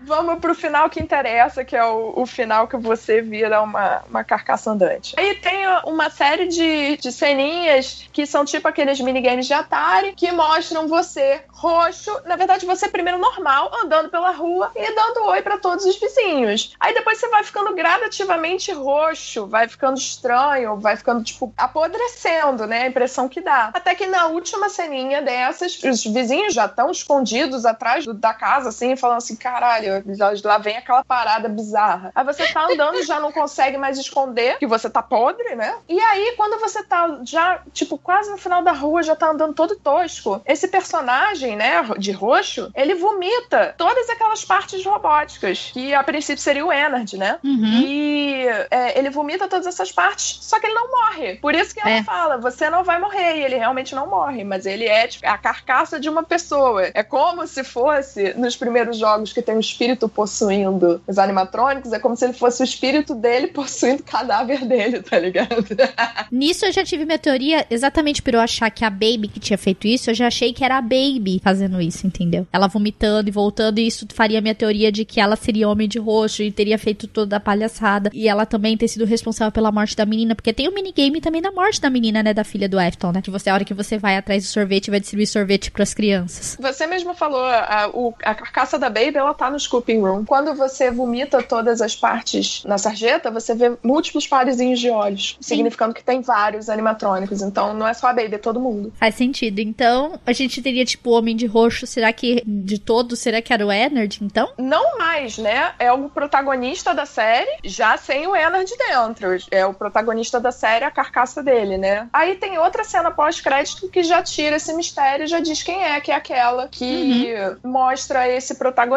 Vamos pro final que interessa, que é o, o final que você vira uma, uma carcaça andante. Aí tem uma série de, de ceninhas que são tipo aqueles minigames de Atari que mostram você roxo, na verdade você primeiro normal, andando pela rua e dando oi para todos os vizinhos. Aí depois você vai ficando gradativamente roxo, vai ficando estranho, vai ficando tipo apodrecendo, né? A impressão que dá. Até que na última ceninha dessas, os vizinhos já estão escondidos atrás do, da casa, assim, falando assim: caralho, lá vem aquela parada bizarra. Aí você tá andando, já não consegue mais esconder que você tá podre, né? E aí, quando você tá já, tipo, quase no final da rua, já tá andando todo tosco, esse personagem, né, de roxo, ele vomita todas aquelas partes robóticas, que a princípio seria o Energy, né? Uhum. E é, ele vomita todas essas partes, só que ele não morre. Por isso que ela é. fala: você não vai morrer. E ele realmente não morre, mas ele é tipo, a carcaça de uma pessoa. É como se fosse nos primeiros jogos que tem um espírito possuindo os animatrônicos, é como se ele fosse o espírito dele possuindo o cadáver dele, tá ligado? Nisso eu já tive minha teoria exatamente por eu achar que a Baby que tinha feito isso, eu já achei que era a Baby fazendo isso, entendeu? Ela vomitando e voltando, e isso faria minha teoria de que ela seria homem de roxo e teria feito toda a palhaçada. E ela também ter sido responsável pela morte da menina, porque tem o um minigame também da morte da menina, né? Da filha do Afton, né? Que você, a hora que você vai atrás do sorvete, vai distribuir sorvete pras crianças. Você mesmo falou, a, o, a carcaça da Baby, ela tá no Scooping Room. Quando você vomita todas as partes na sarjeta, você vê múltiplos parezinhos de olhos, Sim. significando que tem vários animatrônicos. Então não é só a Baby, é todo mundo. Faz sentido. Então, a gente teria, tipo, o Homem de Roxo, será que de todos, será que era o Energy, então? Não mais, né? É o protagonista da série, já sem o Energy dentro. É o protagonista da série, a carcaça dele, né? Aí tem outra cena pós-crédito que já tira esse mistério, já diz quem é, que é aquela que uhum. mostra esse protagonista.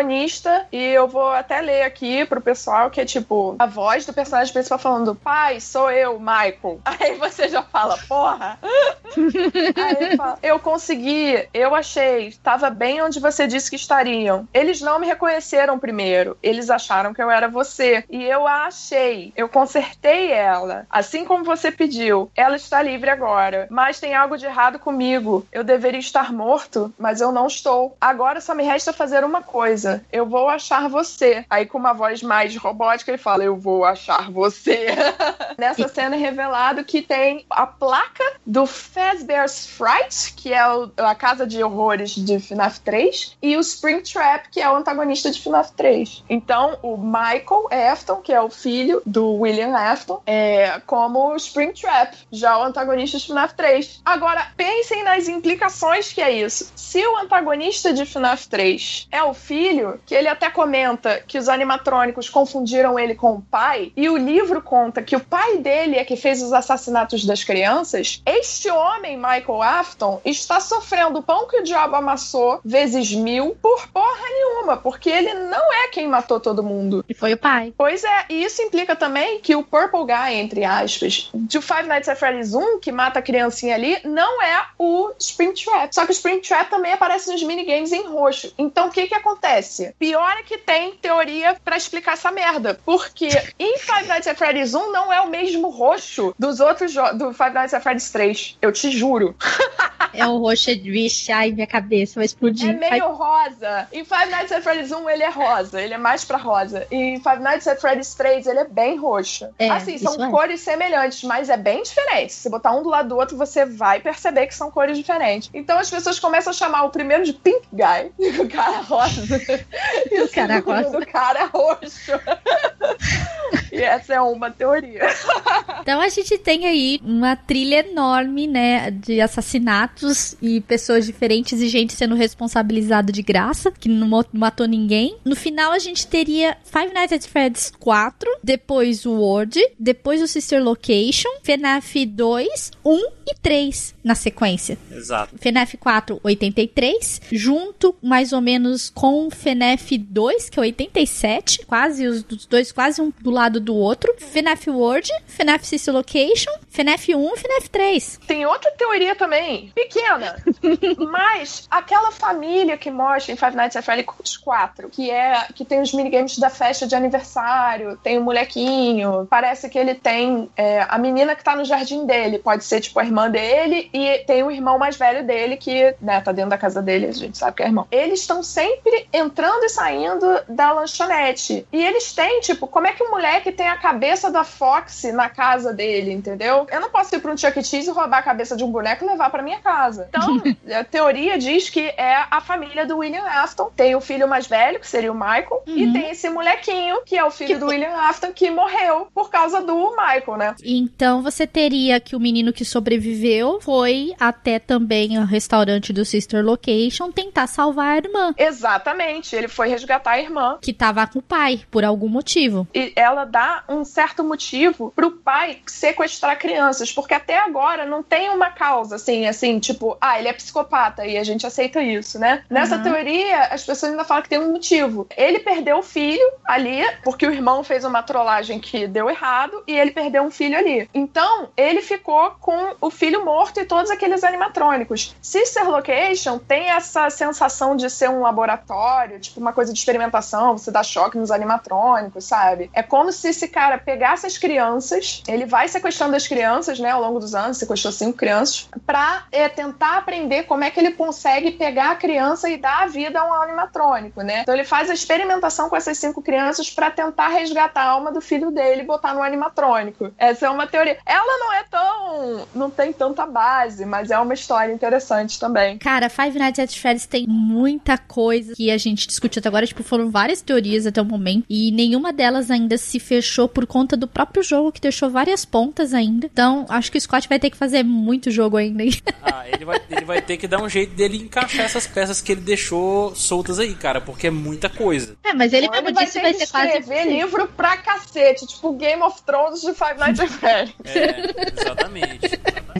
E eu vou até ler aqui pro pessoal que é tipo a voz do personagem principal falando: Pai, sou eu, Michael. Aí você já fala, porra. Aí ele fala, eu consegui, eu achei, estava bem onde você disse que estariam. Eles não me reconheceram primeiro, eles acharam que eu era você. E eu a achei, eu consertei ela. Assim como você pediu, ela está livre agora. Mas tem algo de errado comigo. Eu deveria estar morto, mas eu não estou. Agora só me resta fazer uma coisa. Eu vou achar você. Aí com uma voz mais robótica ele fala: Eu vou achar você. Nessa cena é revelado que tem a placa do Fazbear's Fright, que é a casa de horrores de FNAF 3, e o Springtrap, que é o antagonista de FNAF 3. Então, o Michael Afton, que é o filho do William Afton, é como o Springtrap, já o antagonista de FNAF 3. Agora, pensem nas implicações que é isso. Se o antagonista de FNAF 3 é o filho, que ele até comenta que os animatrônicos confundiram ele com o pai, e o livro conta que o pai dele é que fez os assassinatos das crianças, este homem, Michael Afton, está sofrendo o pão que o diabo amassou vezes mil por porra nenhuma, porque ele não é quem matou todo mundo. E foi o pai. Pois é, e isso implica também que o Purple Guy, entre aspas, de Five Nights at Freddy's 1, que mata a criancinha ali, não é o Springtrap. Só que o Springtrap também aparece nos minigames em roxo. Então o que que acontece? Pior é que tem teoria para explicar essa merda, porque em Five Nights at Freddy's 1 não é o mesmo roxo dos outros do Five Nights at Freddy's 3. Eu te juro. É o roxo vixe, ai, minha cabeça vai explodir. É meio rosa. Em Five Nights at Freddy's 1 ele é rosa, ele é mais pra rosa. E em Five Nights at Freddy's 3 ele é bem roxo. É, assim, são é. cores semelhantes, mas é bem diferente. Se botar um do lado do outro, você vai perceber que são cores diferentes. Então as pessoas começam a chamar o primeiro de Pink Guy, o cara rosa. E o cara rosa. do cara roxo. e essa é uma teoria. então a gente tem aí uma trilha enorme, né, de assassinatos e pessoas diferentes e gente sendo responsabilizada de graça, que não matou ninguém. No final a gente teria Five Nights at Freddy's 4, depois o World, depois o Sister Location, FNAF 2, 1 e 3 na sequência. Exato. FNAF 4, 83, junto mais ou menos com FNAF 2, que é 87, quase os dois quase um do lado do outro. FNAF World, FNAF City Location, FNAF 1 e FNAF 3. Tem outra teoria também, pequena, mas aquela família que mostra em Five Nights at Freddy's 4, que é que tem os minigames da festa de aniversário, tem o molequinho, parece que ele tem é, a menina que tá no jardim dele, pode ser tipo a irmã dele e tem o irmão mais velho dele que, né, tá dentro da casa dele, a gente sabe que é irmão. Eles estão sempre entrando e saindo da lanchonete. E eles têm, tipo, como é que o moleque tem a cabeça da Fox na casa dele, entendeu? Eu não posso ir pra um Chuck E. Cheese e roubar a cabeça de um boneco e levar pra minha casa. Então, a teoria diz que é a família do William Afton. Tem o filho mais velho, que seria o Michael, Uhum. e tem esse molequinho, que é o filho Que- do William Afton, que morreu por causa do Michael, né? Então você teria que o menino que sobreviveu foi até também o restaurante do Sister Location tentar salvar a irmã, Exatamente. Ele foi resgatar a irmã. que tava com o pai, por algum motivo. E ela dá um certo motivo pro pai sequestrar crianças, porque até agora não tem uma causa assim, assim, tipo, ah, ele é psicopata e a gente aceita isso, né? Nessa Uhum. teoria, as pessoas ainda falam que tem um motivo. Ele perdeu o filho ali, porque o irmão fez uma trollagem que deu errado e ele perdeu um filho ali. Então, ele ficou com o filho morto e todos aqueles animatrônicos. Sister Location tem essa sensação de ser um laboratório, tipo uma coisa de experimentação, você dá choque nos animatrônicos, sabe? É como se esse cara pegasse as crianças, ele vai sequestrando as crianças, né, ao longo dos anos, sequestrou cinco crianças, pra é, tentar aprender como é que ele consegue pegar a criança e dar a vida a um animatrônico, né? Então ele faz a experimentação com essas cinco crianças pra tentar resgatar a alma do filho dele e botar no animatrônico. Essa é uma teoria. Ela não é tão. não tem tanta base, mas é uma história interessante também. Cara, Five Nights at Freddy's tem muita coisa que a gente discutiu até agora. Tipo, foram várias teorias até o momento. E nenhuma delas ainda se fechou por conta do próprio jogo, que deixou várias pontas ainda. Então, acho que o Scott vai ter que fazer muito jogo ainda. Ah, ele vai, ele vai ter que dar um jeito dele encaixar essas peças que ele deixou soltas aí, cara, porque é muita coisa. É, mas ele Então mesmo vai disse ter que vai ser quase. escrever livro pra cacete, tipo Game of Thrones de Five Nights at Freddy's. É, exatamente.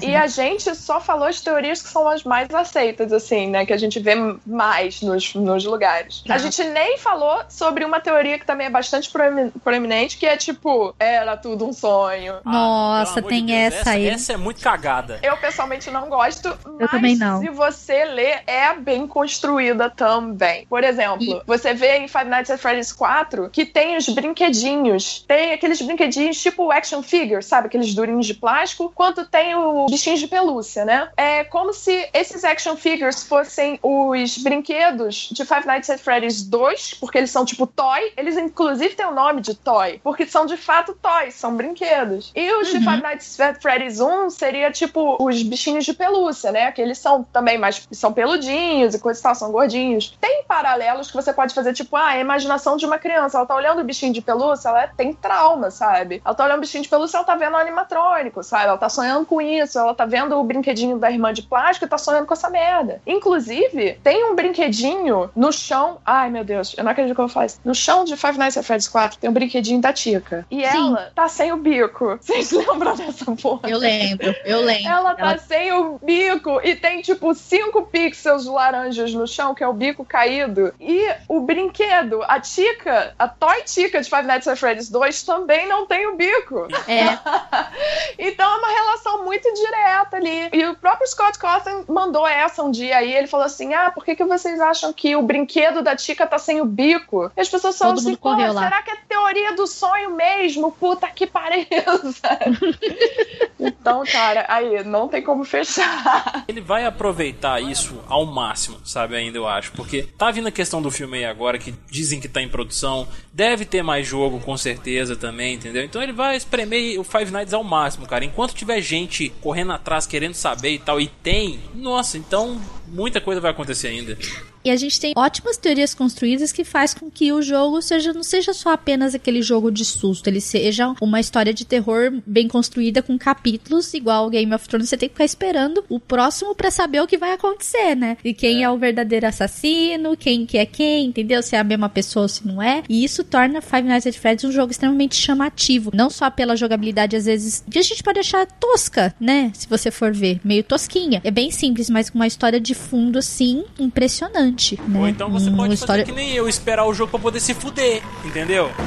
E a gente só falou as teorias que são as mais aceitas, assim, né? Que a gente vê mais nos, nos lugares. Tá. A gente nem falou sobre uma teoria que também é bastante proemi- proeminente, que é tipo, era tudo um sonho. Nossa, Ah, pelo amor tem de Deus, essa aí. Essa é muito cagada. Eu pessoalmente não gosto, mas também não. se você ler, é bem construída também. Por exemplo, você vê em Five Nights at Freddy's 4 que tem os brinquedinhos. Tem aqueles brinquedinhos tipo action figure, sabe? Aqueles durinhos de plástico, quanto tem os bichinhos de pelúcia, né? É como se esses action figures fossem os brinquedos de Five Nights at Freddy's 2, porque eles são tipo toy. Eles inclusive têm o nome de toy, porque são de fato toys, são brinquedos. E os de Five Nights at Freddy's 1 seria tipo os bichinhos de pelúcia, né? Que eles são também mais são peludinhos e coisa e tal, são gordinhos. Tem paralelos que você pode fazer, tipo, ah, a imaginação de uma criança. Ela tá olhando o bichinho de pelúcia, ela tem trauma, sabe? Ela tá olhando o bichinho de pelúcia, ela tá vendo o animatrônico, sabe? Ela tá sonhando com isso, ela tá vendo o brinquedinho da irmã de plástico e tá sonhando com essa merda. Inclusive, tem um brinquedinho no chão. Ai, meu Deus, eu não acredito que eu isso. No chão de Five Nights at Freddy's 4 tem um brinquedinho da Tica. E ela tá sem o bico. Vocês lembram dessa porra? Eu lembro, eu lembro. Ela tá sem o bico e tem tipo cinco pixels laranjas no chão, que é o bico caído. E o brinquedo, a Tica, a Toy Tica de Five Nights at Freddy's 2 também não tem o bico. É, então é uma relação muito direta ali. E o próprio Scott Cawthon mandou essa um dia aí. Ele falou assim: Ah, por que, que vocês acham que o brinquedo da Tica tá sem o bico? E as pessoas falam assim: Pô, lá. será que é teoria do sonho mesmo? Puta que pariu. sabe? então, cara, aí, não tem como fechar. Ele vai aproveitar isso ao máximo, sabe? Ainda eu acho. Porque tá vindo a questão do filme aí agora, que dizem que tá em produção. Deve ter mais jogo, com certeza, também, entendeu? Então ele vai espremer o Five Nights ao máximo, cara. Enquanto tiver gente correndo atrás, querendo saber e tal, e tem, nossa, então muita coisa vai acontecer ainda. E a gente tem ótimas teorias construídas que faz com que o jogo seja não seja só apenas aquele jogo de susto, ele seja uma história de terror bem construída com capítulos, igual o Game of Thrones, você tem que ficar esperando o próximo pra saber o que vai acontecer, né? E quem é. o verdadeiro assassino, quem que é quem, entendeu? Se é a mesma pessoa ou se não é. E isso torna Five Nights at Freddy's um jogo extremamente chamativo, não só pela jogabilidade às vezes que a gente pode achar tosca, né? Se você for ver, meio tosquinha. É bem simples, mas com uma história de fundo, assim, impressionante. Né? Ou então você Uma pode história... fazer que nem eu, esperar o jogo pra poder se fuder, entendeu?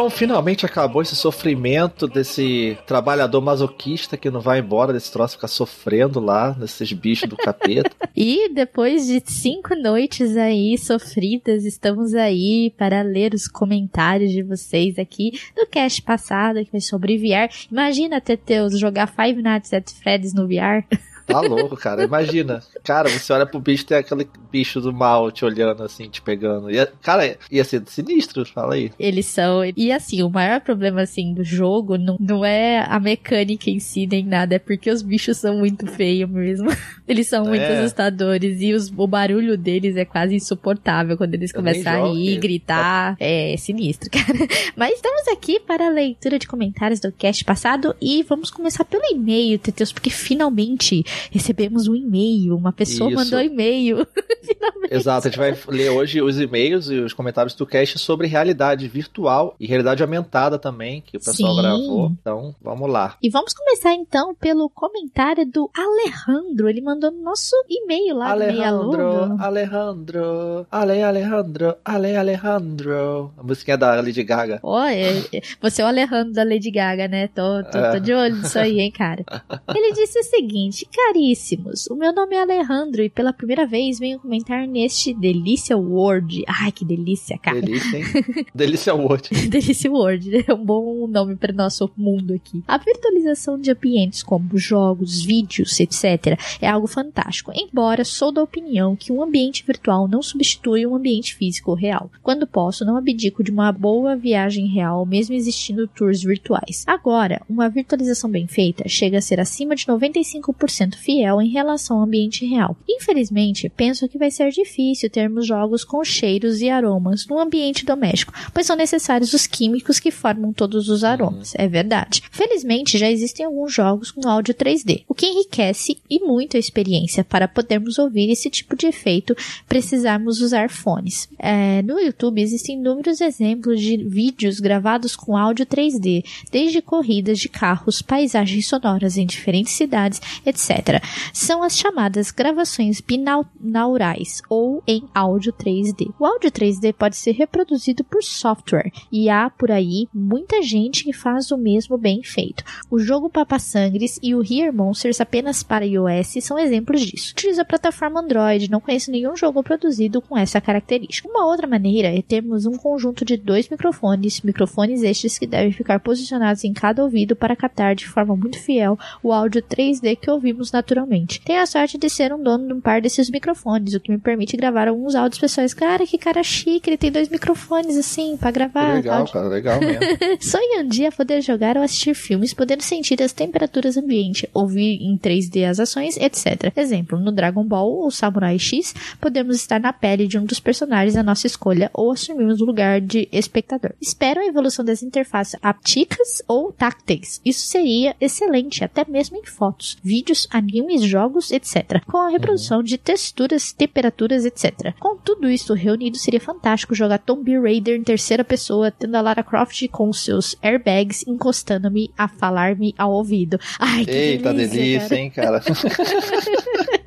Então, finalmente acabou esse sofrimento desse trabalhador masoquista que não vai embora desse troço, ficar sofrendo lá nesses bichos do capeta. E depois de cinco noites aí sofridas, estamos aí para ler os comentários de vocês aqui do cast passado, que foi sobre VR. Imagina, Teteus, jogar Five Nights at Freddy's no VR. Tá louco, cara. Imagina. Cara, você olha pro bicho, tem aquele bicho do mal te olhando assim, te pegando. Ia, cara, ia ser sinistro, fala aí. Eles são. E assim, o maior problema assim do jogo não, não é a mecânica em si nem nada, é porque os bichos são muito feios mesmo. Eles são muito É. assustadores e os- o barulho deles é quase insuportável quando eles Eu começam a rir, que- gritar. É sinistro, cara. Mas estamos aqui para a leitura de comentários do cast passado e vamos começar pelo e-mail, Teteus, porque finalmente recebemos um e-mail. Uma pessoa Isso. mandou e-mail. Exato, a gente vai ler hoje os e-mails e os comentários do cast sobre realidade virtual e realidade aumentada também, que o pessoal Sim. gravou. Então, vamos lá. E vamos começar então pelo comentário do Alejandro. Ele mandou no nosso e-mail lá do Alejandro, Luna. Alejandro, Ale Alejandro, Ale Alejandro. A musiquinha da Lady Gaga. Ó, é- é- você é o Alejandro da Lady Gaga, né? Tô, tô, É. tô de olho nisso aí, hein, cara. Ele disse o seguinte: Caríssimos, o meu nome é Alejandro e pela primeira vez venho comentar neste Delícia World. Ai, que delícia, cara. Delícia, hein? Delícia Word. Delícia World, né? é um bom nome para nosso mundo aqui. A virtualização de ambientes como jogos, vídeos, etc. é algo fantástico, embora sou da opinião que um ambiente virtual não substitui um ambiente físico real. Quando posso, não abdico de uma boa viagem real, mesmo existindo tours virtuais. Agora, uma virtualização bem feita chega a ser acima de 95% fiel em relação ao ambiente real. Infelizmente, penso que vai ser difícil termos jogos com cheiros e aromas no ambiente doméstico, pois são necessários os químicos que formam todos os aromas. É verdade. Felizmente, já existem alguns jogos com áudio 3D, o que enriquece e muito a experiência para podermos ouvir esse tipo de efeito, precisarmos usar fones. É, no YouTube existem inúmeros exemplos de vídeos gravados com áudio 3D, desde corridas de carros, paisagens sonoras em diferentes cidades, etc. São as chamadas gravações binaurais ou em áudio 3D. O áudio 3D pode ser reproduzido por software e há por aí muita gente que faz o mesmo bem feito. O jogo Papa Sangres e o Here Monsters apenas para iOS são exemplos disso. Utiliza a plataforma Android, não conheço nenhum jogo produzido com essa característica. Uma outra maneira é termos um conjunto de dois microfones, microfones estes que devem ficar posicionados em cada ouvido para captar de forma muito fiel o áudio 3D que ouvimos naturalmente. Tenho a sorte de ser um dono de um par desses microfones, o que me permite gravar alguns áudios pessoais. Cara, que cara chique, ele tem dois microfones assim para gravar. legal, áudio. cara, legal mesmo. Sonho um dia poder jogar ou assistir filmes, podendo sentir as temperaturas ambiente, ouvir em 3D as ações, etc. Exemplo, no Dragon Ball ou Samurai X, podemos estar na pele de um dos personagens da nossa escolha ou assumimos o lugar de espectador. Espero a evolução das interfaces apticas ou tácteis. Isso seria excelente, até mesmo em fotos, vídeos, animes, jogos, etc. Com a reprodução de texturas, temperaturas, etc. Com tudo isso reunido, seria fantástico jogar Tomb Raider em terceira pessoa, tendo a Lara Croft com seus airbags encostando-me a falar-me ao ouvido. Ai, que Eita, delícia, delícia, cara. hein, cara.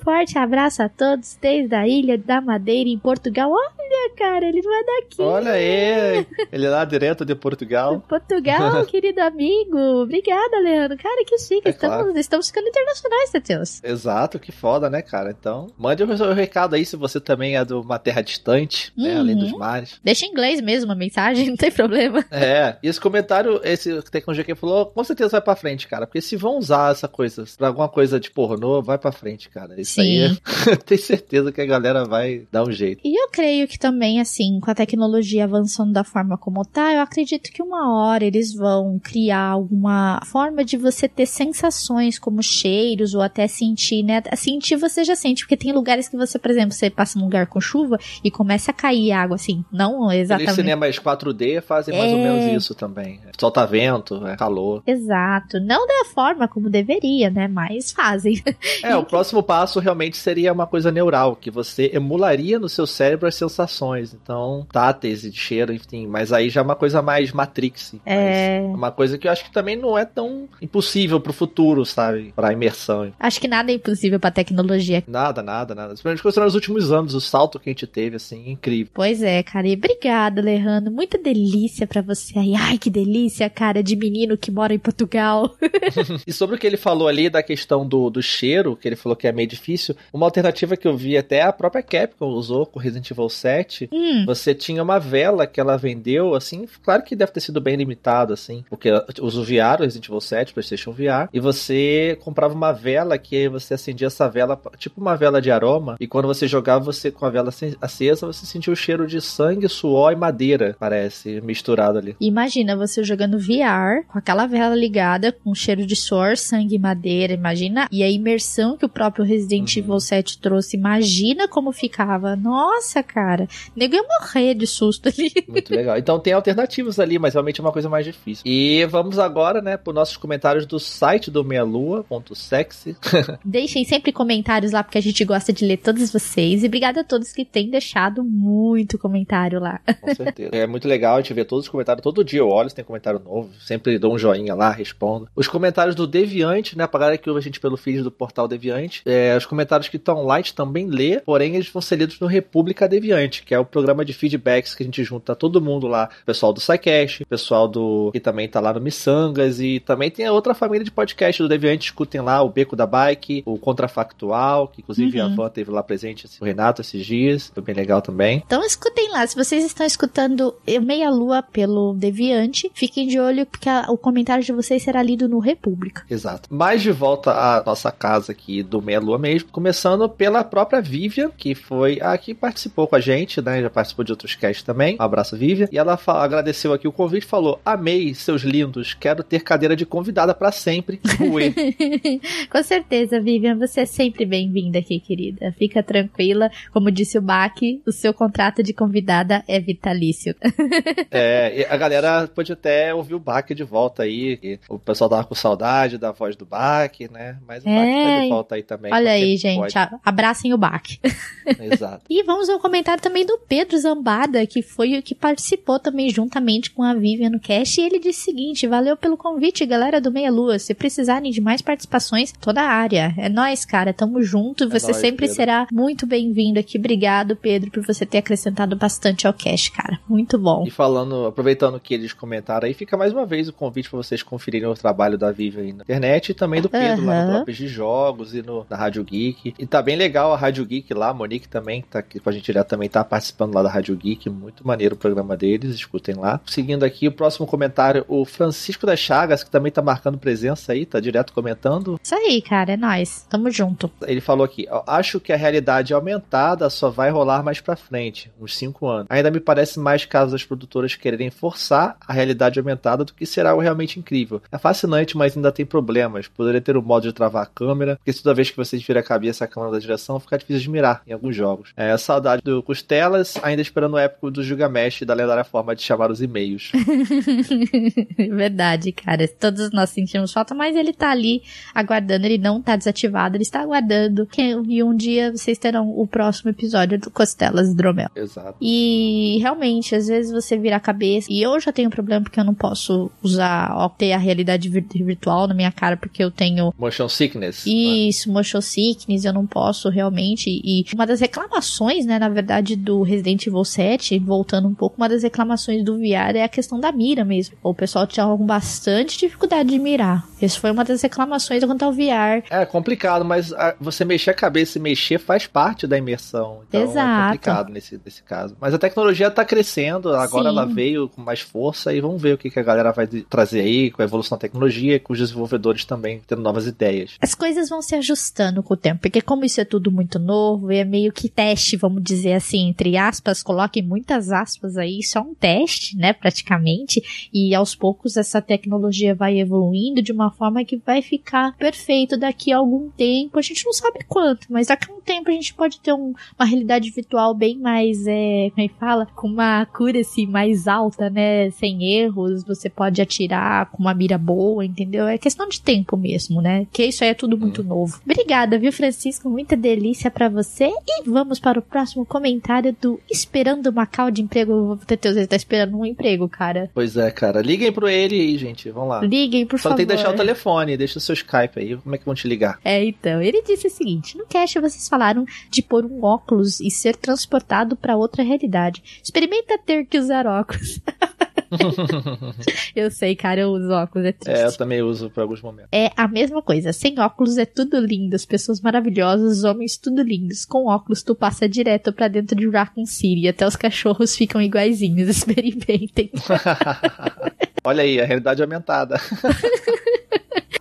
Um forte abraço a todos desde a Ilha da Madeira em Portugal. Olha, cara, ele não é daqui. Olha aí, ele é lá direto de Portugal. Portugal, querido amigo. Obrigada, Leandro. Cara, que chique. É estamos, claro. estamos ficando internacionais, Teteus. Exato, que foda, né, cara? Então, mande o seu recado aí se você também é de uma terra distante, né, além dos Uhum. mares. Deixa em inglês mesmo a mensagem, não tem problema. É, e esse comentário, esse tecnologia que falou, com certeza vai pra frente, cara. Porque se vão usar essa coisa pra alguma coisa de pornô, vai pra frente, cara. Isso Sim. aí, tenho certeza que a galera vai dar um jeito. E eu creio que também, assim, com a tecnologia avançando da forma como tá, eu acredito que uma hora eles vão criar alguma forma de você ter sensações como cheiros ou até sentir, né? Sentir você já sente, porque tem lugares que você, por exemplo, você passa num lugar com chuva e começa a cair água, assim, não exatamente. cinemas 4D fazem mais ou É. menos isso também. Solta vento, é calor. Exato. Não da forma como deveria, né? Mas fazem. É, o próximo passo realmente seria uma coisa neural, que você emularia no seu cérebro as sensações. Então, táteis e de cheiro, enfim. Mas aí já é uma coisa mais Matrix. É. Mas Uma coisa que eu acho que também não é tão impossível pro futuro, sabe? Pra imersão. Acho que nada é impossível pra tecnologia. Nada, nada, nada. Principalmente considerando os últimos anos, o salto que a gente teve, assim, é incrível. Pois é, cara. E obrigada, Alejandro. Muita delícia pra você aí. Ai, que delícia, cara, de menino que mora em Portugal. E sobre o que ele falou ali da questão do, do cheiro, que ele falou que é meio difícil, uma alternativa que eu vi até a própria Capcom usou com Resident Evil 7, Hum, você tinha uma vela que ela vendeu, assim, claro que deve ter sido bem limitado, assim, porque usa o VR, o Resident Evil 7, PlayStation VR, e você comprava uma vela que aí você acendia essa vela, tipo uma vela de aroma, e quando você jogava você com a vela ace- acesa, você sentia o cheiro de sangue, suor e madeira, parece, misturado ali. imagina você jogando VR com aquela vela ligada, com cheiro de suor, sangue e madeira. Imagina. E a imersão que o próprio Resident Uhum. Evil 7 trouxe. Imagina como ficava. Nossa, cara. Nego ia morrer de susto ali. Muito legal. Então tem alternativas ali, mas realmente é uma coisa mais difícil. E vamos agora, né, para nossos comentários do site do Meia Lua.sexy. Deixem sempre comentários lá, porque a gente gosta de ler todos vocês. E obrigada a todos que têm deixado muito comentário lá. Com certeza. É muito legal a gente ver todos os comentários. Todo dia eu olho se tem comentário novo. Sempre dou um joinha lá, respondo. Os comentários do Deviante, né? Pra galera que ouve a gente pelo feed do portal Deviante. É, os comentários que estão gente também lê, porém eles vão ser lidos no República Deviante, que é o programa de feedbacks que a gente junta todo mundo lá. Pessoal do SciCast, pessoal do. que também tá lá no Missangas. E também tem a outra família de podcast do Deviante. Escutem lá o Beco da Bike, o Contrafactual, que inclusive Uhum. a Van teve lá presente, o Renato esses dias. Foi bem legal também. Então escutem lá. Se vocês estão escutando Meia Lua pelo Deviante, fiquem de olho, porque a- o comentário de vocês será lido no República. Exato. Mais de volta à nossa casa aqui do Meia Lua mesmo, começando pela própria Vivian, que foi a que participou com a gente, né? Já participou de outros casts também. Um abraço, Vivian. E ela fa- agradeceu aqui o convite e falou: Amei, seus lindos, quero ter cadeira de convidada pra sempre. Ué. Com certeza, Vivian, você é sempre bem-vinda aqui, querida. Fica tranquila. Como disse o Bach, o seu contrato de convidada é vitalício. é, a galera pode até ouvir o Bach de volta aí. O pessoal tava com saudade da voz do Bach, né? Mas o Bach tá É, de volta aí também. Olha quando aí, gente. pode. Abracem o Bach. Exato. E vamos ao comentário também do Pedro Zambada, que foi o que participou também juntamente com a Vivian no cast. E ele disse o seguinte: valeu pelo convite, galera do Meia Lua. Se precisarem de mais participações, toda a área. É nóis, cara. Tamo junto. Você nóis, sempre Pedro. será muito bem-vindo aqui. Obrigado, Pedro, por você ter acrescentado bastante ao cast, cara. Muito bom. E falando, aproveitando que eles comentaram aí, fica mais uma vez o convite para vocês conferirem o trabalho da Vivian aí na internet e também do Pedro lá no. Drops de Jogos e no, na Rádio Geek. E tá bem legal a Rádio Geek lá, a Monique também, que tá aqui com a gente direto, também tá participando lá da Rádio Geek. Muito maneiro o programa deles, escutem lá. Seguindo aqui, o próximo comentário, o Francisco das Chagas, que também tá marcando presença aí, tá direto comentando. Isso aí, cara. É nóis. Tamo junto. Ele falou aqui: "Ó, acho que a realidade aumentada só vai rolar mais pra frente, uns 5 anos. Ainda me parece mais caso das produtoras quererem forçar a realidade aumentada do que será algo realmente incrível. É fascinante, mas ainda tem problemas. Poderia ter um modo de travar a câmera, porque toda vez que vocês viram a cabeça a câmera da direção, fica difícil de mirar em alguns jogos. É, saudade do Costelas, ainda esperando o épico do Gilgamesh e da lendária forma de chamar os e-mails. Verdade, cara. Todos nós sentimos falta, mas ele tá ali aguardando. Ele não tá desativado, ele está aguardando. que- E um dia vocês terão o próximo episódio do Costelas Dromel. Exato. E realmente, às vezes você vira a cabeça. E eu já tenho problema porque eu não posso usar, ó, ter a realidade vir- virtual na minha cara, porque eu tenho Motion Sickness. isso, motion sickness, eu não posso realmente. E uma das reclamações, né, na verdade, do Resident Evil 7, voltando um pouco, uma das reclamações do VR é a questão da mira mesmo. O pessoal tinha bastante dificuldade de mirar. Isso foi uma das reclamações quanto ao VR. É complicado, mas a, você mexer a cabeça e mexer faz parte da imersão. Então Exato. é complicado nesse, nesse caso. Mas a tecnologia tá crescendo, agora Sim. ela veio com mais força e vamos ver o que, que a galera vai trazer aí com a evolução da tecnologia e com os desenvolvedores também tendo novas ideias. As coisas vão se ajustando com o tempo, porque como isso é tudo muito novo, e é meio que teste, vamos dizer assim, entre aspas, coloquem muitas aspas aí, isso é um teste, né, praticamente, e aos poucos essa tecnologia vai evoluindo de uma forma que vai ficar perfeito daqui a algum tempo, a gente não sabe quanto, mas daqui a um tempo a gente pode ter um- uma realidade virtual bem mais, é, como é que fala, com uma accuracy mais alta, né, sem erros, você pode atirar com uma mira boa, entendeu? É questão de tempo mesmo, né? Que isso aí é tudo muito novo. Obrigada, viu, Francisco? Muita delícia pra você. E vamos para o próximo comentário do Esperando uma cal de emprego. Teteus, ele tá esperando um emprego, cara. Pois é, cara. Liguem pro ele aí, gente. Vamos lá. Liguem, por Só favor. tem que deixar o telefone, deixa o seu Skype aí. Como é que vão te ligar? É, então, ele disse o seguinte: no cast vocês falaram de pôr um óculos e ser transportado pra outra realidade. Experimenta ter que usar óculos. eu sei, cara, eu uso óculos, é triste. É, eu também uso por alguns momentos. É a mesma coisa. Sem óculos é tudo lindo, as pessoas maravilhosas, os homens tudo lindos. Com óculos tu passa direto pra dentro de Raccoon City, até os cachorros ficam iguaizinhos. Experimentem. Olha aí, a realidade aumentada.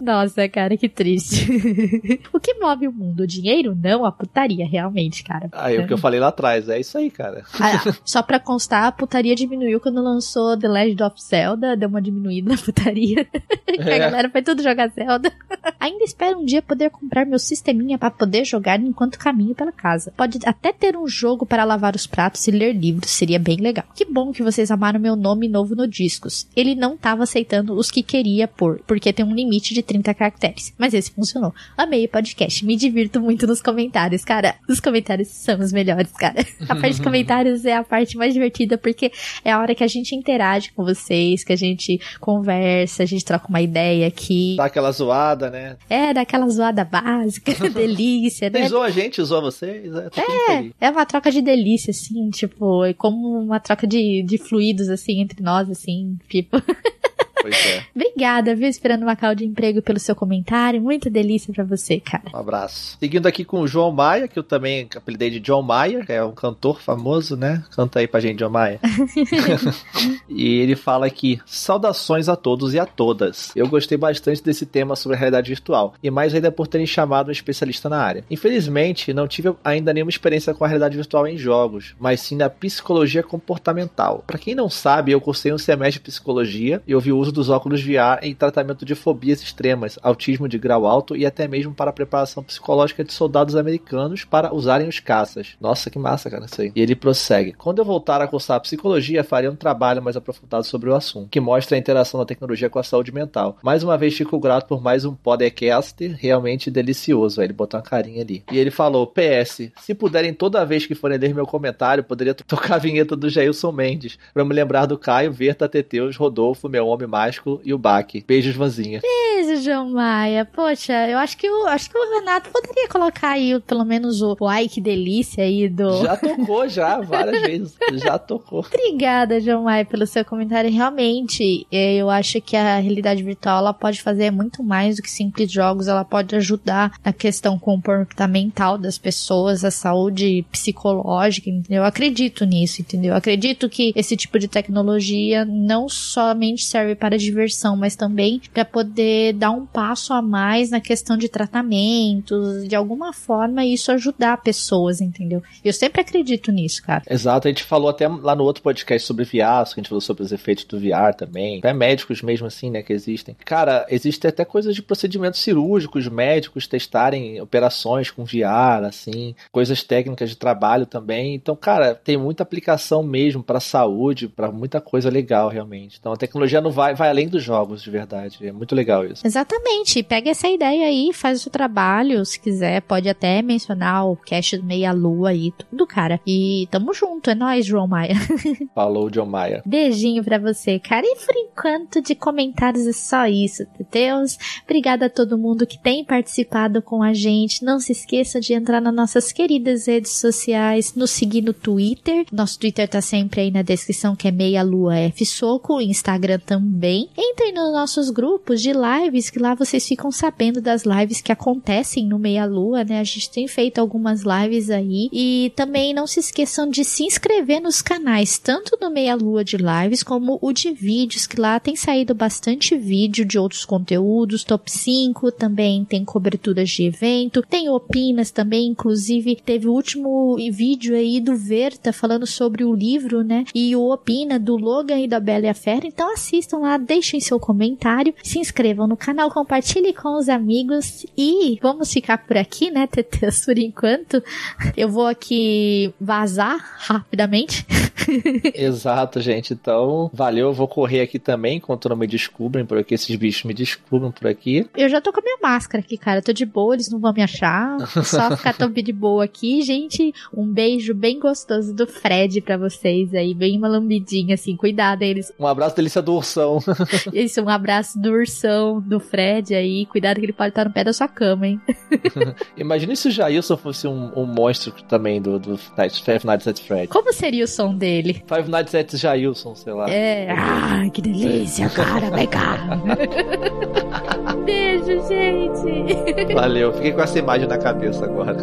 Nossa, cara, que triste. o que move o mundo? O dinheiro? Não, a putaria, realmente, cara. Aí, o que eu falei lá atrás, é isso aí, cara. Ah, só pra constar, a putaria diminuiu quando lançou The Legend of Zelda, deu uma diminuída na putaria. Que a É. galera foi tudo jogar Zelda. Ainda espero um dia poder comprar meu sisteminha pra poder jogar enquanto caminho pela casa. Pode até ter um jogo para lavar os pratos e ler livros, seria bem legal. Que bom que vocês amaram meu nome novo no Discos. Ele não tava aceitando os que queria pôr, porque tem um limite de 30 caracteres. Mas esse funcionou. Amei o podcast, me divirto muito nos comentários, cara. Os comentários são os melhores, cara. A parte de comentários é a parte mais divertida, porque é a hora que a gente interage com vocês, que a gente conversa, a gente troca uma ideia aqui. Dá aquela zoada, né? É, daquela zoada básica, delícia, né? Vocês zoam a gente, zoa vocês. É, é. É uma troca de delícia, assim, tipo, é como uma troca de, de fluidos, assim, entre nós, assim, tipo. Pois é. Obrigada, viu, Esperando uma cal de emprego pelo seu comentário. Muita delícia pra você, cara. Um abraço. Seguindo aqui com o João Maia, que eu também apelidei de John Maia, que é um cantor famoso, né? Canta aí pra gente, John Maia. e ele fala aqui: saudações a todos e a todas. Eu gostei bastante desse tema sobre a realidade virtual, e mais ainda por terem chamado um especialista na área. Infelizmente, não tive ainda nenhuma experiência com a realidade virtual em jogos, mas sim na psicologia comportamental. Para quem não sabe, eu cursei um semestre de psicologia e ouvi o uso dos óculos VR em tratamento de fobias extremas, autismo de grau alto e até mesmo para a preparação psicológica de soldados americanos para usarem os caças. Nossa, que massa, cara, isso aí. E ele prossegue. Quando eu voltar a cursar psicologia, farei um trabalho mais aprofundado sobre o assunto, que mostra a interação da tecnologia com a saúde mental. Mais uma vez, fico grato por mais um podcast realmente delicioso. Aí ele botou uma carinha ali. E ele falou: PS, se puderem toda vez que forem ler meu comentário, poderia tocar a vinheta do Jailson Mendes, para me lembrar do Caio, Verta, Teteus, Rodolfo, meu homem e o Baque. Beijos, Vanzinha. Beijo, João Maia. Poxa, eu acho que o, acho que o Renato poderia colocar aí pelo menos o, o ai que delícia aí do. Já tocou, já, várias vezes. Já tocou. Obrigada, João Maia, pelo seu comentário. Realmente, é, eu acho que a realidade virtual ela pode fazer muito mais do que simples jogos. Ela pode ajudar na questão comportamental das pessoas, a saúde psicológica, entendeu? Eu acredito nisso, entendeu? Eu acredito que esse tipo de tecnologia não somente serve para diversão, mas também para poder dar um passo a mais na questão de tratamentos, de alguma forma isso ajudar pessoas, entendeu? Eu sempre acredito nisso, cara. Exato, a gente falou até lá no outro podcast sobre VR, a gente falou sobre os efeitos do VR também. Até médicos mesmo assim, né, que existem. Cara, existem até coisas de procedimentos cirúrgicos, médicos testarem operações com VR, assim, coisas técnicas de trabalho também. Então, cara, tem muita aplicação mesmo para saúde, para muita coisa legal realmente. Então, a tecnologia não vai vai além dos jogos, de verdade. É muito legal isso. Exatamente. Pega essa ideia aí, faz o seu trabalho. Se quiser, pode até mencionar o cast do Meia Lua aí, tudo, cara. E tamo junto. É nóis, João Maia. Falou, John Maia. Beijinho pra você, cara. E por enquanto de comentários é só isso, Teteus. Obrigada a todo mundo que tem participado com a gente. Não se esqueça de entrar nas nossas queridas redes sociais, nos seguir no Twitter. Nosso Twitter tá sempre aí na descrição, que é Meia Lua F Soco. Instagram também. Entrem nos nossos grupos de lives, que lá vocês ficam sabendo das lives que acontecem no Meia Lua, né? A gente tem feito algumas lives aí. E também não se esqueçam de se inscrever nos canais, tanto do Meia Lua de lives, como o de vídeos, que lá tem saído bastante vídeo de outros conteúdos, top 5, também tem coberturas de evento, tem opinas também, inclusive teve o último vídeo aí do Verta falando sobre o livro, né? E o opina do Logan e da Bela e a Fera. Então assistam lá, deixem seu comentário, se inscrevam no canal, compartilhem com os amigos e vamos ficar por aqui, né, TTs, por enquanto. Eu vou aqui vazar rapidamente. Exato, gente. Então, valeu. Eu vou correr aqui também, enquanto não me descobrem por aqui, esses bichos me descubram por aqui. Eu já tô com a minha máscara aqui, cara. Eu tô de boa, eles não vão me achar. Só ficar tão de boa aqui, gente. Um beijo bem gostoso do Fred pra vocês aí, bem uma lambidinha assim. Cuidado, eles. Um abraço delícia do ursão. Isso é um abraço do ursão, do Fred aí. Cuidado que ele pode estar no pé da sua cama, hein? Imagina se o Jailson fosse um, um monstro também do, do Five Nights at Fred. Como seria o som dele? Five Nights at Jailson, sei lá. É. Ah, que delícia, é. cara. Vai cá. Beijo, gente. Valeu. Fiquei com essa imagem na cabeça agora.